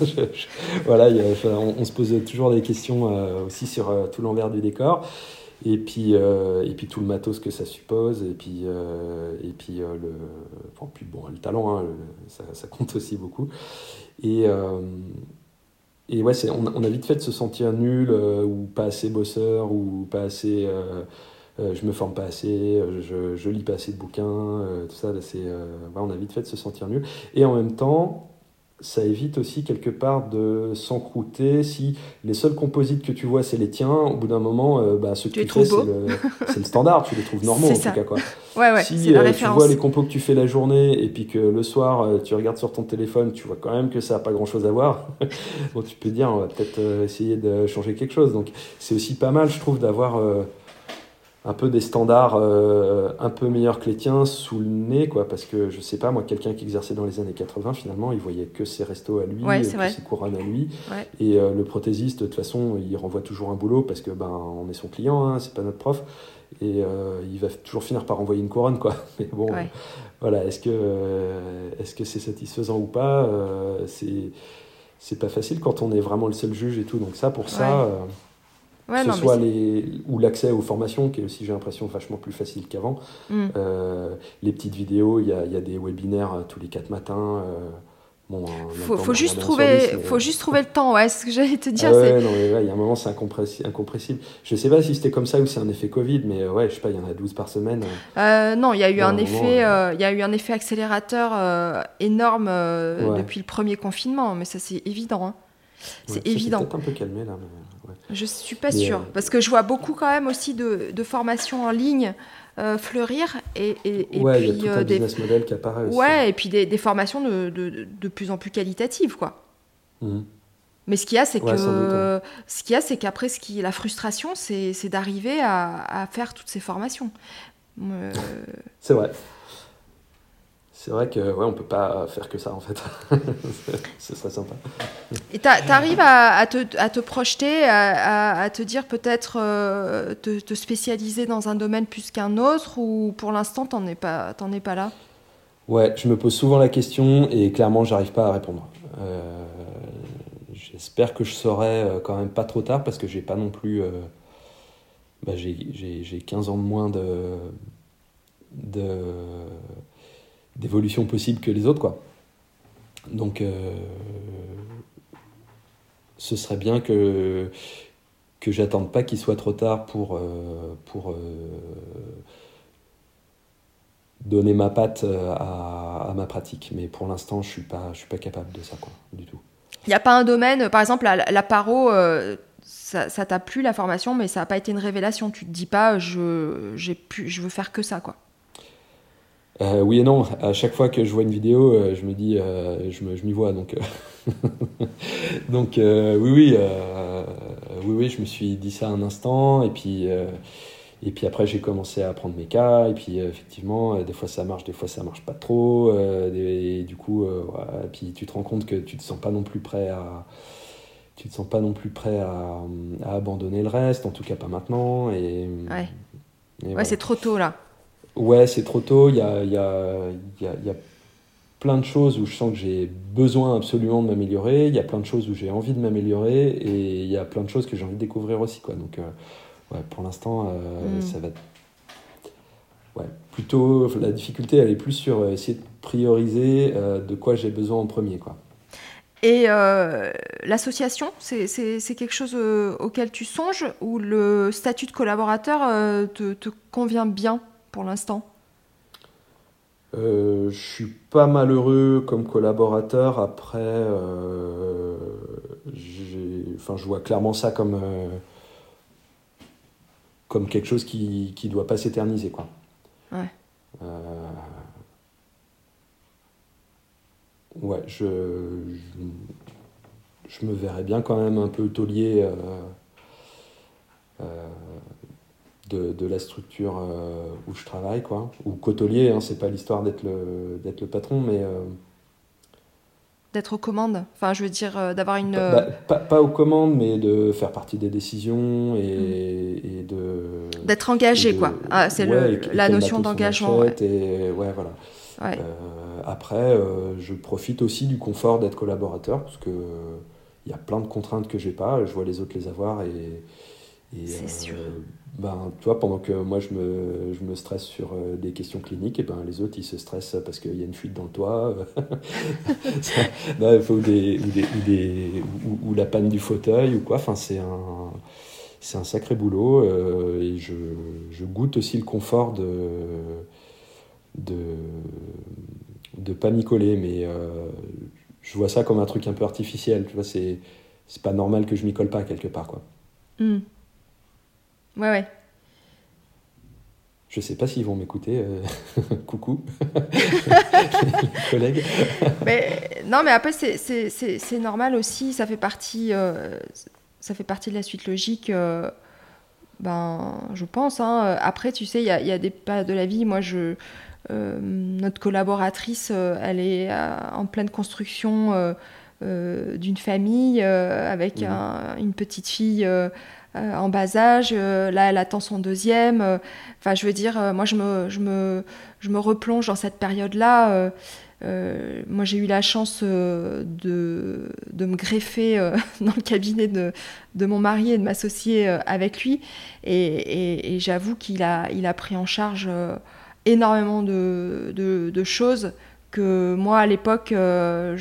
Speaker 2: voilà, on, se pose toujours des questions euh, aussi sur euh, tout l'envers du décor. Et puis, et puis tout le matos que ça suppose, et puis, et puis, le, enfin, puis bon, le talent, hein, ça, ça, compte aussi beaucoup. Et, et ouais, on, on, a vite fait de se sentir nul, ou pas assez bosseur, ou pas assez euh, je me forme pas assez, euh, je, je lis pas assez de bouquins, euh, tout ça, c'est, on a vite fait de se sentir mieux. Et en même temps, ça évite aussi quelque part de s'encrouter si les seuls composites que tu vois c'est les tiens. Au bout d'un moment bah, ce que tu, fais c'est le, standard. Tu les trouves normaux en tout cas quoi.
Speaker 1: Ouais, ouais,
Speaker 2: si tu vois les compos que tu fais la journée et puis que le soir tu regardes sur ton téléphone tu vois quand même que ça n'a pas grand chose à voir. Bon tu peux dire on va peut-être essayer de changer quelque chose. Donc c'est aussi pas mal je trouve d'avoir un peu des standards euh, un peu meilleurs que les tiens sous le nez, quoi, parce que je sais pas, moi, quelqu'un qui exerçait dans les années 80, finalement, il voyait que ses restos à lui,
Speaker 1: que
Speaker 2: ses couronnes à lui, et euh, le prothésiste, de toute façon, il renvoie toujours un boulot parce que ben on est son client, hein, c'est pas notre prof, et euh, il va toujours finir par envoyer une couronne, quoi. Mais bon, voilà, est-ce que est-ce que c'est satisfaisant ou pas C'est c'est pas facile quand on est vraiment le seul juge et tout, donc ça, pour ça que ce soit les, ou l'accès aux formations, qui est aussi, j'ai l'impression, vachement plus facile qu'avant. Mm. Euh, les petites vidéos, il y a, y a, des webinaires euh, tous les quatre matins. Euh,
Speaker 1: bon, faut, faut juste trouver, faut juste trouver le temps, ouais, c'est ce que j'allais te dire.
Speaker 2: Ah il y a un moment, c'est incompressible. Je sais pas si c'était comme ça ou c'est un effet Covid, mais ouais, je sais pas, il y en a 12 par semaine.
Speaker 1: non, il y a eu un, effet, il y a eu un effet accélérateur énorme depuis le premier confinement, mais ça c'est évident. Hein. C'est évident.
Speaker 2: peut-être un peu calmé là.
Speaker 1: Je suis pas sûre, euh, parce que je vois beaucoup quand même aussi de, de formations en ligne euh, fleurir et, et,
Speaker 2: et ouais, puis il y a tout un euh, business des... model qui apparaît aussi.
Speaker 1: Ouais, et puis des, des formations de, de, de, plus en plus qualitatives, quoi. Mhm. Mais ce qu'il y a, c'est que ce qu'il y a, c'est qu'après, ce qui la frustration, c'est d'arriver à, à, faire toutes ces formations.
Speaker 2: c'est vrai c'est vrai que ouais, on peut pas faire que ça en fait. Ce serait sympa.
Speaker 1: Et tu arrives à, à, te, à, te, projeter, à, à te dire peut-être euh, te, te, spécialiser dans un domaine plus qu'un autre ou pour l'instant t'en es pas t'en es pas là?
Speaker 2: Ouais, je me pose souvent la question et clairement j'arrive pas à répondre. Euh, J'espère que je saurai euh, quand même pas trop tard parce que j'ai pas non plus. Euh, bah, j'ai 15 ans de moins de. de d'évolution possible que les autres, quoi. Donc, euh, ce serait bien que que j'attende pas qu'il soit trop tard pour euh, pour euh, donner ma patte à, ma pratique. Mais pour l'instant, je suis pas suis pas capable de ça, quoi, du tout.
Speaker 1: Il n'y a pas un domaine, par exemple, la, paro. ça, t'a plu la formation, mais ça n'a pas été une révélation. Tu te dis pas, je, pu, je veux faire que ça, quoi.
Speaker 2: Euh, oui et non. À chaque fois que je vois une vidéo, euh, je me dis, euh, je, m'y vois. Donc, donc oui, oui, oui, oui, je me suis dit ça un instant. Et puis, et puis après, j'ai commencé à apprendre mes cas. Et puis, effectivement, des fois ça marche, des fois ça marche pas trop. et du coup, et puis tu te rends compte que tu te sens pas non plus prêt à. Tu te sens pas non plus prêt à, à abandonner le reste, en tout cas pas maintenant. Et,
Speaker 1: ouais, ouais c'est trop tôt là.
Speaker 2: Ouais, c'est trop tôt. Il y a, y, a, y, a, y a, plein de choses où je sens que j'ai besoin absolument de m'améliorer. Il y a plein de choses où j'ai envie de m'améliorer. Et il y a plein de choses que j'ai envie de découvrir aussi. Quoi. Donc, euh, ouais, pour l'instant, euh, mm. ça va Ouais, plutôt, la difficulté, elle est plus sur euh, essayer de prioriser de quoi j'ai besoin en premier. Quoi.
Speaker 1: Et euh, l'association, c'est quelque chose auquel tu songes ou le statut de collaborateur te, te convient bien? Pour l'instant
Speaker 2: euh, je suis pas malheureux comme collaborateur. Après, euh, enfin, je vois clairement ça comme, euh, comme quelque chose qui ne doit pas s'éterniser. Quoi.
Speaker 1: Ouais.
Speaker 2: Euh, ouais, je, je, me verrais bien quand même un peu taulier de, de, la structure où je travaille, quoi. Ou cotolier, hein, c'est pas l'histoire d'être le, d'être le patron, mais
Speaker 1: d'être aux commandes Enfin, je veux dire, euh, d'avoir une.
Speaker 2: Bah, pas, aux commandes, mais de faire partie des décisions et, mm. de.
Speaker 1: D'être engagé, quoi. Ah, c'est la notion d'engagement.
Speaker 2: Ouais. Et ouais, voilà. Euh, après, euh, je profite aussi du confort d'être collaborateur, parce que il y a plein de contraintes que j'ai pas. Je vois les autres les avoir et.
Speaker 1: c'est sûr
Speaker 2: ben, tu vois, pendant que moi je me, je me stresse sur euh, des questions cliniques, et ben les autres ils se stressent parce qu'il y a une fuite dans le toit, non, ou, des, ou, des, ou, des, ou, la panne du fauteuil ou quoi. Enfin, c'est un, un sacré boulot euh, et je, je, goûte aussi le confort de de de pas m'y coller, mais euh, je vois ça comme un truc un peu artificiel. Tu vois, c'est c'est pas normal que je m'y colle pas quelque part, quoi.
Speaker 1: Hmm. Ouais, ouais.
Speaker 2: Je sais pas s'ils vont m'écouter. Euh, coucou, collègues.
Speaker 1: mais, non, mais après, c'est normal aussi. Ça fait partie, euh, ça fait partie de la suite logique. Euh, ben, je pense. Hein. Après, tu sais, il y a, y a, des pas de la vie. Moi, je, notre collaboratrice, elle est en pleine construction d'une famille avec mmh. une petite fille euh, en bas âge. Euh, là, elle attend son deuxième. Euh, enfin, je veux dire, moi, je me, je, me, je me replonge dans cette période-là. moi, j'ai eu la chance de, de, me greffer dans le cabinet de, de, mon mari et de m'associer avec lui. Et, j'avoue qu'il a, il a pris en charge énormément de, de choses que moi à l'époque euh,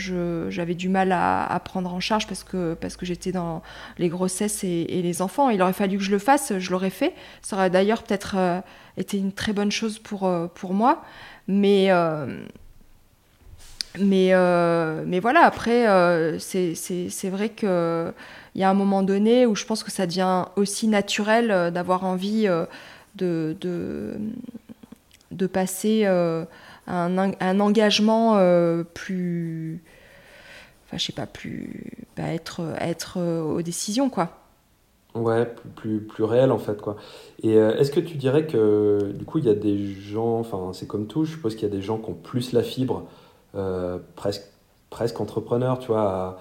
Speaker 1: j'avais du mal à, prendre en charge parce que, parce que j'étais dans les grossesses et, les enfants. Il aurait fallu que je le fasse, je l'aurais fait. Ça aurait d'ailleurs peut-être euh, été une très bonne chose pour, euh, pour moi. Mais, mais, mais voilà, après, c'est vrai qu'il y a un moment donné où je pense que ça devient aussi naturel d'avoir envie de, de, de passer un, engagement euh, plus. Enfin, je sais pas, plus. Bah, être, être euh, aux décisions, quoi.
Speaker 2: Ouais, plus, plus, réel en fait. quoi. Et euh, est-ce que tu dirais que du coup il y a des gens, enfin c'est comme tout, je suppose qu'il y a des gens qui ont plus la fibre, presque, presque entrepreneurs, tu vois,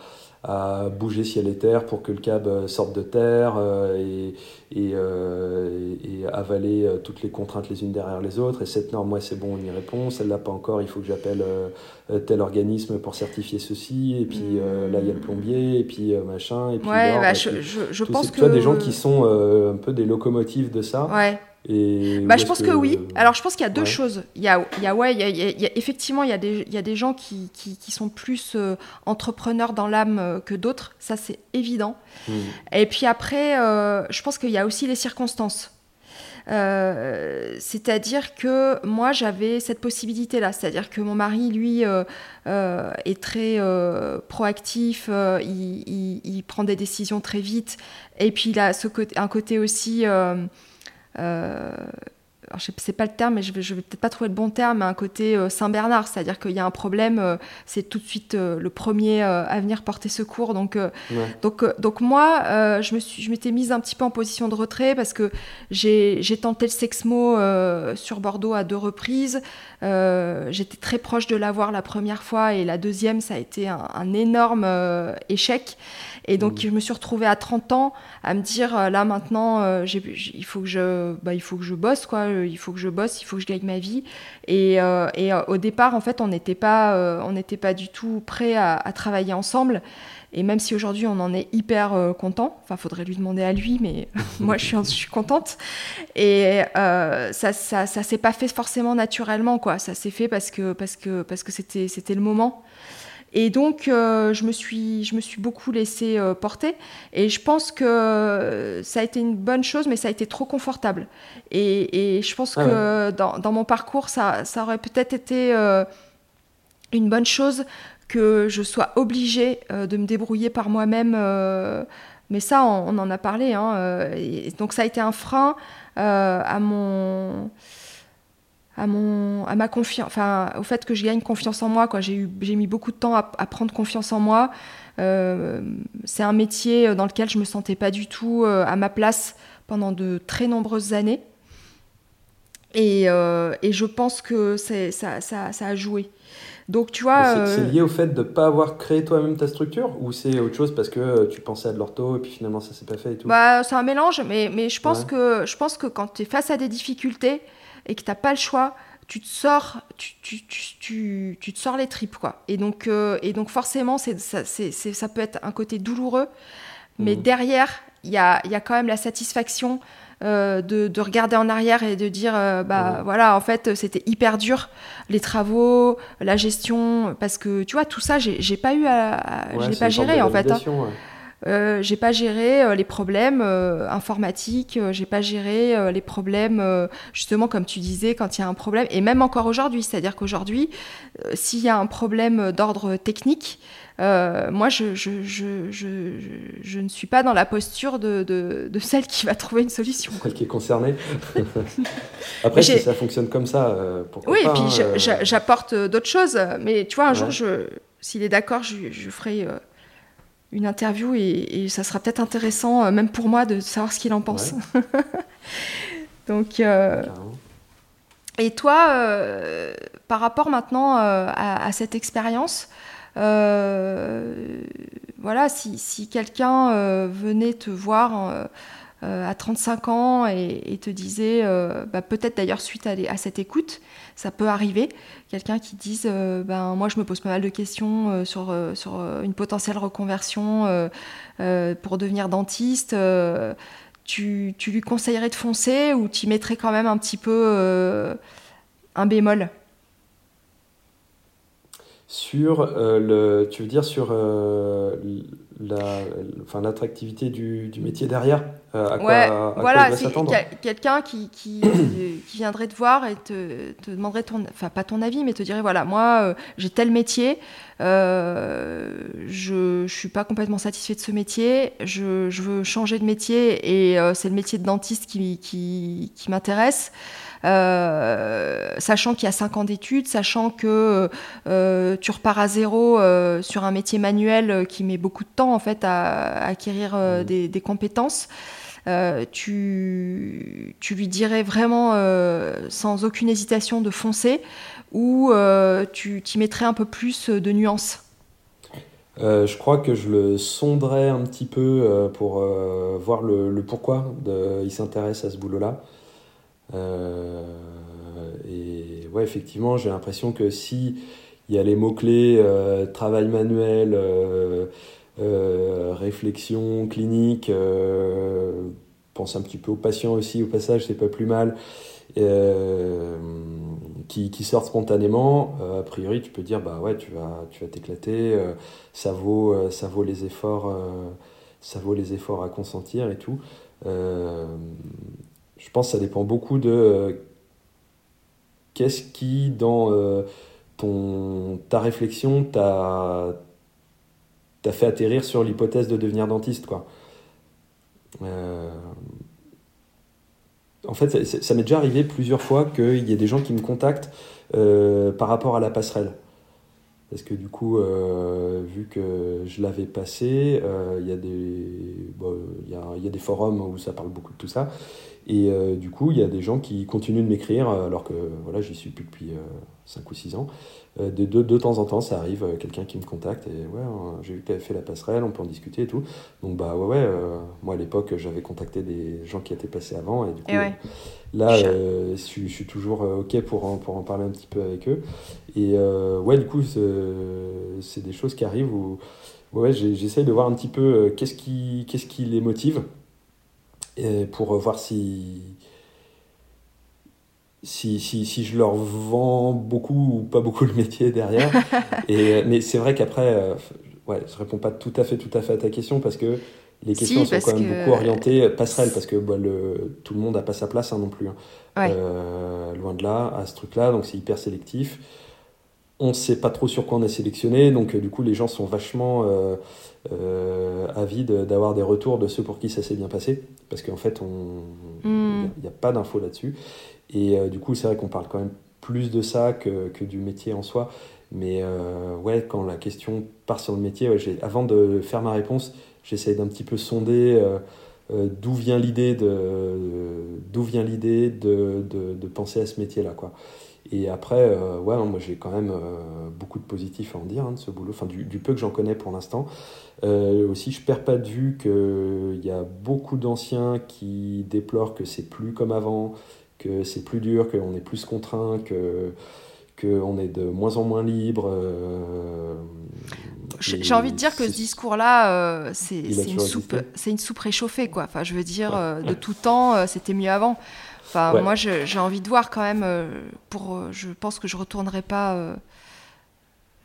Speaker 2: à bouger ciel et terre pour que le cab euh, sorte de terre euh, et, et, euh, et, avaler toutes les contraintes les unes derrière les autres. Et cette norme, moi c'est bon, on y répond. Celle-là, pas encore, il faut que j'appelle tel organisme pour certifier ceci. Et puis là, il y a le plombier, et puis machin. Et puis
Speaker 1: ouais, bah, je, je, pense que.
Speaker 2: Tu vois, des gens qui sont un peu des locomotives de ça.
Speaker 1: Ouais bah, je pense que... oui. Alors, je pense qu'il y a deux choses. Il y a, il y a, ouais, il y a, effectivement, il y a des, il y a des gens qui, qui, qui sont plus euh, entrepreneurs dans l'âme euh, que d'autres. Ça, c'est évident. Hmm. Et puis après, euh, je pense qu'il y a aussi les circonstances. c'est-à-dire que moi j'avais cette possibilité-là, c'est-à-dire que mon mari, lui, est très proactif, il, il, prend des décisions très vite, et puis il a ce côté, un côté aussi euh, je sais pas le terme, mais je vais, vais peut-être pas trouver le bon terme, mais un côté euh, Saint-Bernard, c'est-à-dire qu'il y a un problème, euh, c'est tout de suite le premier à venir porter secours. Donc, donc, donc moi, je me suis, je m'étais mise un petit peu en position de retrait parce que j'ai, tenté le Sexmo sur Bordeaux à deux reprises. j'étais très proche de l'avoir la première fois et la deuxième, ça a été un, un énorme échec. Et donc, mmh. je me suis retrouvée à 30 ans à me dire, euh, là, maintenant, euh, il, faut que je, bah, il faut que je bosse, quoi. Euh, il faut que je bosse, il faut que je gagne ma vie. Et, et au départ, en fait, on n'était pas, on n'était pas du tout prêt à, travailler ensemble. Et même si aujourd'hui on en est hyper content, enfin faudrait lui demander à lui, mais moi je suis, je suis contente. Et ça, ça, ça s'est pas fait forcément naturellement, quoi. Ça s'est fait parce que parce que parce que c'était c'était le moment. Et donc, je, me suis, je me suis beaucoup laissée porter. Et je pense que ça a été une bonne chose, mais ça a été trop confortable. Et, et je pense ah que dans, dans, mon parcours, ça, ça aurait peut-être été une bonne chose que je sois obligée de me débrouiller par moi-même mais ça, on, en a parlé. Hein, euh, donc ça a été un frein euh, à mon à mon à ma confiance enfin au fait que je gagne confiance en moi quoi. J'ai eu j'ai mis beaucoup de temps à, prendre confiance en moi. Euh, c'est un métier dans lequel je me sentais pas du tout à ma place pendant de très nombreuses années. Et, et je pense que c'est ça, ça, ça a joué. Donc tu vois.
Speaker 2: C'est euh, lié au fait de ne pas avoir créé toi-même ta structure ou c'est autre chose parce que euh, tu pensais à de l'ortho et puis finalement ça s'est pas fait et tout?
Speaker 1: Bah, C'est un mélange, mais, mais je, pense que, je pense que quand tu es face à des difficultés et que tu n'as pas le choix, tu te sors, tu, tu, tu, tu, te sors les tripes quoi. Et donc, euh, et donc forcément, c'est, ça, c'est, ça peut être un côté douloureux, mais mmh. derrière, il y a, y a quand même la satisfaction euh, de, regarder en arrière et de dire euh, bah voilà en fait c'était hyper dur les travaux la gestion parce que tu vois tout ça j'ai pas eu à, j'ai pas géré en fait hein. Euh, j'ai pas géré les problèmes informatiques, j'ai pas géré les problèmes justement comme tu disais quand il y a un problème et même encore aujourd'hui, c'est-à-dire qu'aujourd'hui s'il y a un problème d'ordre technique, euh, moi, je, je, je, je, ne suis pas dans la posture de, de, de, celle qui va trouver une solution.
Speaker 2: Celle qui est concernée. Après, si ça fonctionne comme ça, euh, pourquoi
Speaker 1: oui,
Speaker 2: pas
Speaker 1: Oui, et puis hein, euh. j'apporte d'autres choses. Mais tu vois, un jour, s'il est d'accord, je, ferai une interview et, ça sera peut-être intéressant, même pour moi, de savoir ce qu'il en pense. Donc. Et toi, par rapport maintenant à, à, cette expérience, euh, voilà, si, quelqu'un euh, venait te voir euh, à 35 ans et, te disait, bah, peut-être d'ailleurs suite à, cette écoute, ça peut arriver, quelqu'un qui dise, ben moi je me pose pas mal de questions sur, sur une potentielle reconversion pour devenir dentiste. Tu, tu, lui conseillerais de foncer ou tu mettrais quand même un petit peu un bémol?
Speaker 2: Sur euh, le, tu veux dire sur euh, la, enfin l'attractivité du, du, métier derrière
Speaker 1: euh, à quoi, à voilà, quoi s'attendre quelqu'un qui, qui, qui, viendrait te voir et te, te, demanderait ton, enfin pas ton avis, mais te dirait voilà, moi j'ai tel métier, je, je suis pas complètement satisfait de ce métier, je, je veux changer de métier et c'est le métier de dentiste qui, qui, qui m'intéresse. Euh, sachant qu'il y a 5 ans d'études, sachant que euh, tu repars à zéro euh, sur un métier manuel qui met beaucoup de temps en fait à, acquérir mmh. des, compétences. tu, tu, lui dirais vraiment sans aucune hésitation de foncer ou tu y mettrais un peu plus de nuances?
Speaker 2: Je crois que je le sonderais un petit peu pour voir le, le pourquoi de, il s'intéresse à ce boulot-là. Euh, et ouais, effectivement, j'ai l'impression que si il y a les mots-clés euh, travail manuel, euh, réflexion clinique, pense un petit peu aux patients aussi au passage, c'est pas plus mal. qui, qui, sortent spontanément, a priori tu peux dire bah ouais tu vas tu vas t'éclater, ça vaut ça vaut les efforts ça vaut les efforts à consentir et tout. Je pense que ça dépend beaucoup de euh, qu'est-ce qui, dans euh, ton, ta réflexion, t'a fait atterrir sur l'hypothèse de devenir dentiste. Quoi. Euh, en fait, ça, m'est déjà arrivé plusieurs fois qu'il y ait des gens qui me contactent par rapport à la passerelle. Parce que du coup, vu que je l'avais passé, il y, a y, y a des forums où ça parle beaucoup de tout ça. Et euh, du coup, il y a des gens qui continuent de m'écrire, euh, alors que voilà, j'y suis plus depuis 5 euh, ou 6 ans. De, de, de, temps en temps, ça arrive, quelqu'un qui me contacte et ouais, hein, j'ai vu que tu avais fait la passerelle, on peut en discuter et tout. Donc, bah ouais, ouais, moi à l'époque, j'avais contacté des gens qui étaient passés avant et du coup, là, je, suis toujours OK pour en, pour en parler un petit peu avec eux. Et ouais, du coup, c'est des choses qui arrivent où ouais, j'essaye de voir un petit peu qu'est-ce qui, qu'est-ce qui les motive pour voir si si, si, si, je leur vends beaucoup ou pas beaucoup le métier derrière. et, mais c'est vrai qu'après, euh, ouais, je réponds pas tout à fait, tout à fait à ta question parce que les questions sont quand même beaucoup orientées passerelles parce que bah, le, tout le monde n'a pas sa place hein, non plus. Hein. Euh, loin de là, à ce truc-là, donc c'est hyper sélectif. On ne sait pas trop sur quoi on est sélectionné, donc euh, du coup les gens sont vachement euh, avides d'avoir des retours de ceux pour qui ça s'est bien passé, parce qu'en fait il n'y hmm. a, pas d'infos là-dessus. Et du coup c'est vrai qu'on parle quand même plus de ça que, que du métier en soi. Mais ouais, quand la question part sur le métier, avant de faire ma réponse, j'essaie d'un petit peu sonder euh, euh, d'où vient l'idée de d'où vient l'idée de, de, penser à ce métier là quoi et après euh, ouais moi j'ai quand même beaucoup de positifs à en dire hein, de ce boulot enfin du, du peu que j'en connais pour l'instant aussi je perds pas de vue qu'il y a beaucoup d'anciens qui déplorent que c'est plus comme avant que c'est plus dur qu'on est plus contraint que qu'on est de moins en moins libre. Euh,
Speaker 1: j'ai envie de dire que ce discours-là, euh, c'est une, soupe, une soupe réchauffée. Quoi. Enfin, je veux dire, euh, de tout temps, c'était mieux avant. Enfin, Moi, j'ai envie de voir quand même. pour, je pense que je retournerai pas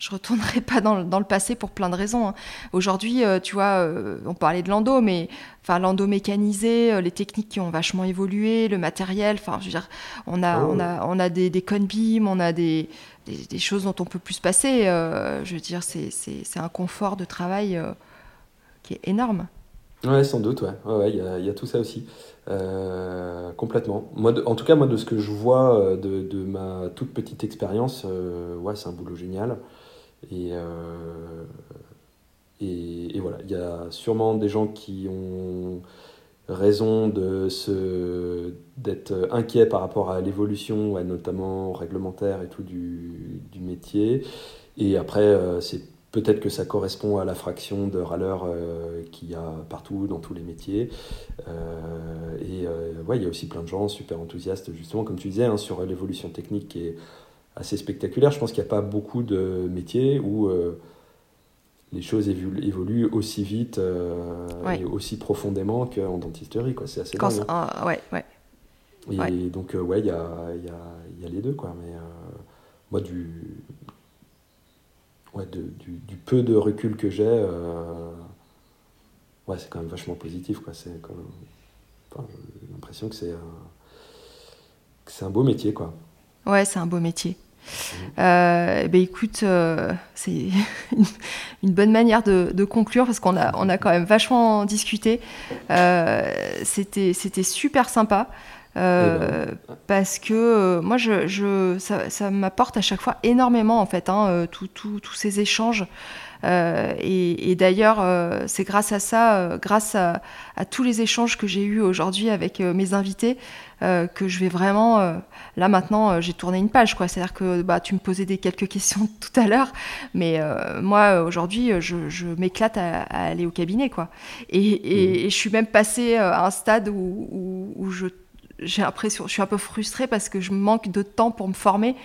Speaker 1: je retournerai pas dans, dans, le passé pour plein de raisons. Hein. Aujourd'hui, euh, tu vois, euh, on parlait de l'endo, mais enfin l'endo mécanisé, euh, les techniques qui ont vachement évolué, le matériel. Enfin, je veux dire, on a, oh. on a, on a des, des beams, on a des, des, choses dont on peut plus se passer. je veux dire, c'est un confort de travail qui est énorme.
Speaker 2: Ouais, sans doute, ouais. Il y, a, y, a tout ça aussi. complètement. Moi, en tout cas, moi, de ce que je vois de, de ma toute petite expérience, ouais, c'est un boulot génial. Euh, et, et, voilà, il y a sûrement des gens qui ont raison d'être inquiets par rapport à l'évolution, notamment réglementaire et tout du, du métier. Et après, euh, c'est peut-être que ça correspond à la fraction de râleurs euh, qu'il y a partout dans tous les métiers. et ouais, il y a aussi plein de gens super enthousiastes, justement, comme tu disais, hein, sur l'évolution technique qui est assez spectaculaire. Je pense qu'il n'y a pas beaucoup de métiers où euh, les choses évoluent aussi vite euh, et aussi profondément qu'en dentisterie. C'est assez
Speaker 1: dingue. Hein. ouais, ouais.
Speaker 2: Et donc, euh, ouais, il y a, y, a, y a, les deux. Quoi. Mais moi, du, ouais, de, du, du, peu de recul que j'ai, ouais, c'est quand même vachement positif. Quoi. C'est enfin, j'ai l'impression que c'est un, un beau métier. Quoi.
Speaker 1: Ouais, c'est un beau métier. Euh, ben écoute, euh, c'est une, bonne manière de, conclure parce qu'on a, on a quand même vachement discuté. Euh, c'était, c'était super sympa. Euh, eh ben. parce que moi je, je ça, ça m'apporte à chaque fois énormément en fait hein, tous ces échanges euh, et, d'ailleurs, euh, c'est grâce à ça, euh, grâce à, tous les échanges que j'ai eus aujourd'hui avec mes invités, que je vais vraiment. là maintenant, j'ai tourné une page, quoi. C'est-à-dire que bah, tu me posais des quelques questions tout à l'heure, mais moi aujourd'hui, je, m'éclate à, aller au cabinet, quoi. Et, mmh. je suis même passée à un stade où, où je j'ai l'impression, je suis un peu frustrée parce que je manque de temps pour me former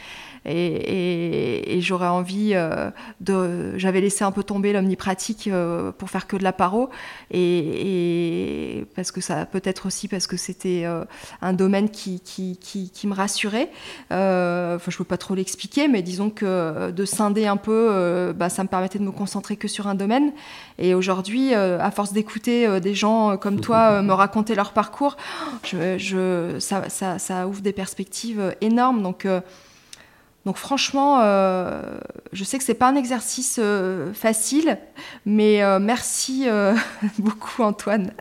Speaker 1: et, j'aurais envie euh, de. J'avais laissé un peu tomber l'omnipratique euh, pour faire que de la paro, et, parce que ça peut-être aussi parce que c'était euh, un domaine qui, qui, qui, me rassurait. Enfin, je peux pas trop l'expliquer, mais disons que de scinder un peu, bah, ça me permettait de me concentrer que sur un domaine. Et aujourd'hui, à force d'écouter des gens comme toi me raconter leur parcours, je, je ça, ça, ça, ouvre des perspectives énormes. Donc donc franchement, euh, je sais que c'est pas un exercice euh, facile, mais euh, merci beaucoup Antoine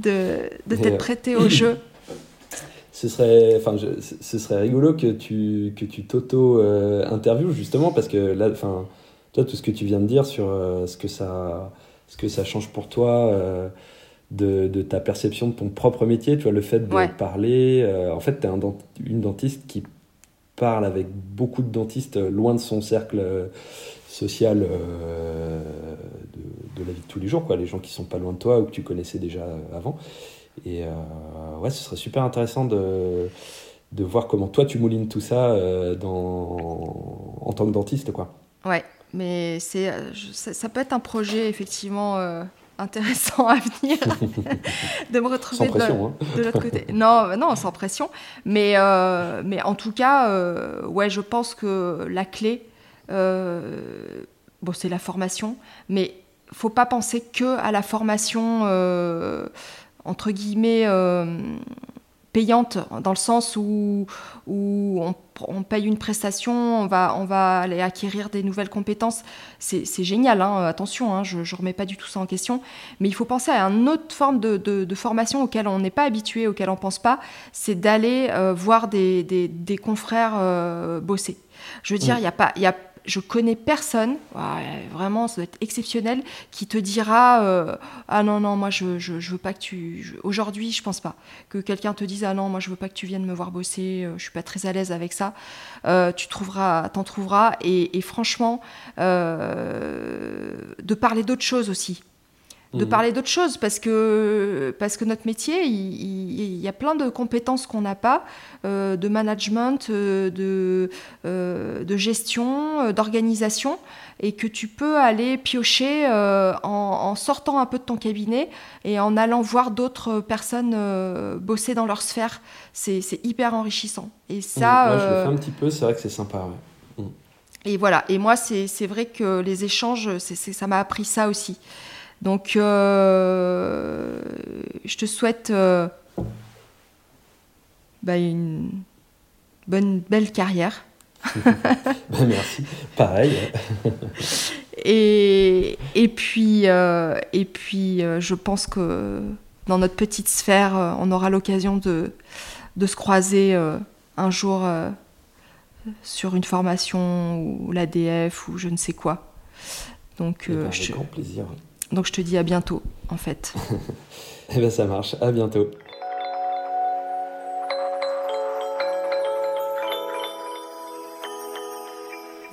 Speaker 1: de, t'être prêté au jeu.
Speaker 2: Ce serait, enfin, ce serait rigolo que tu que tu t'auto interviewes justement parce que là, enfin, toi tout ce que tu viens de dire sur ce que ça ce que ça change pour toi. De, de, ta perception de ton propre métier, tu vois, le fait de parler. en fait, tu es un une dentiste qui parle avec beaucoup de dentistes euh, loin de son cercle euh, social euh, de, la vie de tous les jours, quoi, les gens qui sont pas loin de toi ou que tu connaissais déjà avant. Et ouais, ce serait super intéressant de, de voir comment toi tu moulines tout ça dans, en tant que dentiste. Quoi.
Speaker 1: Ouais, mais c'est, ça, peut être un projet effectivement intéressant à venir de me retrouver hein. de, l'autre côté. Non, non, sans pression. Mais, euh, mais en tout cas, euh, ouais, je pense que la clé, euh, bon, c'est la formation, mais faut pas penser que à la formation entre guillemets payante dans le sens où, où on, paye une prestation, on va, on va aller acquérir des nouvelles compétences. C'est génial, hein, attention, hein, je ne remets pas du tout ça en question. Mais il faut penser à une autre forme de, de, formation auquel on n'est pas habitué, auquel on ne pense pas, c'est d'aller euh, voir des, des, des confrères euh, bosser. Je veux dire, il n'y a pas... Y a, je connais personne, vraiment, ça doit être exceptionnel, qui te dira euh, Ah non, non, moi, je, je, veux pas que tu. Aujourd'hui, je pense pas. Que quelqu'un te dise Ah non, moi, je veux pas que tu viennes me voir bosser, euh, je suis pas très à l'aise avec ça. Euh, tu trouveras, t'en trouveras. Et, franchement, de parler d'autres choses aussi de mhm. parler d'autres choses parce que, parce que notre métier, il, y a plein de compétences qu'on n'a pas, euh, de management, euh, de, euh, de gestion, d'organisation, et que tu peux aller piocher en, sortant un peu de ton cabinet et en allant voir d'autres personnes bosser dans leur sphère. C'est hyper enrichissant. Et ça,
Speaker 2: Moi, je le fais un petit peu, c'est vrai que c'est sympa. Mm.
Speaker 1: Et voilà, et moi, c'est vrai que les échanges, ça m'a appris ça aussi. Donc, euh, je te souhaite euh, bah, une bonne, belle carrière.
Speaker 2: Ben, merci, pareil.
Speaker 1: et, et puis, euh, et puis je pense que dans notre petite sphère, on aura l'occasion de, de, se croiser un jour sur une formation ou l'ADF ou je ne sais quoi.
Speaker 2: Donc, eh ben, avec grand plaisir.
Speaker 1: Donc je te dis à bientôt, en fait.
Speaker 2: eh bien ça marche, à bientôt.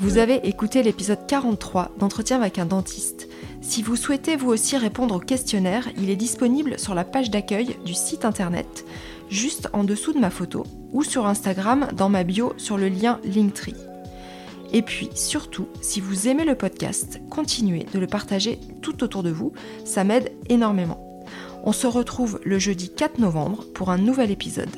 Speaker 1: Vous avez écouté l'épisode 43 d'entretien avec un dentiste. Si vous souhaitez vous aussi répondre au questionnaire, il est disponible sur la page d'accueil du site internet, juste en dessous de ma photo, ou sur Instagram dans ma bio sur le lien Linktree. Et puis surtout, si vous aimez le podcast, continuez de le partager tout autour de vous, ça m'aide énormément. On se retrouve le jeudi 4 novembre pour un nouvel épisode.